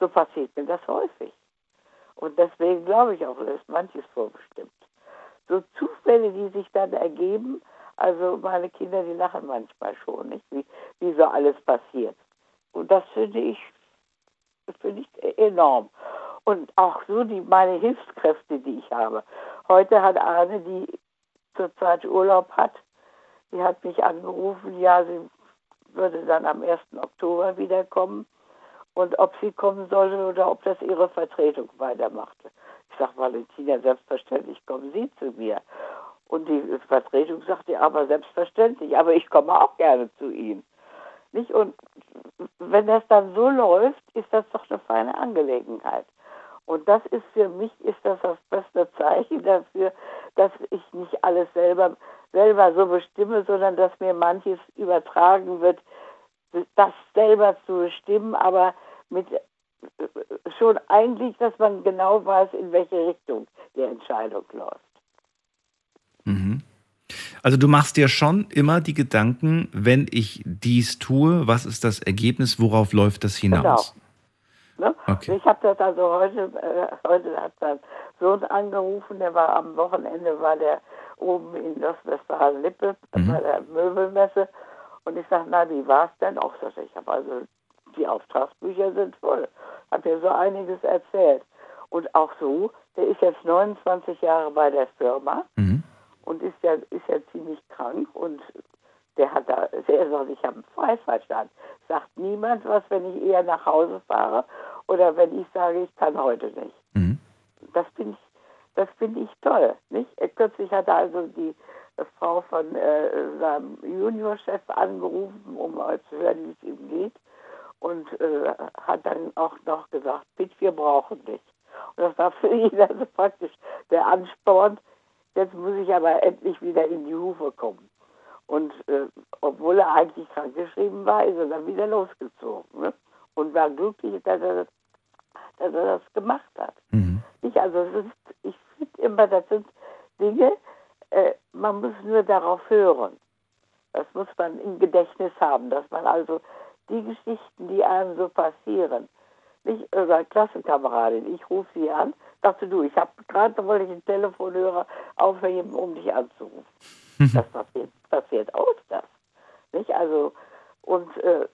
So passiert mir das häufig. Und deswegen glaube ich auch, da ist manches vorbestimmt. So Zufälle, die sich dann ergeben, also meine Kinder, die lachen manchmal schon, nicht? Wie, wie so alles passiert. Und das finde ich, finde ich enorm. Und auch so die, meine Hilfskräfte, die ich habe. Heute hat Arne, die zurzeit Urlaub hat, die hat mich angerufen, ja, sie würde dann am 1. Oktober wiederkommen und ob sie kommen sollte oder ob das ihre Vertretung weitermachte. Ich sage, Valentina, selbstverständlich kommen Sie zu mir. Und die Vertretung sagte, aber selbstverständlich, aber ich komme auch gerne zu Ihnen. Nicht? Und wenn das dann so läuft, ist das doch eine feine Angelegenheit. Und das ist für mich ist das das beste Zeichen dafür, dass ich nicht alles selber selber so bestimme, sondern dass mir manches übertragen wird, das selber zu bestimmen, aber mit äh, schon eigentlich, dass man genau weiß, in welche Richtung die Entscheidung läuft. Mhm. Also du machst dir schon immer die Gedanken, wenn ich dies tue, was ist das Ergebnis, worauf läuft das hinaus? Ne? Okay. Ich habe das also heute, äh, heute hat sein Sohn angerufen, der war am Wochenende, war der oben in Ostwestfalen-Lippe bei der Möbelmesse und ich sage, na, wie war's denn? Auch sagte ich, habe also, die Auftragsbücher sind voll. Hat mir so einiges erzählt. Und auch so, der ist jetzt 29 Jahre bei der Firma und ist ja, ist ja ziemlich krank und der hat da, der sagt, ich habe einen Freifahrtstand. Sagt niemand was, wenn ich eher nach Hause fahre oder wenn ich sage, ich kann heute nicht. Das finde ich, das finde ich toll, nicht? Kürzlich hat er also die Frau von äh, seinem Juniorchef angerufen, um mal zu hören, wie es ihm geht und äh, hat dann auch noch gesagt, bitte, wir brauchen dich. Und das war für ihn also praktisch der Ansporn, jetzt muss ich aber endlich wieder in die Hufe kommen. Und äh, obwohl er eigentlich krankgeschrieben war, ist er dann wieder losgezogen. Ne? Und war glücklich, dass er das, dass er das gemacht hat. Ich, also ist, ich finde immer, das sind Dinge, äh, man muss nur darauf hören. Das muss man im Gedächtnis haben, dass man also die Geschichten, die einem so passieren, nicht oder Klassenkameradin, ich rufe sie an, dachte du, ich habe gerade wollte ich einen Telefonhörer aufheben, um dich anzurufen. das passiert, passiert auch das. Nicht? Also, und äh,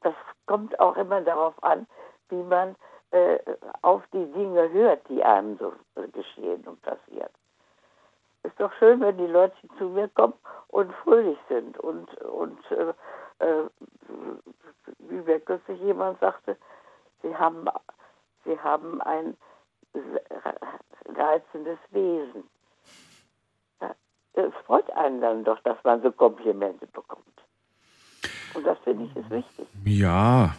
das kommt auch immer darauf an, wie man äh, auf die Dinge hört, die einem so äh, geschehen und passieren. Ist doch schön, wenn die Leute zu mir kommen und fröhlich sind und, und äh, äh, wie mir kürzlich jemand sagte, sie haben, sie haben ein reizendes Wesen. Es freut einen dann doch, dass man so Komplimente bekommt. Und das finde ich ist wichtig. Ja,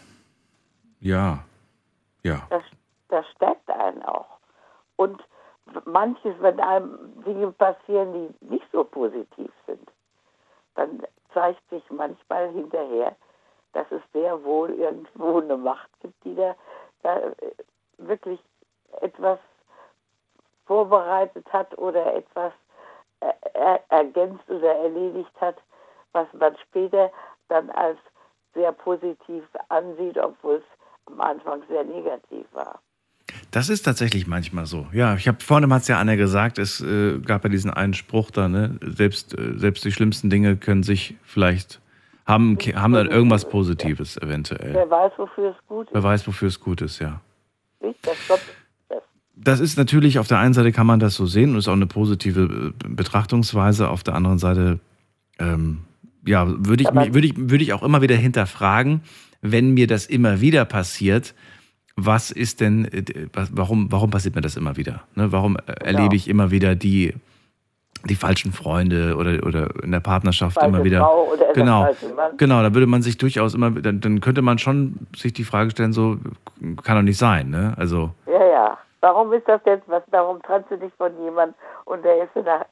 ja, ja. Das, das stärkt einen auch. Und manches, wenn einem Dinge passieren, die nicht so positiv sind, dann zeigt sich manchmal hinterher, dass es sehr wohl irgendwo eine Macht gibt, die da, da äh, wirklich etwas vorbereitet hat oder etwas äh, er, ergänzt oder erledigt hat, was man später dann als sehr positiv ansieht, obwohl es am Anfang sehr negativ war. Das ist tatsächlich manchmal so. Ja, ich habe vorhin hat es ja Anna gesagt, es äh, gab ja diesen einen Spruch da, ne? Selbst, äh, selbst die schlimmsten Dinge können sich vielleicht haben, haben dann irgendwas Positives eventuell. Wer weiß, wofür es gut ist. Wer weiß, wofür es gut ist, ja. Das ist natürlich, auf der einen Seite kann man das so sehen und ist auch eine positive äh, Betrachtungsweise. Auf der anderen Seite, ähm, ja, würde ich, würde ich, würde ich auch immer wieder hinterfragen, wenn mir das immer wieder passiert, was ist denn, äh, warum, warum passiert mir das immer wieder? Ne? Warum äh, erlebe ich immer wieder die, die falschen Freunde oder, oder in der Partnerschaft Falsche immer wieder. Frau oder der genau, genau, da würde man sich durchaus immer, dann, dann könnte man schon sich die Frage stellen, so kann doch nicht sein, ne? Also Ja, ja. Warum ist das jetzt was? Warum trennst du dich von jemandem und der ist nach,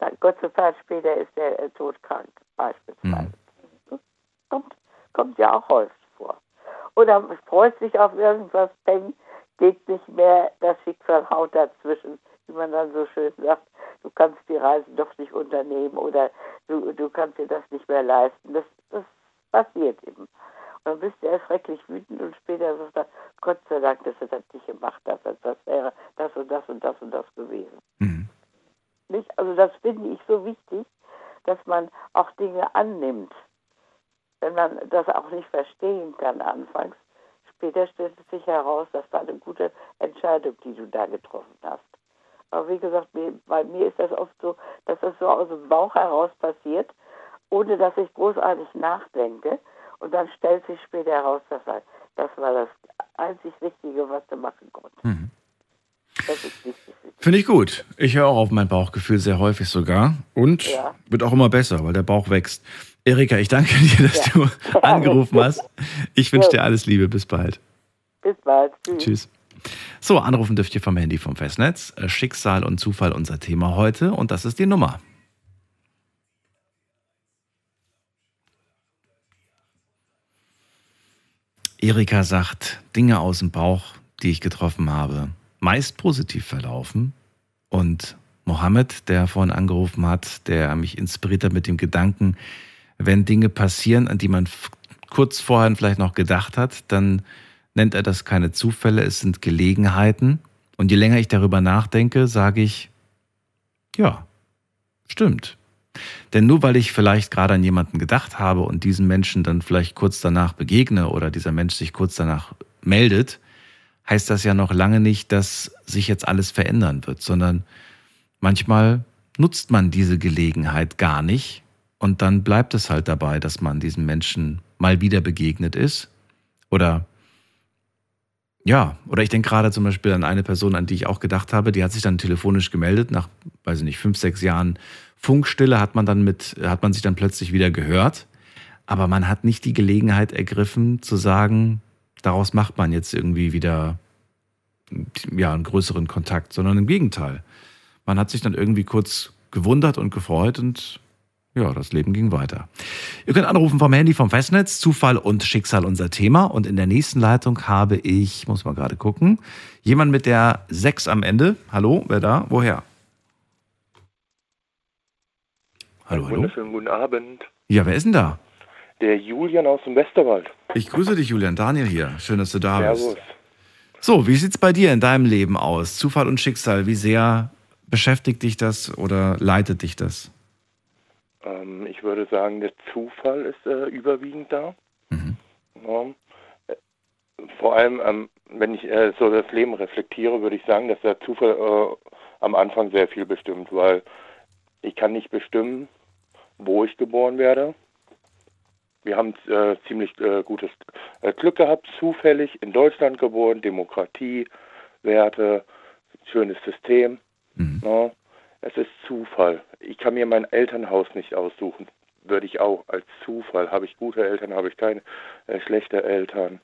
nach kurze Zeit später ist der äh, todkrank beispielsweise. Kommt, kommt ja auch häufig. Oder freut sich auf irgendwas, denkt, geht nicht mehr, das Schicksal haut dazwischen, wie man dann so schön sagt, du kannst die Reisen doch nicht unternehmen oder du, du kannst dir das nicht mehr leisten. Das, das passiert eben. Und dann bist du erst schrecklich wütend und später sagt er, Gott sei Dank, dass er das nicht gemacht hat, das wäre das und das und das und das gewesen. Nicht? Also das finde ich so wichtig, dass man auch Dinge annimmt. Wenn man das auch nicht verstehen kann anfangs, später stellt es sich heraus, das war eine gute Entscheidung, die du da getroffen hast. Aber wie gesagt, bei mir ist das oft so, dass das so aus dem Bauch heraus passiert, ohne dass ich großartig nachdenke. Und dann stellt sich später heraus, dass das war das einzig Richtige, was du machen konntest. Das ist wichtig. Finde ich gut. Ich höre auch auf mein Bauchgefühl sehr häufig sogar. Und Ja. wird auch immer besser, weil der Bauch wächst. Erika, ich danke dir, dass du angerufen hast. Ich wünsche dir alles Liebe. Bis bald. Bis bald. Tschüss. Tschüss. So, anrufen dürft ihr vom Handy vom Festnetz. Äh, Schicksal und Zufall unser Thema heute. Und das ist die Nummer. Erika sagt, Dinge aus dem Bauch, die ich getroffen habe, meist positiv verlaufen. Und Mohammed, der vorhin angerufen hat, der mich inspiriert hat mit dem Gedanken, wenn Dinge passieren, an die man kurz vorher vielleicht noch gedacht hat, dann nennt er das keine Zufälle, es sind Gelegenheiten. Und je länger ich darüber nachdenke, sage ich, ja, stimmt. Denn nur weil ich vielleicht gerade an jemanden gedacht habe und diesen Menschen dann vielleicht kurz danach begegne oder dieser Mensch sich kurz danach meldet, heißt das ja noch lange nicht, dass sich jetzt alles verändern wird, sondern manchmal nutzt man diese Gelegenheit gar nicht und dann bleibt es halt dabei, dass man diesem Menschen mal wieder begegnet ist oder ja, oder ich denke gerade zum Beispiel an eine Person, an die ich auch gedacht habe, die hat sich dann telefonisch gemeldet, nach, weiß ich nicht, fünf, sechs Jahren Funkstille hat man dann mit, hat man sich dann plötzlich wieder gehört. Aber man hat nicht die Gelegenheit ergriffen zu sagen, daraus macht man jetzt irgendwie wieder ja, einen größeren Kontakt, sondern im Gegenteil. Man hat sich dann irgendwie kurz gewundert und gefreut und ja, das Leben ging weiter. Ihr könnt anrufen vom Handy vom Festnetz, Zufall und Schicksal unser Thema. Und in der nächsten Leitung habe ich, muss mal gerade gucken, jemand mit der 6 am Ende. Hallo, wer da? Woher? Hallo, hallo. Wunderschönen guten Abend. Ja, wer ist denn da? Der Julian aus dem Westerwald. Ich grüße dich, Julian. Daniel hier. Schön, dass du da Servus. bist. So, wie sieht's bei dir in deinem Leben aus? Zufall und Schicksal, wie sehr beschäftigt dich das oder leitet dich das? Ähm, ich würde sagen, der Zufall ist äh, überwiegend da. Ja. Äh, Vor allem, ähm, wenn ich äh, so das Leben reflektiere, würde ich sagen, dass der Zufall äh, am Anfang sehr viel bestimmt, weil ich kann nicht bestimmen, wo ich geboren werde. Wir haben äh, ziemlich äh, gutes äh, Glück gehabt, zufällig in Deutschland geboren, Demokratie, Werte, schönes System. Ja, es ist Zufall. Ich kann mir mein Elternhaus nicht aussuchen. Würde ich auch als Zufall. Habe ich gute Eltern, habe ich keine äh, schlechte Eltern.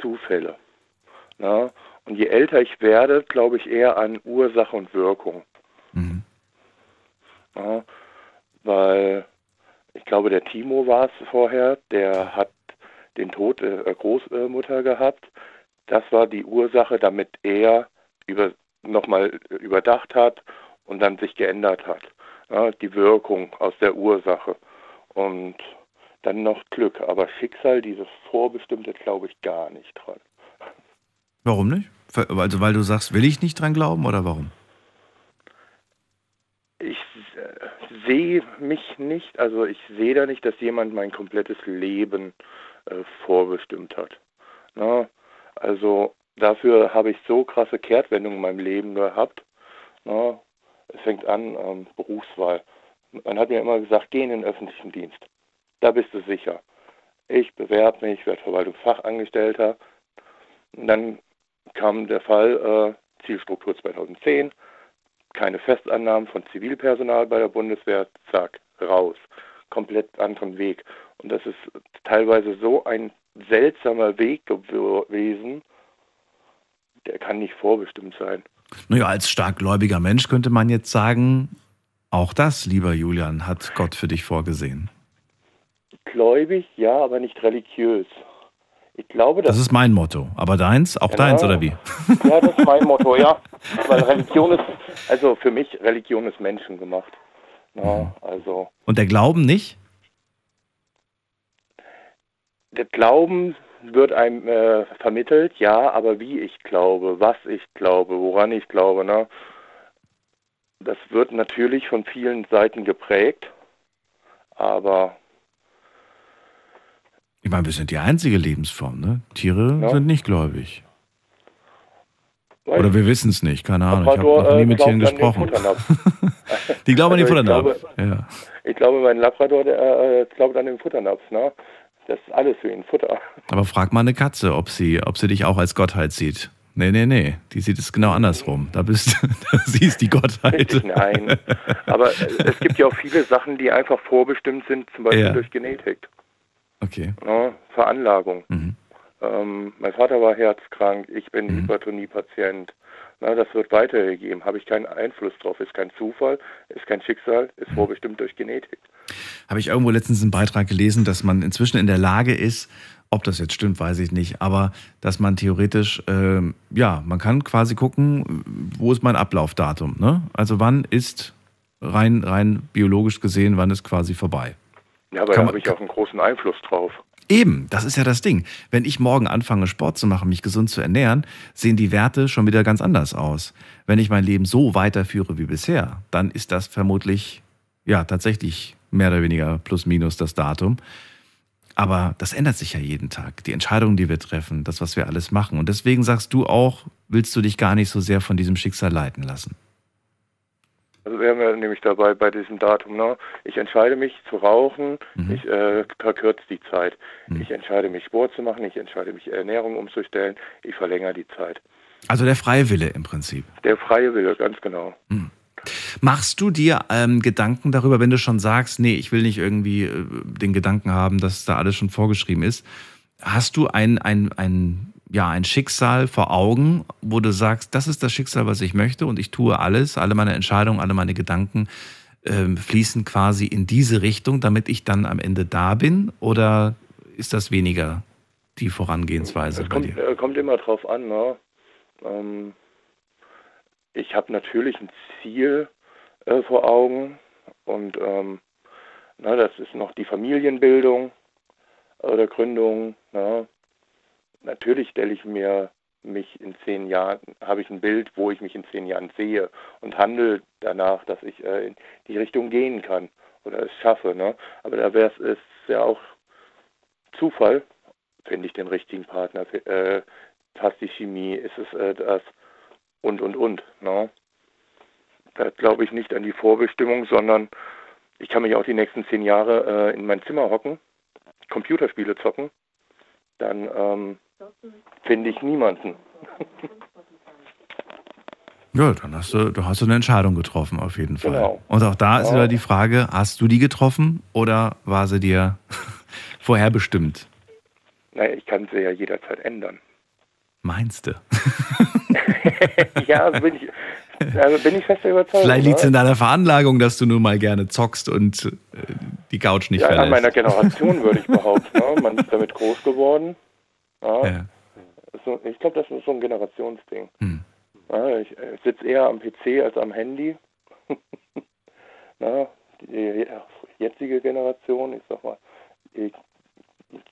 Zufälle. Na? Und je älter ich werde, glaube ich eher an Ursache und Wirkung. Ja, weil ich glaube, der Timo war es vorher, der hat den Tod der äh, Großmutter gehabt. Das war die Ursache, damit er über, nochmal überdacht hat und dann sich geändert hat. Ja, die Wirkung aus der Ursache. Und dann noch Glück. Aber Schicksal, dieses Vorbestimmte, glaube ich gar nicht dran. Warum nicht? Also, weil du sagst, will ich nicht dran glauben oder warum? Ich äh, sehe mich nicht, also ich sehe da nicht, dass jemand mein komplettes Leben äh, vorbestimmt hat. Na, also dafür habe ich so krasse Kehrtwendungen in meinem Leben gehabt. Na, es fängt an, ähm, Berufswahl. Man hat mir immer gesagt, geh in den öffentlichen Dienst. Da bist du sicher. Ich bewerbe mich, werde Verwaltungsfachangestellter. Und dann kam der Fall äh, Zielstruktur 2010, keine Festannahmen von Zivilpersonal bei der Bundeswehr, zack, raus. Komplett anderen Weg. Und das ist teilweise so ein seltsamer Weg gewesen, der kann nicht vorbestimmt sein. Naja, als starkgläubiger Mensch könnte man jetzt sagen, auch das, lieber Julian, hat Gott für dich vorgesehen. Gläubig, ja, aber nicht religiös. Ich glaube, das, das ist mein Motto. Aber deins? Auch genau. deins oder wie? Ja, das ist mein Motto, ja. Weil Religion ist, also für mich, Religion ist Menschen gemacht. Ja, also. Und der Glauben nicht? Der Glauben wird einem äh, vermittelt, ja, aber wie ich glaube, was ich glaube, woran ich glaube, ne? Das wird natürlich von vielen Seiten geprägt, aber ich meine, wir sind die einzige Lebensform, ne? Tiere ja. sind nicht gläubig. Weiß Oder wir wissen es nicht, keine Ahnung. Ich habe noch nie mit äh, Tieren gesprochen. die glauben also an den Futternapf. Ich glaube, ja. ich glaube mein Labrador der, äh, glaubt an den Futternapf, ne? Das ist alles für ihn Futter. Aber frag mal eine Katze, ob sie, ob sie dich auch als Gottheit sieht. Nee, nee, nee. Die sieht es genau andersrum. Da bist da siehst die Gottheit. Nein. Aber es gibt ja auch viele Sachen, die einfach vorbestimmt sind, zum Beispiel ja. durch Genetik. Okay. Ja, Veranlagung. Mhm. Ähm, mein Vater war herzkrank, ich bin mhm. Hypertonie-Patient. Na, das wird weitergegeben. Habe ich keinen Einfluss drauf. Ist kein Zufall, ist kein Schicksal, ist mhm. vorbestimmt durch Genetik. Habe ich irgendwo letztens einen Beitrag gelesen, dass man inzwischen in der Lage ist, ob das jetzt stimmt, weiß ich nicht, aber dass man theoretisch, äh, ja, man kann quasi gucken, wo ist mein Ablaufdatum. Ne? Also wann ist rein, rein biologisch gesehen, wann ist quasi vorbei. Ja, aber da habe ich auch einen großen Einfluss drauf. Eben, das ist ja das Ding. Wenn ich morgen anfange, Sport zu machen, mich gesund zu ernähren, sehen die Werte schon wieder ganz anders aus. Wenn ich mein Leben so weiterführe wie bisher, dann ist das vermutlich, ja, tatsächlich mehr oder weniger plus minus das Datum. Aber das ändert sich ja jeden Tag. Die Entscheidungen, die wir treffen, das, was wir alles machen. Und deswegen sagst du auch, willst du dich gar nicht so sehr von diesem Schicksal leiten lassen. Also wären wir nämlich dabei bei diesem Datum. Ne? Ich entscheide mich zu rauchen, mhm. ich äh, verkürze die Zeit. Mhm. Ich entscheide mich Sport zu machen, ich entscheide mich Ernährung umzustellen, ich verlängere die Zeit. Also der freie Wille im Prinzip. Der freie Wille, ganz genau. Mhm. Machst du dir ähm, Gedanken darüber, wenn du schon sagst, nee, ich will nicht irgendwie äh, den Gedanken haben, dass da alles schon vorgeschrieben ist? Hast du ein, ein, ein ja, ein Schicksal vor Augen, wo du sagst, das ist das Schicksal, was ich möchte und ich tue alles, alle meine Entscheidungen, alle meine Gedanken äh, fließen quasi in diese Richtung, damit ich dann am Ende da bin? Oder ist das weniger die Vorangehensweise es bei kommt, dir? Äh, kommt immer drauf an. Ne? Ähm, ich habe natürlich ein Ziel äh, vor Augen und ähm, na, das ist noch die Familienbildung oder Gründung. Na? Natürlich stelle ich mir mich in zehn Jahren, habe ich ein Bild, wo ich mich in zehn Jahren sehe und handle danach, dass ich äh, in die Richtung gehen kann oder es schaffe. Ne? Aber da wäre es ja auch Zufall, finde ich den richtigen Partner, äh, passt die Chemie, ist es äh, das und und und. Ne? Da glaube ich nicht an die Vorbestimmung, sondern ich kann mich auch die nächsten zehn Jahre äh, in mein Zimmer hocken, Computerspiele zocken, dann ähm, Finde ich niemanden. Ja, dann hast du, du hast eine Entscheidung getroffen, auf jeden Fall. Genau. Und auch da ist ja. wieder die Frage, hast du die getroffen oder war sie dir vorherbestimmt? Naja, ich kann sie ja jederzeit ändern. Meinst du? ja, bin ich, also bin ich fest überzeugt. Vielleicht liegt es in deiner Veranlagung, dass du nun mal gerne zockst und äh, die Couch nicht ja, verlässt. Ja, meiner Generation würde ich behaupten. Ne? Man ist damit groß geworden. Ja. ja. So, ich glaube, das ist so ein Generationsding. Hm. Ja, ich, ich sitze eher am PC als am Handy. Na, die jetzige Generation, ich sag mal,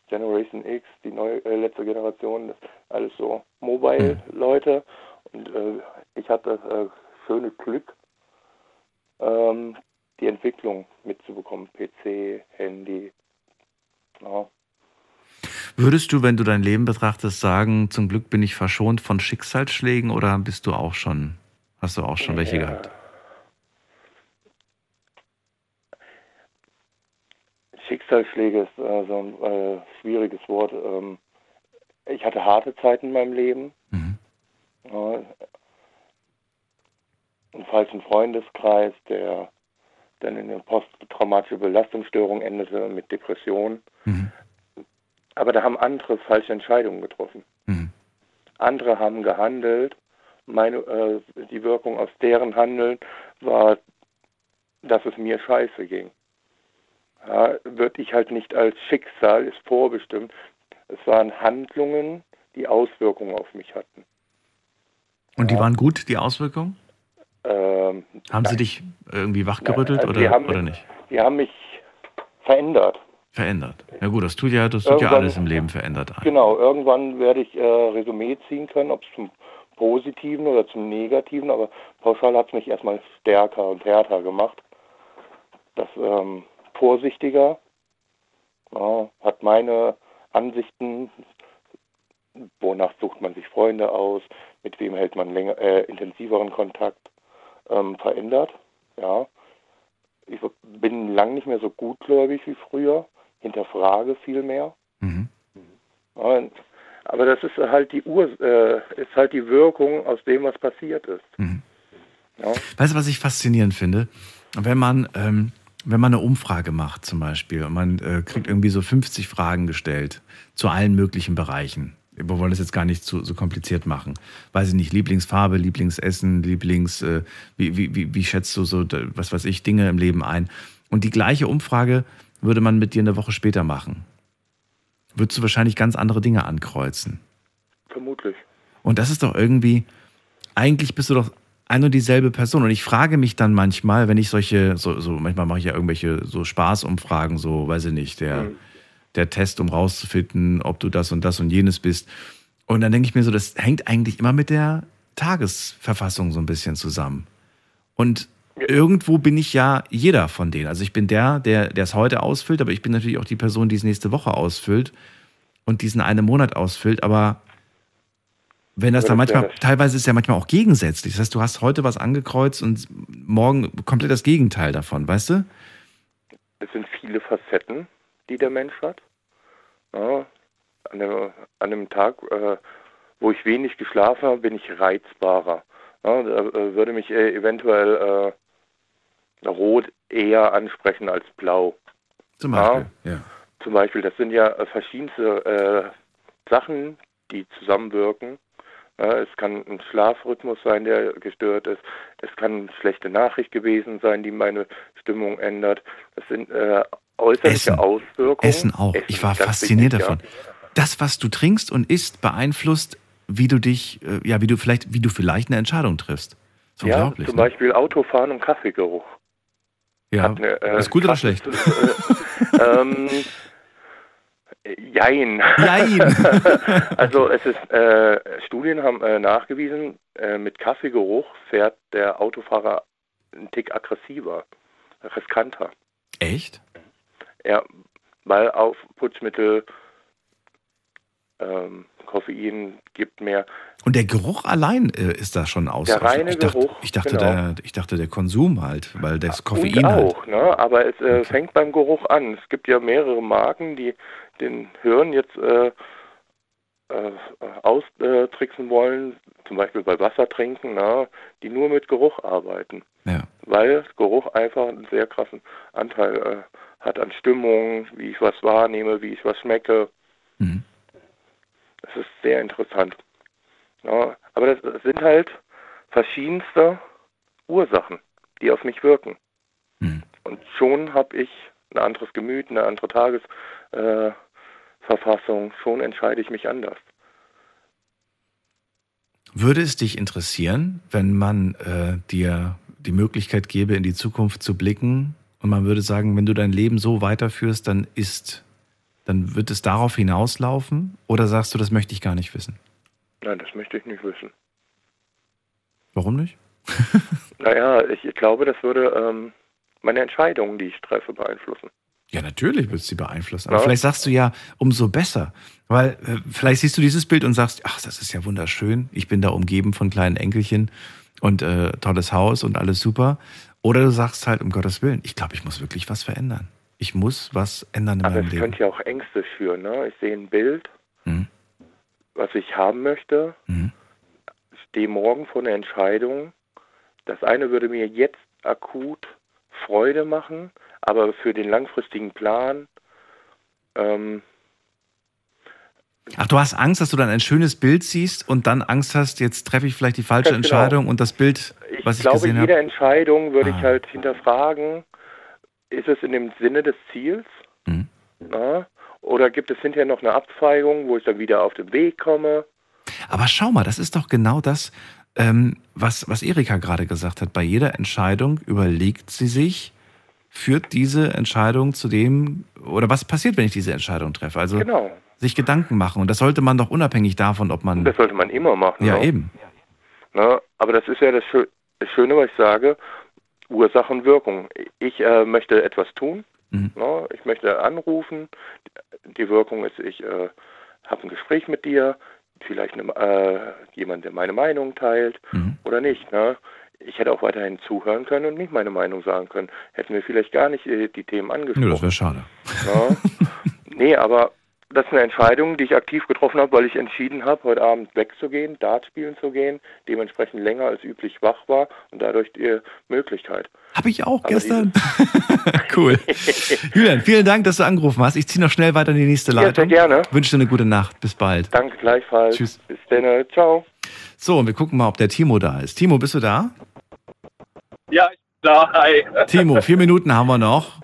Generation X, die neue äh, letzte Generation, das alles so Mobile-Leute. Hm. Und äh, ich hatte das äh, schöne Glück, ähm, die Entwicklung mitzubekommen. PC, Handy. Ja. Würdest du, wenn du dein Leben betrachtest, sagen, zum Glück bin ich verschont von Schicksalsschlägen oder bist du auch schon, hast du auch schon welche Ja. gehabt? Schicksalsschläge ist äh, so ein äh, schwieriges Wort. Ähm, ich hatte harte Zeiten in meinem Leben. Ja, einen falschen Freundeskreis, der dann in eine posttraumatische Belastungsstörung endete mit Depressionen. Aber da haben andere falsche Entscheidungen getroffen. Andere haben gehandelt. Meine, äh, die Wirkung aus deren Handeln war, dass es mir scheiße ging. Ja, würde ich halt nicht als Schicksal, ist vorbestimmt. Es waren Handlungen, die Auswirkungen auf mich hatten. Und die waren gut, die Auswirkungen? Ähm, Haben sie dich irgendwie wachgerüttelt also die oder, haben oder mich, nicht? Die haben mich verändert. Verändert. Ja gut, das tut ja, das tut ja alles im Leben verändert. Genau, irgendwann werde ich äh, Resümee ziehen können, ob es zum Positiven oder zum Negativen, aber pauschal hat es mich erstmal stärker und härter gemacht. Das ähm, vorsichtiger, ja, hat meine Ansichten, wonach sucht man sich Freunde aus, mit wem hält man länger, äh, intensiveren Kontakt, ähm, verändert. Ja. Ich bin lang nicht mehr so gutgläubig wie früher, hinterfrage viel mehr. Ja, aber das ist halt die Ur äh, ist halt die Wirkung aus dem, was passiert ist. Ja. Weißt du, was ich faszinierend finde? Wenn man, ähm, wenn man eine Umfrage macht zum Beispiel und man äh, kriegt irgendwie so 50 Fragen gestellt zu allen möglichen Bereichen. Wir wollen das jetzt gar nicht so, so kompliziert machen. Weiß ich nicht, Lieblingsfarbe, Lieblingsessen, Lieblings, äh, wie, wie, wie, wie schätzt du so, was weiß ich, Dinge im Leben ein? Und die gleiche Umfrage würde man mit dir eine Woche später machen. Würdest du wahrscheinlich ganz andere Dinge ankreuzen. Vermutlich. Und das ist doch irgendwie, eigentlich bist du doch ein und dieselbe Person. Und ich frage mich dann manchmal, wenn ich solche, so, so manchmal mache ich ja irgendwelche so Spaßumfragen, so, weiß ich nicht, der, der Test, um rauszufinden, ob du das und das und jenes bist. Und dann denke ich mir so, das hängt eigentlich immer mit der Tagesverfassung so ein bisschen zusammen. Und irgendwo bin ich ja jeder von denen. Also ich bin der, der es heute ausfüllt, aber ich bin natürlich auch die Person, die es nächste Woche ausfüllt und diesen einen Monat ausfüllt. Aber wenn das dann das manchmal, teilweise ist ja manchmal auch gegensätzlich. Das heißt, du hast heute was angekreuzt und morgen komplett das Gegenteil davon, weißt du? Es sind viele Facetten, die der Mensch hat. Ja, an, einem, an einem Tag, äh, wo ich wenig geschlafen habe, bin ich reizbarer. Ja, da äh, würde mich äh, eventuell äh, rot eher ansprechen als blau. Zum Beispiel, ja. Zum Beispiel, das sind ja äh, verschiedenste äh, Sachen, die zusammenwirken. Ja, es kann ein Schlafrhythmus sein, der gestört ist. Es kann eine schlechte Nachricht gewesen sein, die meine Stimmung ändert. Das sind äh, äußerliche Essen. Auswirkungen. Essen auch. ich war fasziniert davon. Das, was du trinkst und isst, beeinflusst, wie du dich, äh, ja, wie du vielleicht, wie du vielleicht eine Entscheidung triffst. Ja, zum ne? Beispiel Autofahren und Kaffeegeruch. Ja, Hat eine, äh, ist gut oder schlecht? Äh, ähm, jein. Jein. also es ist, äh, Studien haben äh, nachgewiesen, äh, mit Kaffeegeruch fährt der Autofahrer einen Tick aggressiver, riskanter. Echt? Ja, weil Aufputschmittel, ähm, Koffein gibt mehr. Und der Geruch allein äh, ist da schon aus. Der aus- reine ich dachte, Geruch, ich dachte, genau. der, ich dachte, der Konsum halt, weil das Koffein Und halt. auch, ne? aber es äh, fängt beim Geruch an. Es gibt ja mehrere Marken, die den Hirn jetzt äh, äh, austricksen wollen, zum Beispiel bei Wasser trinken, ne? die nur mit Geruch arbeiten. Ja. Weil Geruch einfach einen sehr krassen Anteil äh, hat an Stimmung, wie ich was wahrnehme, wie ich was schmecke. Mhm. Das ist sehr interessant. Ja, aber das, sind halt verschiedenste Ursachen, die auf mich wirken. Und schon habe ich ein anderes Gemüt, eine andere Tagesverfassung. Äh, schon entscheide ich mich anders. Würde es dich interessieren, wenn man äh, dir die Möglichkeit gäbe, in die Zukunft zu blicken und man würde sagen, wenn du dein Leben so weiterführst, dann ist, dann wird es darauf hinauslaufen? Oder sagst du, das möchte ich gar nicht wissen? Nein, das möchte ich nicht wissen. Warum nicht? Naja, ich, ich glaube, das würde ähm, meine Entscheidungen, die ich treffe, beeinflussen. Ja, natürlich wird es sie beeinflussen. Aber ja. vielleicht sagst du ja, umso besser. Weil äh, vielleicht siehst du dieses Bild und sagst, ach, das ist ja wunderschön. Ich bin da umgeben von kleinen Enkelchen und äh, tolles Haus und alles super. Oder du sagst halt, um Gottes Willen, ich glaube, ich muss wirklich was verändern. Ich muss was ändern in Aber meinem es Leben. könnte ja auch Ängste führen. Ne? Ich sehe ein Bild, mhm. was ich haben möchte. Mhm. Stehe morgen vor einer Entscheidung. Das eine würde mir jetzt akut Freude machen, aber für den langfristigen Plan. Ähm, Ach, du hast Angst, dass du dann ein schönes Bild siehst und dann Angst hast, jetzt treffe ich vielleicht die falsche Ganz Entscheidung und das Bild, was ich, ich glaube, gesehen habe. jede Entscheidung würde Ah. ich halt hinterfragen, ist es in dem Sinne des Ziels? Mhm. Na? Oder gibt es hinterher noch eine Abzweigung, wo ich dann wieder auf den Weg komme? Aber schau mal, das ist doch genau das, ähm, was, was Erika gerade gesagt hat. Bei jeder Entscheidung überlegt sie sich, führt diese Entscheidung zu dem, oder was passiert, wenn ich diese Entscheidung treffe? Also Genau. sich Gedanken machen. Und das sollte man doch unabhängig davon, ob man. Das sollte man immer machen. ja, ne? eben. Na? Aber das ist ja das Schöne, was ich sage, Ursache und Wirkung. Ich äh, möchte etwas tun, Mhm. na? ich möchte anrufen, die Wirkung ist, ich äh, habe ein Gespräch mit dir, vielleicht eine, äh, jemand, der meine Meinung teilt Mhm. oder nicht. Ne? Ich hätte auch weiterhin zuhören können und nicht meine Meinung sagen können. Hätten wir vielleicht gar nicht äh, die Themen angesprochen. Nö, das wäre schade. Ja. nee, aber das ist eine Entscheidung, die ich aktiv getroffen habe, weil ich entschieden habe, heute Abend wegzugehen, Dart spielen zu gehen, dementsprechend länger als üblich wach war und dadurch die Möglichkeit. Habe ich auch Aber gestern. cool. Julian, vielen Dank, dass du angerufen hast. Ich ziehe noch schnell weiter in die nächste Ja, sehr Leitung. gerne. Wünsche dir eine gute Nacht. Bis bald. Danke gleichfalls. Tschüss. Bis dann. Ciao. So, und wir gucken mal, ob der Timo da ist. Timo, bist du da? Ja, ich bin da. Hi. Timo, vier Minuten haben wir noch.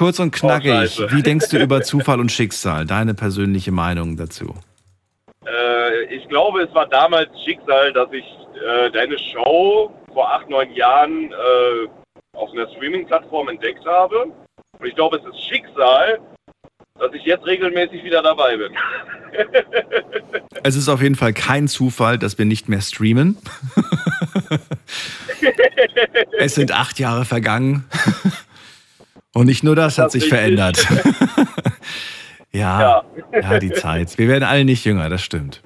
Kurz und knackig. Scheiße. Wie denkst du über Zufall und Schicksal? Deine persönliche Meinung dazu? Äh, ich glaube, es war damals Schicksal, dass ich äh, deine Show vor acht, neun Jahren äh, auf einer Streaming-Plattform entdeckt habe. Und ich glaube, es ist Schicksal, dass ich jetzt regelmäßig wieder dabei bin. Es ist auf jeden Fall kein Zufall, dass wir nicht mehr streamen. es sind acht Jahre vergangen. Und nicht nur das, hat Das sich richtig. verändert. ja, ja, die Zeit. Wir werden alle nicht jünger, das stimmt.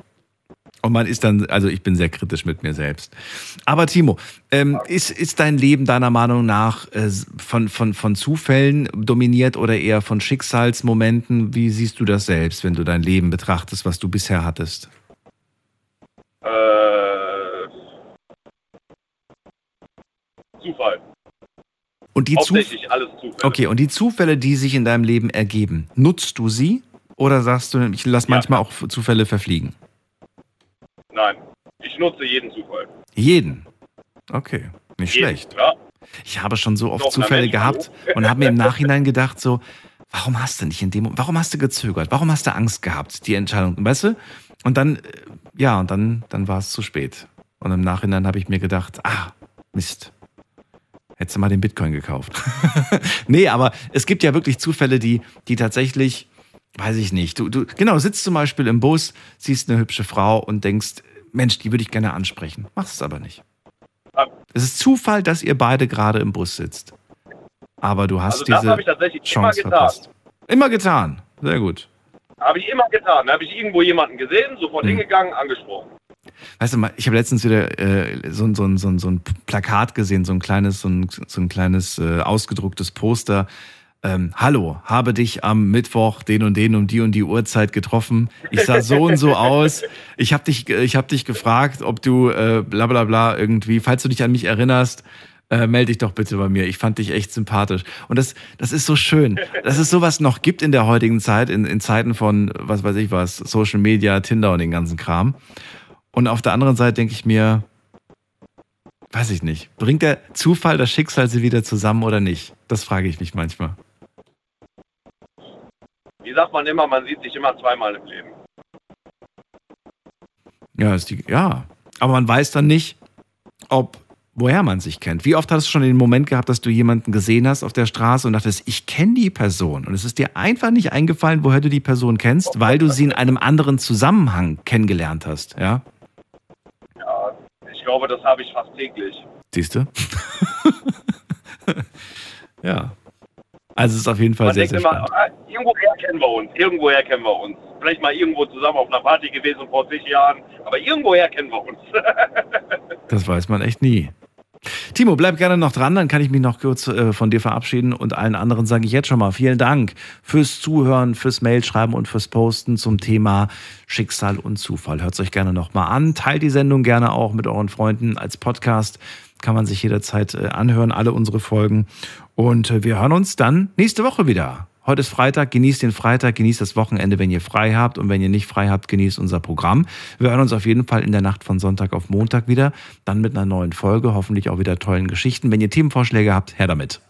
Und man ist dann, also ich bin sehr kritisch mit mir selbst. Aber Timo, ähm, ist, ist dein Leben deiner Meinung nach äh, von, von, von Zufällen dominiert oder eher von Schicksalsmomenten? Wie siehst du das selbst, wenn du dein Leben betrachtest, was du bisher hattest? Äh, Zufall. Und die Zuf Hauptsächlich alles Zufall. okay, und die Zufälle, die sich in deinem Leben ergeben, nutzt du sie oder sagst du, ich lasse manchmal auch Zufälle verfliegen? Nein, ich nutze jeden Zufall. Jeden. Okay, nicht Jeden, schlecht. Ja. Ich habe schon so oft Doch, Zufälle gehabt und habe mir im Nachhinein gedacht, so, warum hast du nicht in dem, warum hast du gezögert? Warum hast du Angst gehabt, die Entscheidung, weißt du? Und dann, äh, ja, und dann, dann war es zu spät. Und im Nachhinein habe ich mir gedacht, ah, Mist. Hättest du mal den Bitcoin gekauft. nee, aber es gibt ja wirklich Zufälle, die, die tatsächlich, weiß ich nicht, du, du, genau, sitzt zum Beispiel im Bus, siehst eine hübsche Frau und denkst, Mensch, die würde ich gerne ansprechen. Machst es aber nicht. Es ist Zufall, dass ihr beide gerade im Bus sitzt. Aber du hast Also das diese ich tatsächlich immer Chance getan. verpasst. Immer getan. Sehr gut. Habe ich immer getan. Habe ich irgendwo jemanden gesehen, sofort Hm. hingegangen, angesprochen. Weißt du mal, ich habe letztens wieder äh, so, ein- so, so, so ein Plakat gesehen, so ein kleines, so ein, so ein kleines äh, ausgedrucktes Poster. Ähm, Hallo, habe dich am Mittwoch den und den um die und die Uhrzeit getroffen. Ich sah so und so aus. Ich habe dich, ich hab dich gefragt, ob du äh, bla bla bla irgendwie, falls du dich an mich erinnerst, äh, melde dich doch bitte bei mir. Ich fand dich echt sympathisch. Und das, das ist so schön, dass es sowas noch gibt in der heutigen Zeit, in, in Zeiten von, was weiß ich was, Social Media, Tinder und den ganzen Kram. Und auf der anderen Seite denke ich mir, weiß ich nicht, bringt der Zufall das Schicksal sie wieder zusammen oder nicht? Das frage ich mich manchmal. Wie sagt man immer, man sieht sich immer zweimal im Leben. Ja, ist die, ja. Aber man weiß dann nicht, ob, woher man sich kennt. Wie oft hast du schon den Moment gehabt, dass du jemanden gesehen hast auf der Straße und dachtest, ich kenne die Person. Und es ist dir einfach nicht eingefallen, woher du die Person kennst, weil du sie in einem anderen Zusammenhang kennengelernt hast. Ja? Glaube, das habe ich fast täglich. Siehst du? ja. Also es ist auf jeden Fall Man sehr, sehr immer, spannend. ah, irgendwoher kennen wir uns, irgendwoher kennen wir uns. Vielleicht mal irgendwo zusammen auf einer Party gewesen vor zig Jahren, aber irgendwoher kennen wir uns. Das weiß man echt nie. Timo, bleib gerne noch dran, dann kann ich mich noch kurz äh, von dir verabschieden und allen anderen sage ich jetzt schon mal vielen Dank fürs Zuhören, fürs Mailschreiben und fürs Posten zum Thema Schicksal und Zufall. Hört es euch gerne nochmal an, teilt die Sendung gerne auch mit euren Freunden als Podcast, kann man sich jederzeit äh, anhören, alle unsere Folgen und äh, wir hören uns dann nächste Woche wieder. Heute ist Freitag, genießt den Freitag, genießt das Wochenende, wenn ihr frei habt und wenn ihr nicht frei habt, genießt unser Programm. Wir hören uns auf jeden Fall in der Nacht von Sonntag auf Montag wieder, dann mit einer neuen Folge, hoffentlich auch wieder tollen Geschichten. Wenn ihr Themenvorschläge habt, her damit.